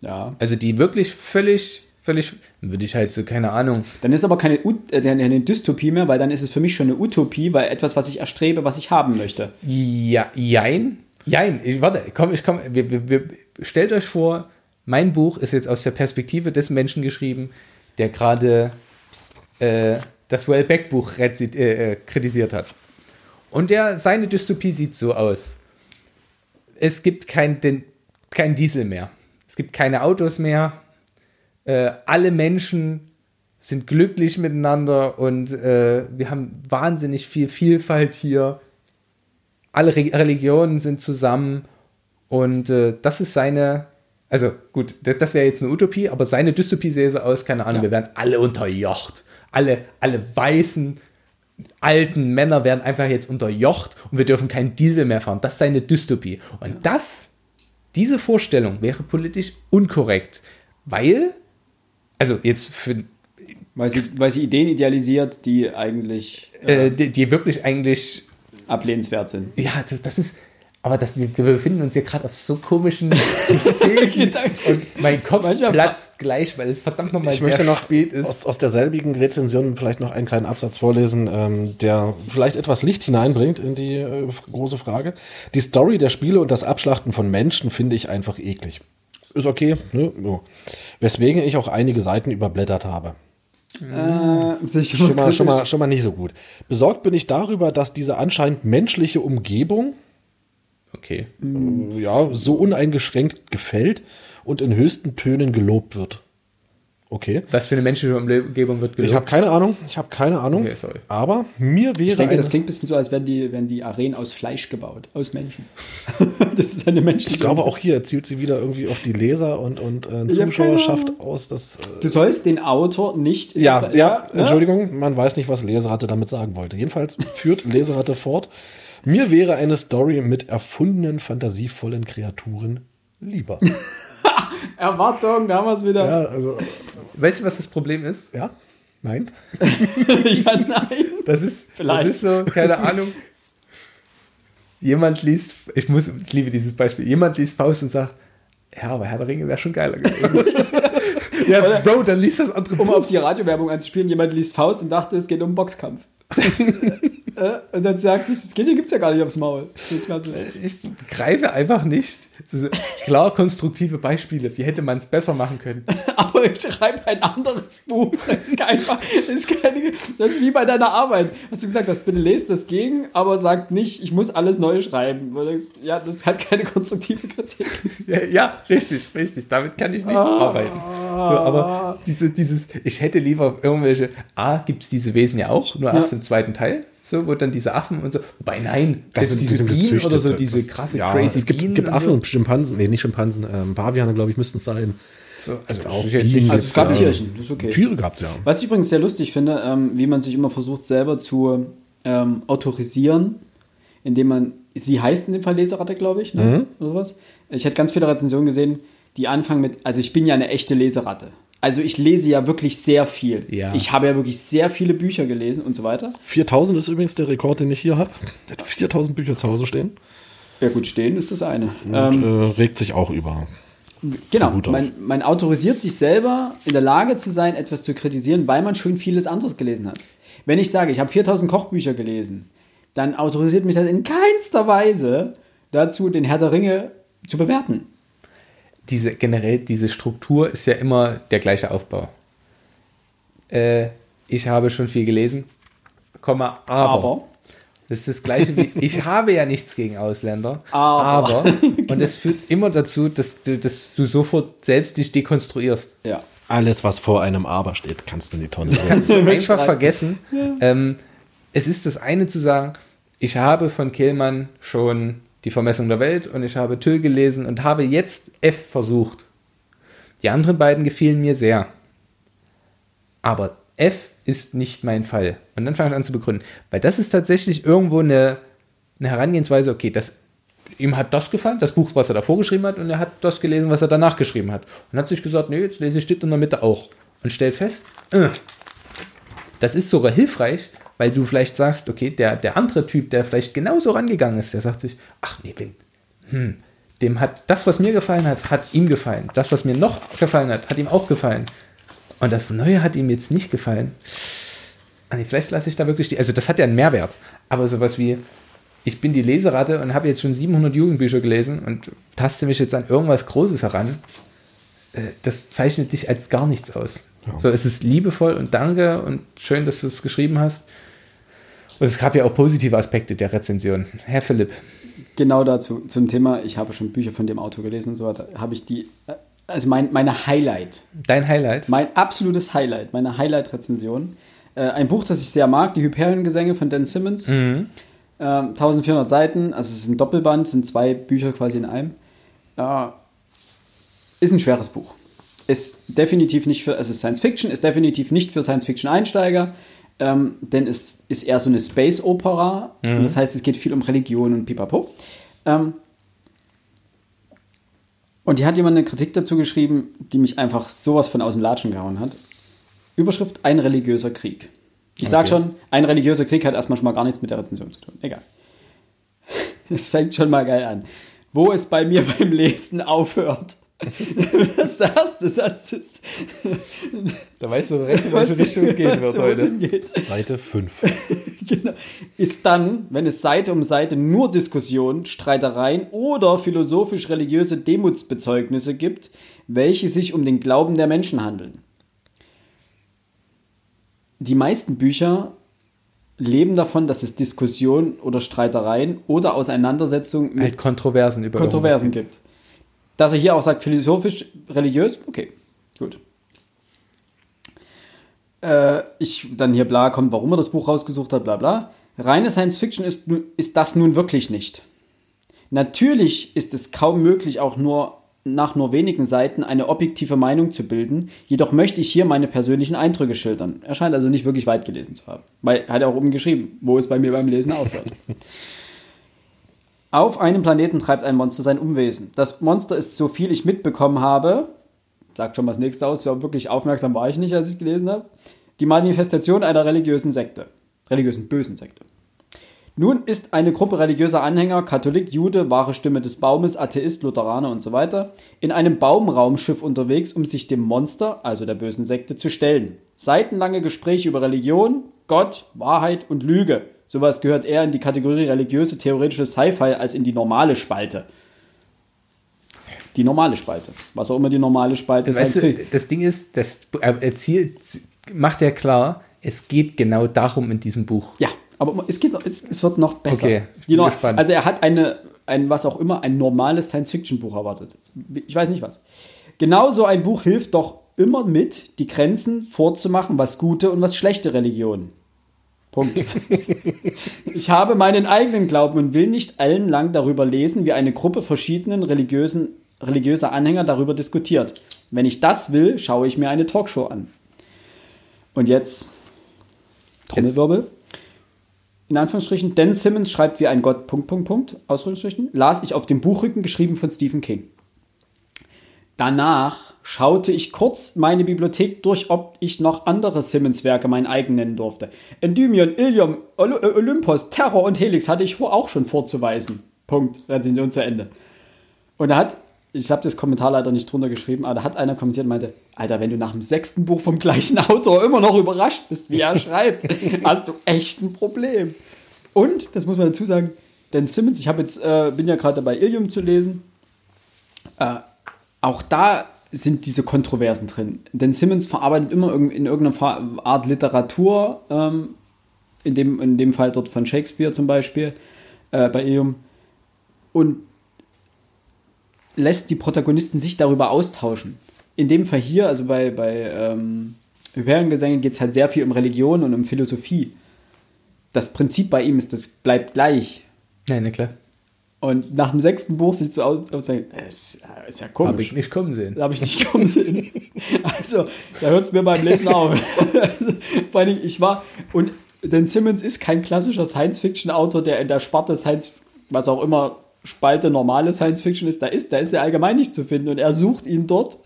Ja. also die wirklich völlig, völlig, würde ich halt so, keine Ahnung, Dann ist aber keine, äh, eine Dystopie mehr, weil dann ist es für mich schon eine Utopie, weil etwas, was ich erstrebe, was ich haben möchte. Ja, jein. Jein. Ich, warte, komm, ich komm. Wir, wir, wir, stellt euch vor, mein Buch ist jetzt aus der Perspektive des Menschen geschrieben, der gerade äh, das Wellbeck-Buch äh, äh, kritisiert hat. Und der, seine Dystopie sieht so aus. Es gibt kein, den, kein Diesel mehr. Es gibt keine Autos mehr. Äh, alle Menschen sind glücklich miteinander und äh, wir haben wahnsinnig viel Vielfalt hier alle Re Religionen sind zusammen und äh, das ist seine, also gut, das, das wäre jetzt eine Utopie, aber seine Dystopie sähe so aus, keine Ahnung, Ja. wir werden alle unterjocht. Alle, alle weißen, alten Männer werden einfach jetzt unterjocht und wir dürfen keinen Diesel mehr fahren. Das ist seine Dystopie. Und das, diese Vorstellung wäre politisch unkorrekt, weil, also jetzt für, Weil sie, weil sie Ideen idealisiert, die eigentlich äh, die, die wirklich eigentlich ablehnenswert sind. Ja, das, ist. Aber das, wir, befinden uns hier gerade auf so komischen [LAUGHS] Wegen und mein Kopf Manchmal platzt gleich, weil es verdammt nochmal Ich sehr möchte noch spät ist. aus, aus derselbigen Rezension vielleicht noch einen kleinen Absatz vorlesen, ähm, der vielleicht etwas Licht hineinbringt in die äh, große Frage. Die Story der Spiele und das Abschlachten von Menschen finde ich einfach eklig. Ist okay, ne? So. Weswegen ich auch einige Seiten überblättert habe. Äh, sicher Schon mal, schon, mal, schon mal nicht so gut. Besorgt bin ich darüber, dass diese anscheinend menschliche Umgebung Okay. äh, ja, so uneingeschränkt gefällt und in höchsten Tönen gelobt wird. Okay. Was für eine menschliche Umgebung wird Ich gelobt? habe keine Ahnung, ich habe keine Ahnung. Okay, sorry. Aber mir wäre Ich denke, eine- das klingt ein bisschen so, als wären die, wären die Arenen aus Fleisch gebaut, aus Menschen. [LAUGHS] das ist eine menschliche Ich glaube, auch hier zielt sie wieder irgendwie auf die Leser und, und äh, Zuschauerschaft aus. Das, äh, Du sollst den Autor nicht. ja, ja, ne? Entschuldigung, man weiß nicht, was Leseratte damit sagen wollte. Jedenfalls führt [LAUGHS] Leseratte fort. Mir wäre eine Story mit erfundenen, fantasievollen Kreaturen lieber. [LAUGHS] [LAUGHS] Erwartung, da haben wir es wieder. ja, also, Weißt du, was das Problem ist? ja, nein. [LAUGHS] Ja, nein. Das ist, Vielleicht. das ist so, keine Ahnung. Jemand liest, ich muss, ich liebe dieses Beispiel, jemand liest Faust und sagt, ja, aber Herr der Ringe wäre schon geiler gewesen. [LAUGHS] ja, Bro, dann liest das andere Um Buch. auf die Radiowerbung anzuspielen, jemand liest Faust und dachte, es geht um Boxkampf. [LAUGHS] Äh, und dann sagt sich, das Kindchen gibt es ja gar nicht aufs Maul. Klasse. Ich begreife einfach nicht. Klar konstruktive Beispiele. Wie hätte man es besser machen können? [LAUGHS] Aber ich schreibe ein anderes Buch. Das ist, kein, das, ist keine, das ist wie bei deiner Arbeit. Hast du gesagt, hast, bitte lest das gegen, aber sagt nicht, ich muss alles neu schreiben. Ja, das hat keine konstruktive Kritik. Ja, ja, richtig, richtig. Damit kann ich nicht arbeiten. So, aber diese, dieses, ich hätte lieber irgendwelche, A, gibt es diese Wesen ja auch, nur erst im zweiten Teil. So, wo dann diese Affen und so. Wobei, nein, Das also sind- die diese Bienen oder so, das- diese krasse ja, crazy es gibt, Bienen. gibt und Affen so. und Schimpansen, nee, nicht Schimpansen, ähm, Paviane, glaube ich, müssten es sein. So, also auch ich jetzt Bienen Also es gab ja. Tierchen, das ist okay. Tiere gab es ja. Was ich übrigens sehr lustig finde, ähm, wie man sich immer versucht, selber zu ähm, autorisieren, indem man, sie heißt in dem Fall Leseratte, glaube ich, ne? oder sowas. Ich hätte ganz viele Rezensionen gesehen, die anfangen mit, also ich bin ja eine echte Leseratte. Also ich lese ja wirklich sehr viel. Ja. Ich habe ja wirklich sehr viele Bücher gelesen und so weiter. 4000 ist übrigens der Rekord, den ich hier habe. 4000 Bücher zu Hause stehen. Ja gut, stehen ist das eine. Und Ähm, äh, regt sich auch über. Genau, man, man autorisiert sich selber in der Lage zu sein, etwas zu kritisieren, weil man schon vieles anderes gelesen hat. Wenn ich sage, ich habe 4000 Kochbücher gelesen, dann autorisiert mich das in keinster Weise dazu, den Herr der Ringe zu bewerten. Diese generell diese Struktur ist ja immer der gleiche Aufbau. Äh, ich habe schon viel gelesen, Komma, aber. Aber, Das ist das gleiche wie, [LAUGHS] ich habe ja nichts gegen Ausländer, Aber. aber, [LAUGHS] und es führt immer dazu, dass du, dass du sofort selbst dich dekonstruierst. ja. Alles, was vor einem Aber steht, kannst du in die Tonne setzen. Kannst du [LAUGHS] einfach vergessen. Ähm, es ist das eine zu sagen, ich habe von Kehlmann schon die Vermessung der Welt und ich habe Tüll gelesen und habe jetzt F versucht. Die anderen beiden gefielen mir sehr. Aber F ist nicht mein Fall. Und dann fange ich an zu begründen. Weil das ist tatsächlich irgendwo eine, eine Herangehensweise, okay, das, ihm hat das gefallen, das Buch, was er davor geschrieben hat, und er hat das gelesen, was er danach geschrieben hat. Und hat sich gesagt, nee, jetzt lese ich das in der Mitte auch. Und stellt fest, äh, das ist sogar hilfreich, weil du vielleicht sagst, okay, der, der andere Typ, der vielleicht genauso rangegangen ist, der sagt sich, ach nee, wenn, hm, dem hat das, was mir gefallen hat, hat ihm gefallen. Das, was mir noch gefallen hat, hat ihm auch gefallen. Und das Neue hat ihm jetzt nicht gefallen. Ah, nee, vielleicht lasse ich da wirklich die. Also, das hat ja einen Mehrwert. Aber sowas wie, ich bin die Leseratte und habe jetzt schon 700 Jugendbücher gelesen und taste mich jetzt an irgendwas Großes heran. äh, Das zeichnet dich als gar nichts aus. So, es ist liebevoll und danke und schön, dass du es geschrieben hast. Und es gab ja auch positive Aspekte der Rezension. Herr Philipp, Genau dazu, zum Thema, ich habe schon Bücher von dem Autor gelesen und so weiter, habe ich die, äh, also mein, meine Highlight, dein Highlight? mein absolutes Highlight, meine Highlight-Rezension. Äh, ein Buch, das ich sehr mag, die Hyperion-Gesänge von Dan Simmons. Ähm, 1400 Seiten, also es ist ein Doppelband, sind zwei Bücher quasi in einem. Äh, ist ein schweres Buch. Ist definitiv nicht für, also Science Fiction, ist definitiv nicht für Science Fiction-Einsteiger, ähm, denn es ist eher so eine Space-Opera. Und das heißt, es geht viel um Religion und pipapo. Ähm, und die hat jemand eine Kritik dazu geschrieben, die mich einfach sowas von aus dem Latschen gehauen hat. Überschrift: Ein religiöser Krieg. Ich sag Okay. schon, ein religiöser Krieg hat erstmal schon mal gar nichts mit der Rezension zu tun. Egal. [LAUGHS] Es fängt schon mal geil an. Wo es bei mir [LAUGHS] beim Lesen aufhört. [LAUGHS] Das der erste Satz ist. Da weißt du direkt, in welche Richtung es gehen wird heute. hingeht. Seite 5. [LAUGHS] Genau. Ist dann, wenn es Seite um Seite nur Diskussionen, Streitereien oder philosophisch-religiöse Demutsbezeugnisse gibt, welche sich um den Glauben der Menschen handeln. Die meisten Bücher leben davon, dass es Diskussionen oder Streitereien oder Auseinandersetzungen mit Halt Kontroversen über Kontroversen irgendwas gibt. Dass er hier auch sagt, philosophisch, religiös, okay, gut. Äh, ich dann hier bla kommt, warum er das Buch rausgesucht hat, bla bla. Reine Science Fiction ist, ist das nun wirklich nicht. Natürlich ist es kaum möglich, auch nur nach nur wenigen Seiten eine objektive Meinung zu bilden, jedoch möchte ich hier meine persönlichen Eindrücke schildern. Er scheint also nicht wirklich weit gelesen zu haben. Weil er hat ja auch oben geschrieben, wo es bei mir beim Lesen aufhört. [LAUGHS] Auf einem Planeten treibt ein Monster sein Umwesen. Das Monster ist, so viel ich mitbekommen habe, sagt schon mal das nächste aus, ja, wirklich aufmerksam war ich nicht, als ich gelesen habe, die Manifestation einer religiösen Sekte. Religiösen bösen Sekte. Nun ist eine Gruppe religiöser Anhänger, Katholik, Jude, wahre Stimme des Baumes, Atheist, Lutheraner und so weiter, in einem Baumraumschiff unterwegs, um sich dem Monster, also der bösen Sekte, zu stellen. Seitenlange Gespräche über Religion, Gott, Wahrheit und Lüge. Sowas gehört eher in die Kategorie religiöse, theoretische Sci-Fi als in die normale Spalte. Die normale Spalte. Was auch immer die normale Spalte ist. Weißt du, das Ding ist, das Ziel macht ja klar, es geht genau darum in diesem Buch. Ja, aber es, geht es, es wird noch besser. Okay, ich bin gespannt. Also er hat eine, ein, was auch immer, ein normales Science-Fiction-Buch erwartet. Ich weiß nicht was. Genau so ein Buch hilft doch immer mit, die Grenzen vorzumachen, was gute und was schlechte Religionen. Punkt. [LAUGHS] ich habe meinen eigenen Glauben und will nicht ellenlang darüber lesen, wie eine Gruppe verschiedenen religiösen, religiöser Anhänger darüber diskutiert. Wenn ich das will, schaue ich mir eine Talkshow an. Und jetzt Trommelwirbel. In Anführungsstrichen, Dan Simmons schreibt wie ein Gott, Punkt, Punkt, Punkt, Ausführungsstrichen, las ich auf dem Buchrücken geschrieben von Stephen King. Danach schaute ich kurz meine Bibliothek durch, ob ich noch andere Simmons-Werke mein eigen nennen durfte. Endymion, Ilium, Olympos, Terror und Helix hatte ich auch schon vorzuweisen. Punkt. Rezension zu Ende. Und da hat, ich habe das Kommentar leider nicht drunter geschrieben, aber da hat einer kommentiert und meinte, Alter, wenn du nach dem sechsten Buch vom gleichen [LAUGHS] Autor immer noch überrascht bist, wie er [LAUGHS] schreibt, hast du echt ein Problem. Und, das muss man dazu sagen, denn Simmons, ich jetzt, äh, bin ja gerade dabei, Ilium zu lesen, äh, auch da sind diese Kontroversen drin. Denn Simmons verarbeitet immer in irgendeiner Art Literatur, ähm, in, dem, in dem Fall dort von Shakespeare zum Beispiel, äh, bei Eum, und lässt die Protagonisten sich darüber austauschen. In dem Fall hier, also bei, bei ähm, Hyperion-Gesänge, geht es halt sehr viel um Religion und um Philosophie. Das Prinzip bei ihm ist, das bleibt gleich. Nein, na klar. Und nach dem sechsten Buch sich zu sagen, es ist ja komisch. Habe ich nicht kommen sehen. Habe ich nicht kommen sehen. [LAUGHS] also, da hört es mir beim Lesen auf. [LAUGHS] vor allem, ich war, und denn Simmons ist kein klassischer Science-Fiction-Autor, der in der Sparte Science, was auch immer Spalte normale Science-Fiction ist, da ist, da ist er allgemein nicht zu finden. Und er sucht ihn dort,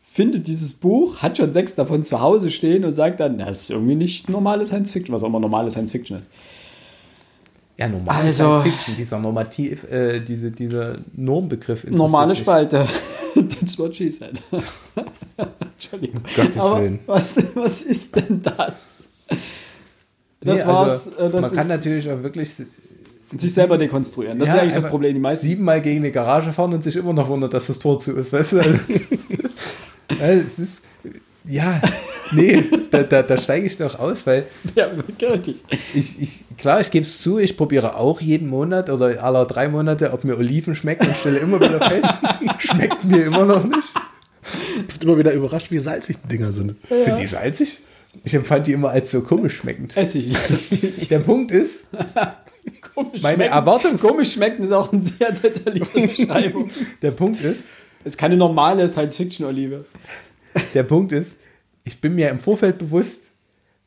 findet dieses Buch, hat schon sechs davon zu Hause stehen und sagt dann, das ist irgendwie nicht normale Science-Fiction, was auch immer normale Science-Fiction ist. Ja, normale also, Science Fiction, dieser Normativ, äh, diese, dieser Normbegriff. Normale Spalte. [LAUGHS] That's what she said. [LAUGHS] Entschuldigung. Um Gottes Aber Willen. Was, was ist denn das? Das nee, war's. Also, äh, das man kann natürlich auch wirklich sich selber dekonstruieren. Das ja, ist eigentlich das Problem. Die meisten siebenmal gegen eine Garage fahren und sich immer noch wundern, dass das Tor zu ist. Weißt du? Also, [LAUGHS] es ist ja, nee, da, da, da steige ich doch aus, weil. [LAUGHS] Ja, wirklich. Ich, ich, klar, ich gebe es zu, ich probiere auch jeden Monat oder alle drei Monate, ob mir Oliven schmecken und stelle immer wieder fest, [LAUGHS] schmeckt mir immer noch nicht. Bist immer wieder überrascht, wie salzig die Dinger sind. Ja. Sind die salzig? Ich empfand die immer als so komisch schmeckend. Essig. Der Punkt ist, [LAUGHS] komisch meine Erwartung. Komisch schmecken ist auch eine sehr detaillierte Beschreibung. Der Punkt ist, es ist keine normale Science-Fiction-Olive. Der Punkt ist, ich bin mir im Vorfeld bewusst,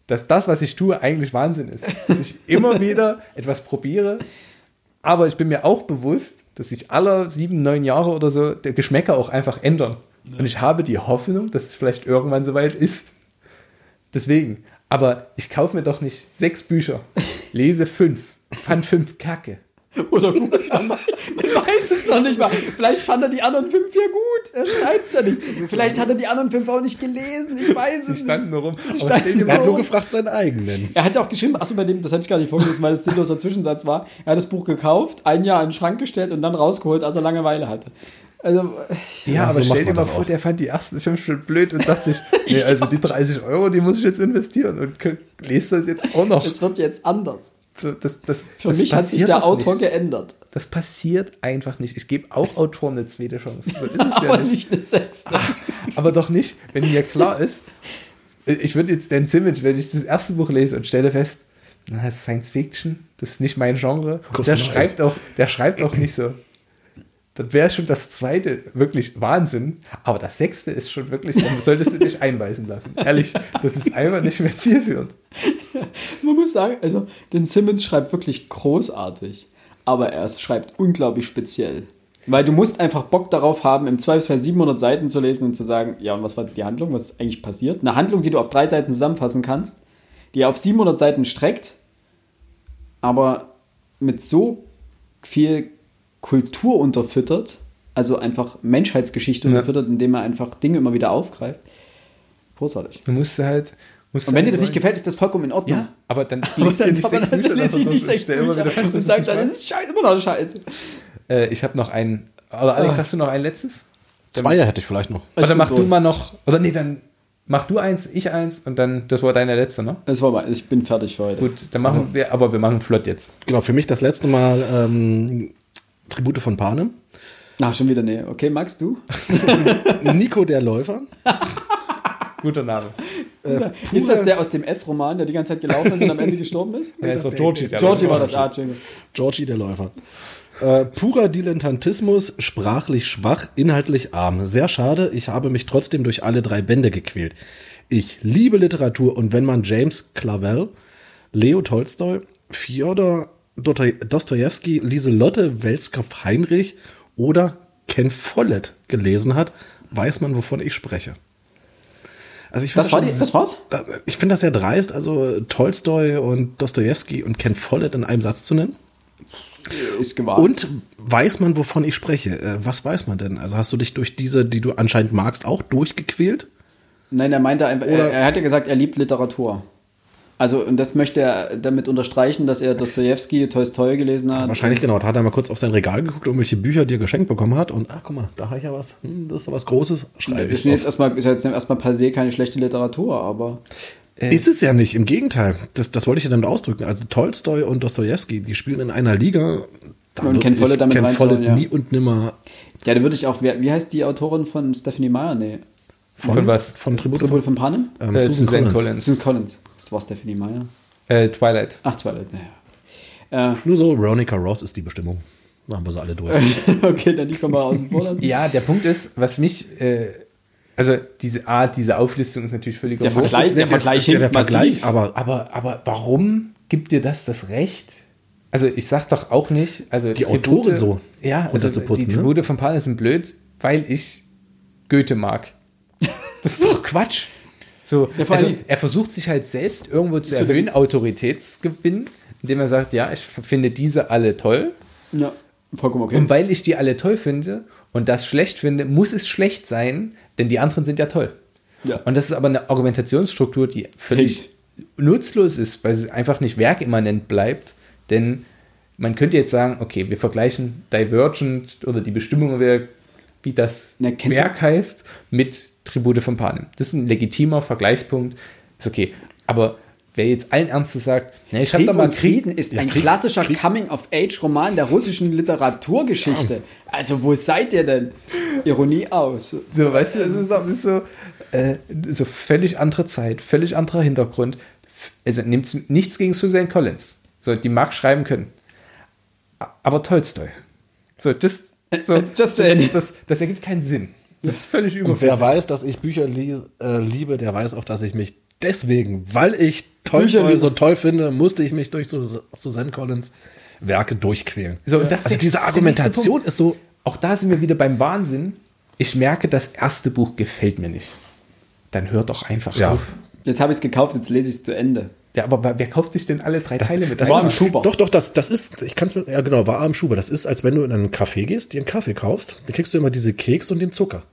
dass das, was ich tue, eigentlich Wahnsinn ist. Dass ich immer [LAUGHS] wieder etwas probiere, aber ich bin mir auch bewusst, dass sich alle sieben, neun Jahre oder so der Geschmäcker auch einfach ändern. Ja. Und ich habe die Hoffnung, dass es vielleicht irgendwann soweit ist. Deswegen. Aber ich kaufe mir doch nicht sechs Bücher, lese fünf, fand fünf Kacke. [LAUGHS] Oder gut, noch nicht mal. Vielleicht fand er die anderen fünf ja gut. Er schreibt es ja nicht. Vielleicht hat er die anderen fünf auch nicht gelesen. Ich weiß es nicht. Die standen nur rum. er hat nur gefragt seinen eigenen. Er hat ja auch geschrieben, achso, bei dem, das hatte ich gar nicht vorgelesen, weil das sinnloser Zwischensatz war. Er hat das Buch gekauft, ein Jahr in den Schrank gestellt und dann rausgeholt, als er Langeweile hatte. Also, ja, ja aber so stell dir mal vor, der fand die ersten fünf schon blöd und dachte sich, [LAUGHS] nee, also die 30 Euro, die muss ich jetzt investieren und lest das jetzt auch noch. Es wird jetzt anders. So, das, das, Für das mich hat sich der Autor nicht. geändert. Das passiert einfach nicht. Ich gebe auch Autoren eine zweite Chance. So ist es [LAUGHS] aber ja nicht. nicht eine sechste. Ach, aber doch nicht, wenn mir klar ist, ich würde jetzt Dan Simmons, wenn ich das erste Buch lese und stelle fest, na, das ist Science Fiction, das ist nicht mein Genre. Der schreibt, auch, der schreibt auch nicht so dann wäre schon das zweite wirklich Wahnsinn. Aber das sechste ist schon wirklich, solltest du dich [LAUGHS] einweisen lassen. Ehrlich, das ist einfach nicht mehr zielführend. [LAUGHS] Man muss sagen, also, den Simmons schreibt wirklich großartig, aber er schreibt unglaublich speziell. Weil du musst einfach Bock darauf haben, im Zweifelsfall 700 Seiten zu lesen und zu sagen, ja, und was war jetzt die Handlung, was ist eigentlich passiert? Eine Handlung, die du auf drei Seiten zusammenfassen kannst, die auf 700 Seiten streckt, aber mit so viel Kultur unterfüttert, also einfach Menschheitsgeschichte ja. unterfüttert, indem er einfach Dinge immer wieder aufgreift. Großartig. Du musst halt, Und wenn dir sein das nicht gefällt, ist das vollkommen in Ordnung. Ja, aber dann liest du nicht aber sechs dann Bücher. lese ich nicht sechs Bücher wieder fest, und sage dann, das ist scheiße, immer noch scheiße. Äh, ich habe noch einen. Oder Alex, Ah. hast du noch ein letztes? Zweier hätte ich vielleicht noch. Oder bin mach durch. du mal noch. Oder nee, dann mach du eins, ich eins und dann, das war deine letzte, ne? Das war mal, ich bin fertig für heute. Gut, dann machen wir, aber wir machen flott jetzt. Genau, für mich das letzte Mal ähm, Tribute von Panem. Ach, schon wieder, nee. Okay, Max, du? [LAUGHS] Nico der Läufer. [LAUGHS] Guter Name. ist das der aus dem S-Roman, der die ganze Zeit gelaufen ist und am Ende gestorben ist? Ja, ist doch Georgie. der Georgie war Läufer. das, ah. Georgie der Läufer. Äh, purer Dilettantismus, sprachlich schwach, inhaltlich arm. Sehr schade, ich habe mich trotzdem durch alle drei Bände gequält. Ich liebe Literatur und wenn man James Clavel, Leo Tolstoi, Fjodor Dostojewski, Lieselotte Welskopf-Heinrich oder Ken Follett gelesen hat, weiß man, wovon ich spreche. Also ich Das, finde war die, schon- das war's? ich finde das sehr dreist, also Tolstoi und Dostojewski und Ken Follett in einem Satz zu nennen. Ist gewagt. Und weiß man, wovon ich spreche? Äh, was weiß man denn? Also hast du dich durch diese, die du anscheinend magst, auch durchgequält? Nein, er meinte einfach, er, er hat ja gesagt, er liebt Literatur. Also, und das möchte er damit unterstreichen, dass er Dostojewski, Tolstoi gelesen hat. Wahrscheinlich genau. Da hat er mal kurz auf sein Regal geguckt, um welche Bücher dir geschenkt bekommen hat. Und ach, guck mal, da habe ich ja was. Hm, das ist doch was Großes. Schreibe Ist ich jetzt auf. erstmal, ist jetzt erstmal per se keine schlechte Literatur, aber Ist es ja nicht, im Gegenteil. Das, das wollte ich ja damit ausdrücken. Also Tolstoi und Dostojewski, die spielen in einer Liga. Da Und Ken Follett damit Ken Follett ja. nie und nimmer ja, da würde ich auch, wer, wie heißt die Autorin von Stephanie Meyer? Nee. Von was? Von Tribute Tribute von Panem? ähm, Äh, Susan, Suzanne Collins. Collins. Susan Collins. Das war Stephanie Meyer. Äh, Twilight. Ach, Twilight, naja. Äh, Nur so, Veronica Ross ist die Bestimmung. Da haben wir sie alle durch. [LAUGHS] okay, dann die können wir außen vor lassen. [LAUGHS] Ja, der Punkt ist, was mich, äh, also diese Art, diese Auflistung ist natürlich völlig Der Wurst. Vergleich, der Das Vergleich ist der massiv. Vergleich, aber Aber, aber warum gibt dir das das Recht? Also ich sag doch auch nicht, also Die Autoren so ja, also die ne? Tribute von Panem sind blöd, weil ich Goethe mag. [LAUGHS] Das ist doch Quatsch. So, Ja, also er versucht sich halt selbst irgendwo zu erhöhen, Autoritätsgewinn, indem er sagt, ja, ich finde diese alle toll. Ja, vollkommen okay. Und weil ich die alle toll finde und das schlecht finde, muss es schlecht sein, denn die anderen sind ja toll. Ja. Und das ist aber eine Argumentationsstruktur, die völlig nutzlos ist, weil es einfach nicht werkimmanent bleibt. Denn man könnte jetzt sagen, okay, wir vergleichen Divergent oder die Bestimmung, wie das Na, Werk heißt, mit Tribute von Panem. Das ist ein legitimer Vergleichspunkt. Ist okay. Aber wer jetzt allen Ernstes sagt, na, ich habe da mal Frieden ist Ja, ein Krieg- klassischer Coming-of-Age-Roman der russischen Literaturgeschichte. Also, wo seid ihr denn? Ironie aus. So, weißt du, das ist so, äh, so völlig andere Zeit, völlig anderer Hintergrund. Also nimmt nichts gegen Suzanne Collins. So, die mag schreiben können. Aber Tolstoi. So, das, so, [LAUGHS] Just so, saying. das, das ergibt keinen Sinn. Das ist völlig Und überflüssig. wer weiß, dass ich Bücher lies, äh, liebe, der weiß auch, dass ich mich deswegen, weil ich Tolstoi so toll finde, musste ich mich durch Susanne Collins Werke durchquälen. So, und das also ist diese Argumentation ist so, Auch da sind wir wieder beim Wahnsinn. Ich merke, das erste Buch gefällt mir nicht. Dann hör doch einfach Ja. auf. Jetzt habe ich es gekauft, jetzt lese ich es zu Ende. Ja, aber wer- kauft sich denn alle drei das, Teile mit? das war ist, am Schuber. Doch, doch, das, das ist, ich kann es mir, ja genau, war am Schuber. Das ist, als wenn du in einen Café gehst, dir einen Kaffee kaufst, dann kriegst du immer diese Keks und den Zucker.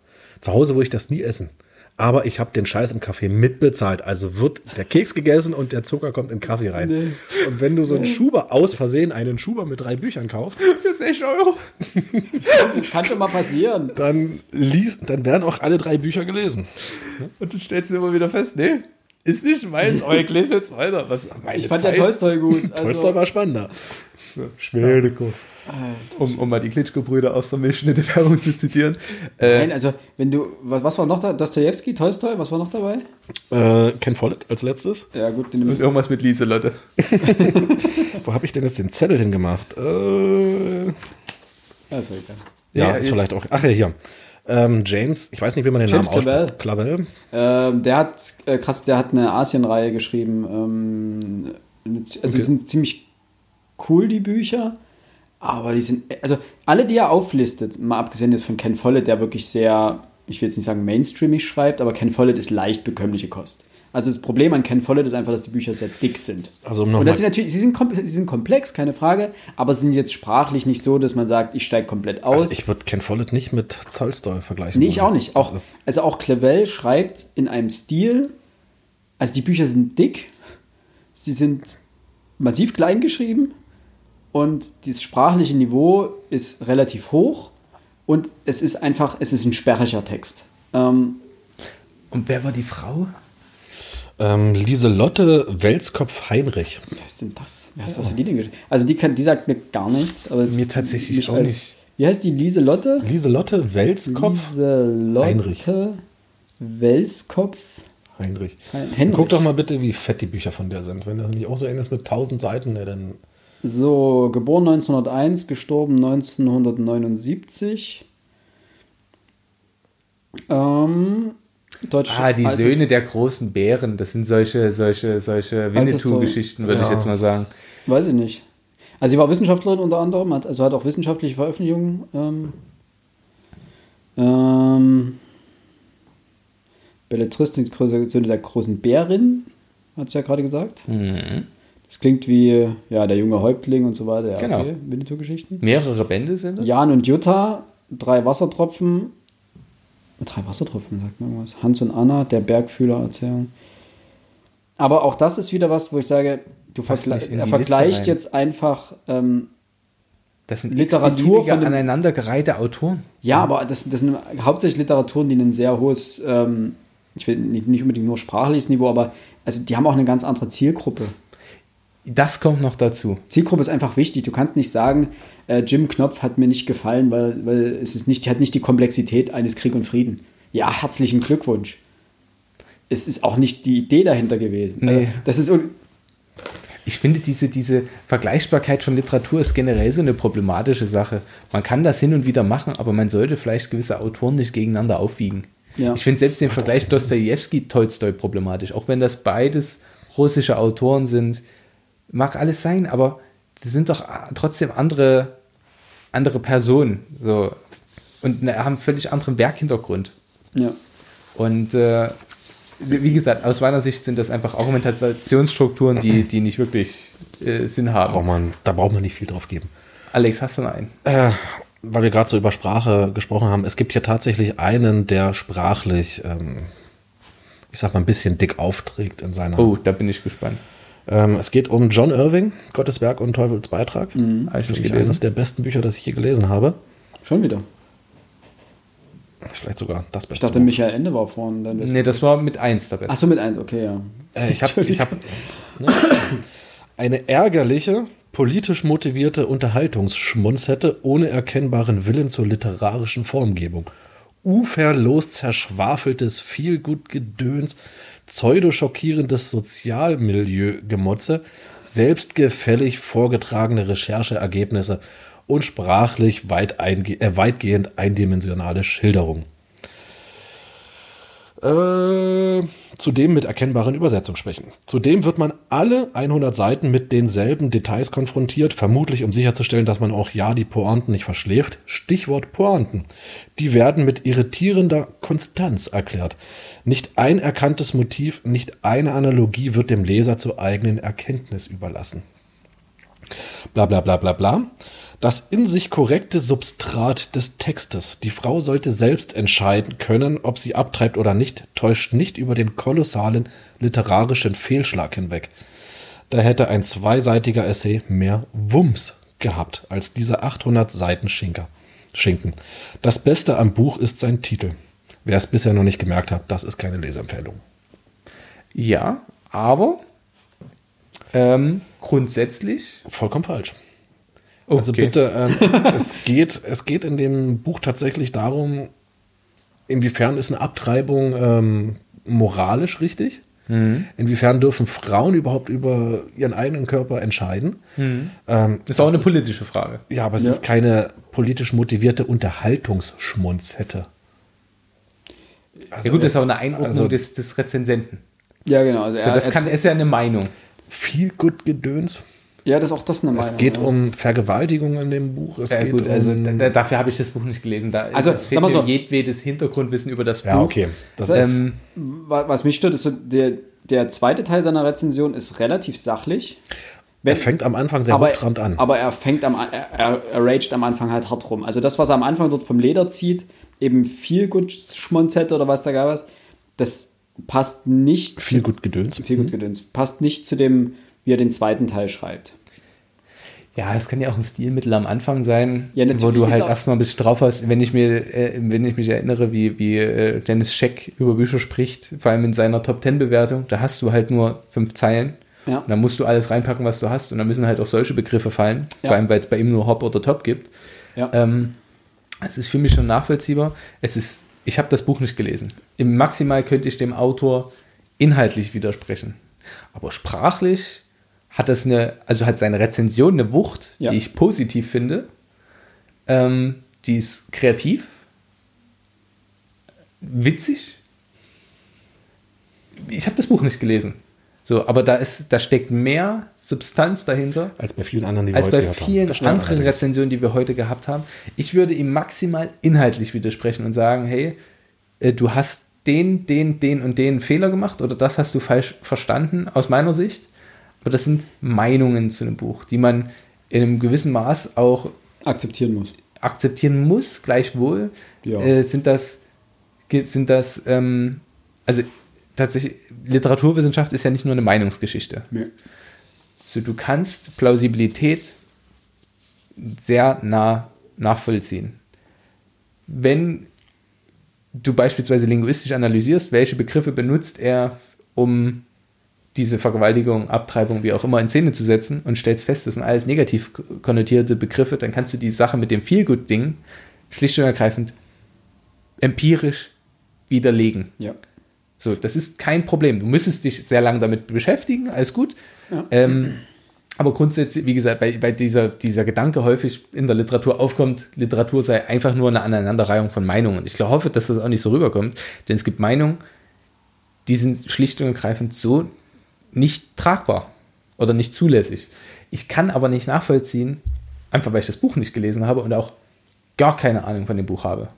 Zu Hause würde ich das nie essen. Aber ich habe den Scheiß im Kaffee mitbezahlt. Also wird der Keks gegessen und der Zucker kommt in den Kaffee rein. Und wenn du so einen Schuber aus Versehen einen Schuber mit drei Büchern kaufst, [LAUGHS] Für 6 Euro. [LAUGHS] Das kann schon mal passieren. dann, lies, dann werden auch alle drei Bücher gelesen. Und du stellst immer wieder fest, nee, ist nicht meins, aber ich lese jetzt weiter. Was, Ich fand Zeit. ja Tolstoi gut. Also, Tolstoi war spannender. Schwere Kost. Um, um mal die Klitschko-Brüder aus der Milchschnitte-Werbung zu zitieren. Äh, Nein, also, wenn du, was, was war noch da? Dostojewski, Tolstoi, was war noch dabei? Äh, Ken Follett als letztes. Ja, gut, den und irgendwas mit Lieselotte. [LAUGHS] Wo habe ich denn jetzt den Zettel hingemacht? Äh, Ja, das war egal. ja, Ja, ist vielleicht auch. Ach ja, hier. Ähm, James, ich weiß nicht, wie man den James Namen ausspricht. Clavel. Ähm, der hat, äh, krass, der hat eine Asien-Reihe geschrieben. Ähm, also, die sind ziemlich cool, die Bücher. Aber die sind, also alle, die er auflistet, mal abgesehen jetzt von Ken Follett, der wirklich sehr, ich will jetzt nicht sagen mainstreamig schreibt, aber Ken Follett ist leicht bekömmliche Kost. Also das Problem an Ken Follett ist einfach, dass die Bücher sehr dick sind. Also um Und das sind natürlich, sie sind, sie sind komplex, keine Frage, aber sie sind jetzt sprachlich nicht so, dass man sagt, ich steige komplett aus. Also ich würde Ken Follett nicht mit Tolstoi vergleichen. Nee, ich auch nicht. Auch, also auch Clavel schreibt in einem Stil, Also die Bücher sind dick, sie sind massiv klein geschrieben und das sprachliche Niveau ist relativ hoch und es ist einfach, es ist ein sperriger Text. Ähm, Und wer war die Frau? Ähm, Lieselotte Welskopf-Heinrich. wer ist denn das? Wer hat, was hat die denn geschrieben? Also die, kann, die sagt mir gar nichts. Aber Mir tatsächlich auch nicht. Wie heißt die? Lieselotte? Lieselotte Welskopf Lieselotte Heinrich. Welskopf. Heinrich. Hein- Henrich. Guck doch mal bitte, wie fett die Bücher von der sind. Wenn das nicht auch so eng ist mit 1000 Seiten, ne, dann So, geboren 1901, gestorben 1979. Ähm, deutsche Ah, die Alters- Söhne der großen Bären. Das sind solche, solche, solche Winnetou-Geschichten, würde ich Ja. jetzt mal sagen. Weiß ich nicht. Also sie war Wissenschaftlerin unter anderem, hat, also hat auch wissenschaftliche Veröffentlichungen. Ähm, ähm, Belletristin, große Söhne der großen Bärin, hat sie ja gerade gesagt. Mhm. Das klingt wie ja, der junge Häuptling und so weiter. Ja, Genau. okay, Winnetou-Geschichten. Mehrere Bände sind das? Jan und Jutta, drei Wassertropfen. Drei Wassertropfen, sagt man irgendwas. Hans und Anna, der Bergfühler-Erzählung. Aber auch das ist wieder was, wo ich sage, du vergle er vergleicht jetzt einfach, ähm, Das sind Literatur von dem- aneinandergereihte Autoren. ja, aber das, das sind hauptsächlich Literaturen, die ein sehr hohes, ähm, ich will nicht, nicht unbedingt nur sprachliches Niveau, aber also die haben auch eine ganz andere Zielgruppe. Das kommt noch dazu. Zielgruppe ist einfach wichtig. Du kannst nicht sagen, äh, Jim Knopf hat mir nicht gefallen, weil, weil es ist nicht, hat nicht die Komplexität eines Krieg und Frieden. Ja, herzlichen Glückwunsch. Es ist auch nicht die Idee dahinter gewesen. Nee. Also, das ist Ich finde, diese, diese Vergleichbarkeit von Literatur ist generell so eine problematische Sache. Man kann das hin und wieder machen, aber man sollte vielleicht gewisse Autoren nicht gegeneinander aufwiegen. Ja. Ich finde selbst den Vergleich Dostoevsky-Tolstoi problematisch, auch wenn das beides russische Autoren sind. Mag alles sein, aber sie sind doch trotzdem andere, andere Personen. So. Und ne, haben völlig anderen Werkhintergrund. ja. Und äh, wie gesagt, aus meiner Sicht sind das einfach Argumentationsstrukturen, die, die nicht wirklich äh, Sinn braucht haben. man, da braucht man nicht viel drauf geben. Alex, hast du noch einen? Äh, weil wir gerade so über Sprache gesprochen haben, es gibt hier tatsächlich einen, der sprachlich, ähm, ich sag mal, ein bisschen dick aufträgt in seiner. Oh, da bin ich gespannt. Ähm, es geht um John Irving, Gottes Werk und Teufels Beitrag. Habe ich gelesen. eines der besten Bücher, das ich je gelesen habe. Schon wieder. Das ist vielleicht sogar das Ich beste. dachte, Buch. Michael Ende war vorhin. Dann Nee, das war mit eins der beste. Achso, mit eins, okay, ja. Äh, ich habe [LAUGHS] ich hab, ne, eine ärgerliche, politisch motivierte Unterhaltungsschmunzette ohne erkennbaren Willen zur literarischen Formgebung. Uferlos zerschwafeltes, vielgut Gedöns, pseudoschockierendes Sozialmilieu-Gemotze, selbstgefällig vorgetragene Rechercheergebnisse und sprachlich weit einge äh, weitgehend eindimensionale Schilderungen. Äh, zudem mit erkennbaren Übersetzungsschwächen. Zudem wird man alle 100 Seiten mit denselben Details konfrontiert, vermutlich um sicherzustellen, dass man auch ja die Pointen nicht verschläft. Stichwort Pointen. Die werden mit irritierender Konstanz erklärt. Nicht ein erkanntes Motiv, nicht eine Analogie wird dem Leser zur eigenen Erkenntnis überlassen. Bla bla bla bla bla. Das in sich korrekte Substrat des Textes. Die Frau sollte selbst entscheiden können, ob sie abtreibt oder nicht, täuscht nicht über den kolossalen literarischen Fehlschlag hinweg. Da hätte ein zweiseitiger Essay mehr Wumms gehabt als diese 800 Seiten Schinker. Schinken. Das Beste am Buch ist sein Titel. Wer es bisher noch nicht gemerkt hat, das ist keine Leseempfehlung. Ja, aber ähm, grundsätzlich. Vollkommen falsch. Okay. Also bitte, ähm, [LAUGHS] es, geht, es geht in dem Buch tatsächlich darum, inwiefern ist eine Abtreibung ähm, moralisch richtig? Mhm. Inwiefern dürfen Frauen überhaupt über ihren eigenen Körper entscheiden? Ähm, Das ist auch eine politische Frage. ja, aber es Ja. ist keine politisch motivierte Unterhaltungsschmunzette. Also, ja gut, das ist auch eine Einordnung also- des, des Rezensenten. Ja, genau. Also So, er- das er- kann, ist ja eine Meinung. viel gut Gedöns. Ja, das ist auch das eine Es Meinung, geht ja. um Vergewaltigung in dem Buch. Es Ja, geht gut, also um, da, dafür habe ich das Buch nicht gelesen. Da Also, es fehlt mir so. jedwedes Hintergrundwissen über das Buch. ja, okay. Das Das- Ähm, Wa- Was mich stört, ist so, der, der zweite Teil seiner Rezension ist relativ sachlich. er fängt am Anfang sehr aber, hochtrabend an. aber er fängt am, er, er, raged am Anfang halt hart rum. Also das, was er am Anfang dort vom Leder zieht, eben viel gut Schmonzette oder was da gab es, das passt nicht. Viel gut Gedöns. Viel gut Gedöns. Passt nicht zu dem, wie er den zweiten Teil schreibt. Ja, es kann ja auch ein Stilmittel am Anfang sein, Ja, wo du halt erstmal ein bisschen drauf hast. Wenn ich mir, äh, wenn ich mich erinnere, wie, wie äh, Dennis Scheck über Bücher spricht, vor allem in seiner Top Ten Bewertung, da hast du halt nur fünf Zeilen. Ja. Und dann musst du alles reinpacken, was du hast. Und dann müssen halt auch solche Begriffe fallen. Ja. Vor allem, weil es bei ihm nur Hop oder Top gibt. Ja. Ähm, es ist für mich schon nachvollziehbar. Es ist, ich habe das Buch nicht gelesen. Im Maximal könnte ich dem Autor inhaltlich widersprechen. Aber sprachlich hat das eine, also hat seine Rezension eine Wucht, Ja. die ich positiv finde. Ähm, die ist kreativ, witzig. Ich habe das Buch nicht gelesen. So, aber da ist, da steckt mehr Substanz dahinter Als bei vielen anderen, die wir als heute bei haben. vielen stimmt anderen allerdings. Rezensionen, die wir heute gehabt haben. Ich würde ihm maximal inhaltlich widersprechen und sagen, hey, äh, du hast den, den, den und den Fehler gemacht oder das hast du falsch verstanden aus meiner Sicht. Aber das sind Meinungen zu einem Buch, die man in einem gewissen Maß auch Akzeptieren muss. akzeptieren muss, gleichwohl Ja. äh, sind das, sind das, ähm, also tatsächlich, Literaturwissenschaft ist ja nicht nur eine Meinungsgeschichte. Nee. So, du kannst Plausibilität sehr nah nachvollziehen. Wenn du beispielsweise linguistisch analysierst, welche Begriffe benutzt er, um diese Vergewaltigung, Abtreibung, wie auch immer in Szene zu setzen und stellst fest, das sind alles negativ konnotierte Begriffe, dann kannst du die Sache mit dem Feelgood-Ding schlicht und ergreifend empirisch widerlegen. Ja. So, das ist kein Problem. Du müsstest dich sehr lange damit beschäftigen, alles gut. Ja. Ähm, aber grundsätzlich, wie gesagt, bei, bei dieser, dieser Gedanke häufig in der Literatur aufkommt, Literatur sei einfach nur eine Aneinanderreihung von Meinungen. Ich hoffe, dass das auch nicht so rüberkommt, denn es gibt Meinungen, die sind schlicht und ergreifend so nicht tragbar oder nicht zulässig. Ich kann aber nicht nachvollziehen, einfach weil ich das Buch nicht gelesen habe und auch gar keine Ahnung von dem Buch habe.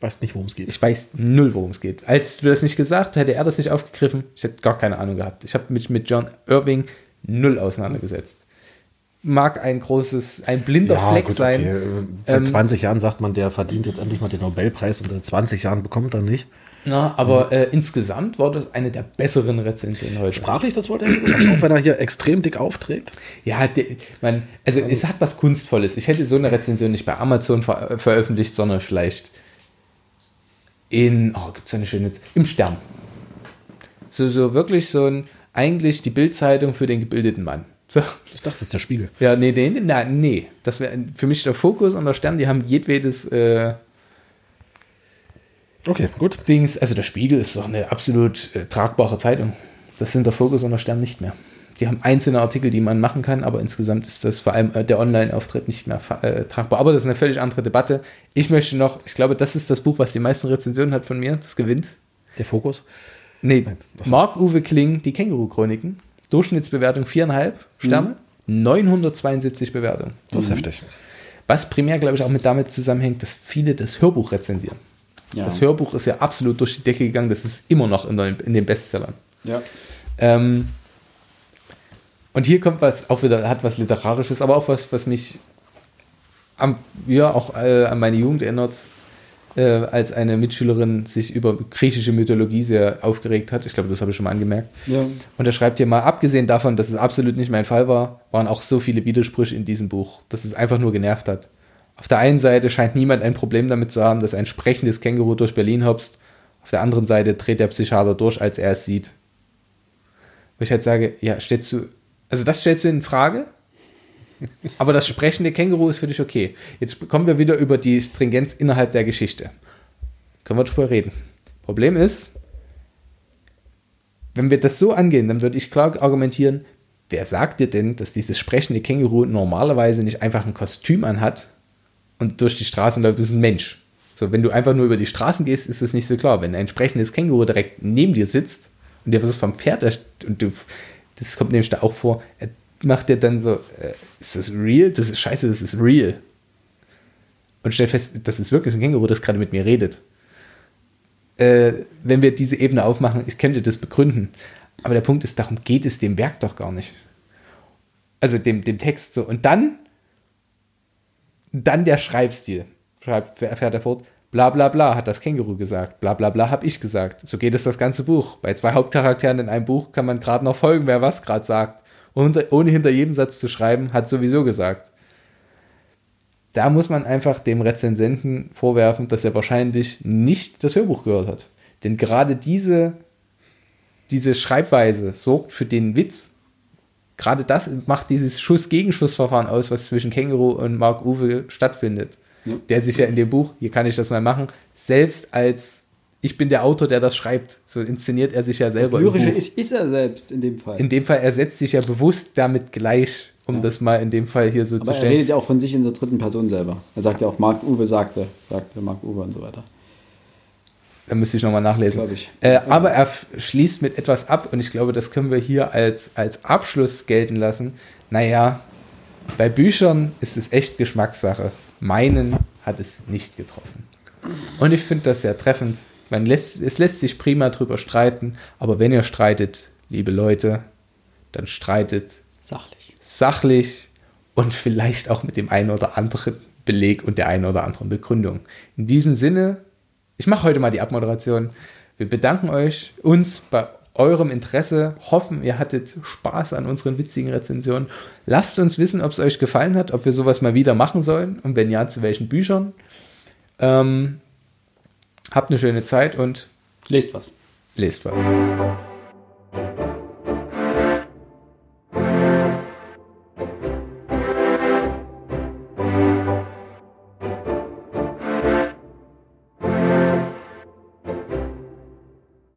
Weißt nicht, worum es geht. Ich weiß null, worum es geht. Als du das nicht gesagt, hätte er das nicht aufgegriffen. Ich hätte gar keine Ahnung gehabt. Ich habe mich mit John Irving null auseinandergesetzt. Mag ein großes, ein blinder Fleck gut, sein. okay. Seit Ähm, 20 Jahren sagt man, der verdient jetzt endlich mal den Nobelpreis und seit 20 Jahren bekommt er nicht. Ja, aber äh, insgesamt war das eine der besseren Rezensionen heute. Sprachlich, das wollte er gut, auch wenn er hier extrem dick aufträgt. Ja, de, man, also es hat was Kunstvolles. Ich hätte so eine Rezension nicht bei Amazon ver veröffentlicht, sondern vielleicht in, oh, gibt es eine schöne, im Stern. So, so wirklich so ein, eigentlich die Bildzeitung für den gebildeten Mann. So. Ich dachte, das ist der Spiegel. Ja, nee, nee, nee, nee. Das wäre für mich der Fokus und der Stern, die haben jedwedes äh, Okay, gut. Dings, also der Spiegel ist doch eine absolut äh, tragbare Zeitung. Das sind der Fokus und der Stern nicht mehr. Die haben einzelne Artikel, die man machen kann, aber insgesamt ist das vor allem äh, der Online-Auftritt nicht mehr äh, tragbar. Aber das ist eine völlig andere Debatte. Ich möchte noch, ich glaube, das ist das Buch, was die meisten Rezensionen hat von mir. Das gewinnt. Der Fokus. Nee, Marc-Uwe Kling, die Känguru-Chroniken. Durchschnittsbewertung 4,5 Sterne. 972 Bewertungen. Das ist heftig. Was primär, glaube ich, auch mit damit zusammenhängt, dass viele das Hörbuch rezensieren. Ja. Das Hörbuch ist ja absolut durch die Decke gegangen. Das ist immer noch in den, in den Bestsellern. Ja. Ähm, und hier kommt was, auch wieder, hat was Literarisches, aber auch was, was mich am, ja, auch äh, an meine Jugend erinnert, äh, als eine Mitschülerin sich über griechische Mythologie sehr aufgeregt hat. Ich glaube, das habe ich schon mal angemerkt. Ja. Und er schreibt hier mal, abgesehen davon, dass es absolut nicht mein Fall war, waren auch so viele Widersprüche in diesem Buch, dass es einfach nur genervt hat. Auf der einen Seite scheint niemand ein Problem damit zu haben, dass ein sprechendes Känguru durch Berlin hopst. Auf der anderen Seite dreht der Psychiater durch, als er es sieht. Wo ich halt sage, ja, stellst du, also das stellst du in Frage, [LAUGHS] aber das sprechende Känguru ist für dich okay. Jetzt kommen wir wieder über die Stringenz innerhalb der Geschichte. Können wir drüber reden. Problem ist, wenn wir das so angehen, dann würde ich klar argumentieren, wer sagt dir denn, dass dieses sprechende Känguru normalerweise nicht einfach ein Kostüm anhat und durch die Straßen läuft, das ist ein Mensch. So, wenn du einfach nur über die Straßen gehst, ist das nicht so klar. Wenn ein sprechendes Känguru direkt neben dir sitzt und dir was vom Pferd und du, das kommt nämlich da auch vor, er macht dir dann so, äh, ist das real? Das ist scheiße, das ist real. Und stellt fest, das ist wirklich ein Känguru, das gerade mit mir redet äh, wenn wir diese Ebene aufmachen, ich könnte das begründen. Aber der Punkt ist, darum geht es dem Werk doch gar nicht. Also dem, dem Text so. Und dann, dann der Schreibstil, schreibt, fährt er fort. Bla bla bla hat das Känguru gesagt. Bla bla bla habe ich gesagt. So geht es das ganze Buch. Bei zwei Hauptcharakteren in einem Buch kann man gerade noch folgen, wer was gerade sagt. Und ohne hinter jedem Satz zu schreiben, hat sowieso gesagt. Da muss man einfach dem Rezensenten vorwerfen, dass er wahrscheinlich nicht das Hörbuch gehört hat. Denn gerade diese, diese Schreibweise sorgt für den Witz. Gerade das macht dieses Schuss-Gegenschussverfahren aus, was zwischen Känguru und Mark Uwe stattfindet ja. der sich ja in dem Buch, hier kann ich das mal machen, selbst als ich bin der Autor, der das schreibt. So inszeniert er sich ja selber. Das Lyrische ist, ist er selbst in dem Fall. In dem Fall, er setzt sich ja bewusst damit gleich, um ja. das mal in dem Fall hier so Aber zu stellen. Er redet ja auch von sich in der dritten Person selber. Er sagt ja auch, Marc Uwe sagte, sagte Marc Uwe und so weiter. Da müsste ich nochmal nachlesen. Äh, aber er schließt mit etwas ab und ich glaube, das können wir hier als, als Abschluss gelten lassen. Naja, bei Büchern ist es echt Geschmackssache. Meinen hat es nicht getroffen. Und ich finde das sehr treffend. Man lässt, es lässt sich prima drüber streiten, aber wenn ihr streitet, liebe Leute, dann streitet sachlich. Sachlich und vielleicht auch mit dem einen oder anderen Beleg und der einen oder anderen Begründung. In diesem Sinne, ich mache heute mal die Abmoderation. Wir bedanken euch, uns bei eurem Interesse, hoffen, ihr hattet Spaß an unseren witzigen Rezensionen. Lasst uns wissen, ob es euch gefallen hat, ob wir sowas mal wieder machen sollen und wenn ja, zu welchen Büchern. Ähm, habt eine schöne Zeit und lest was. Lest was.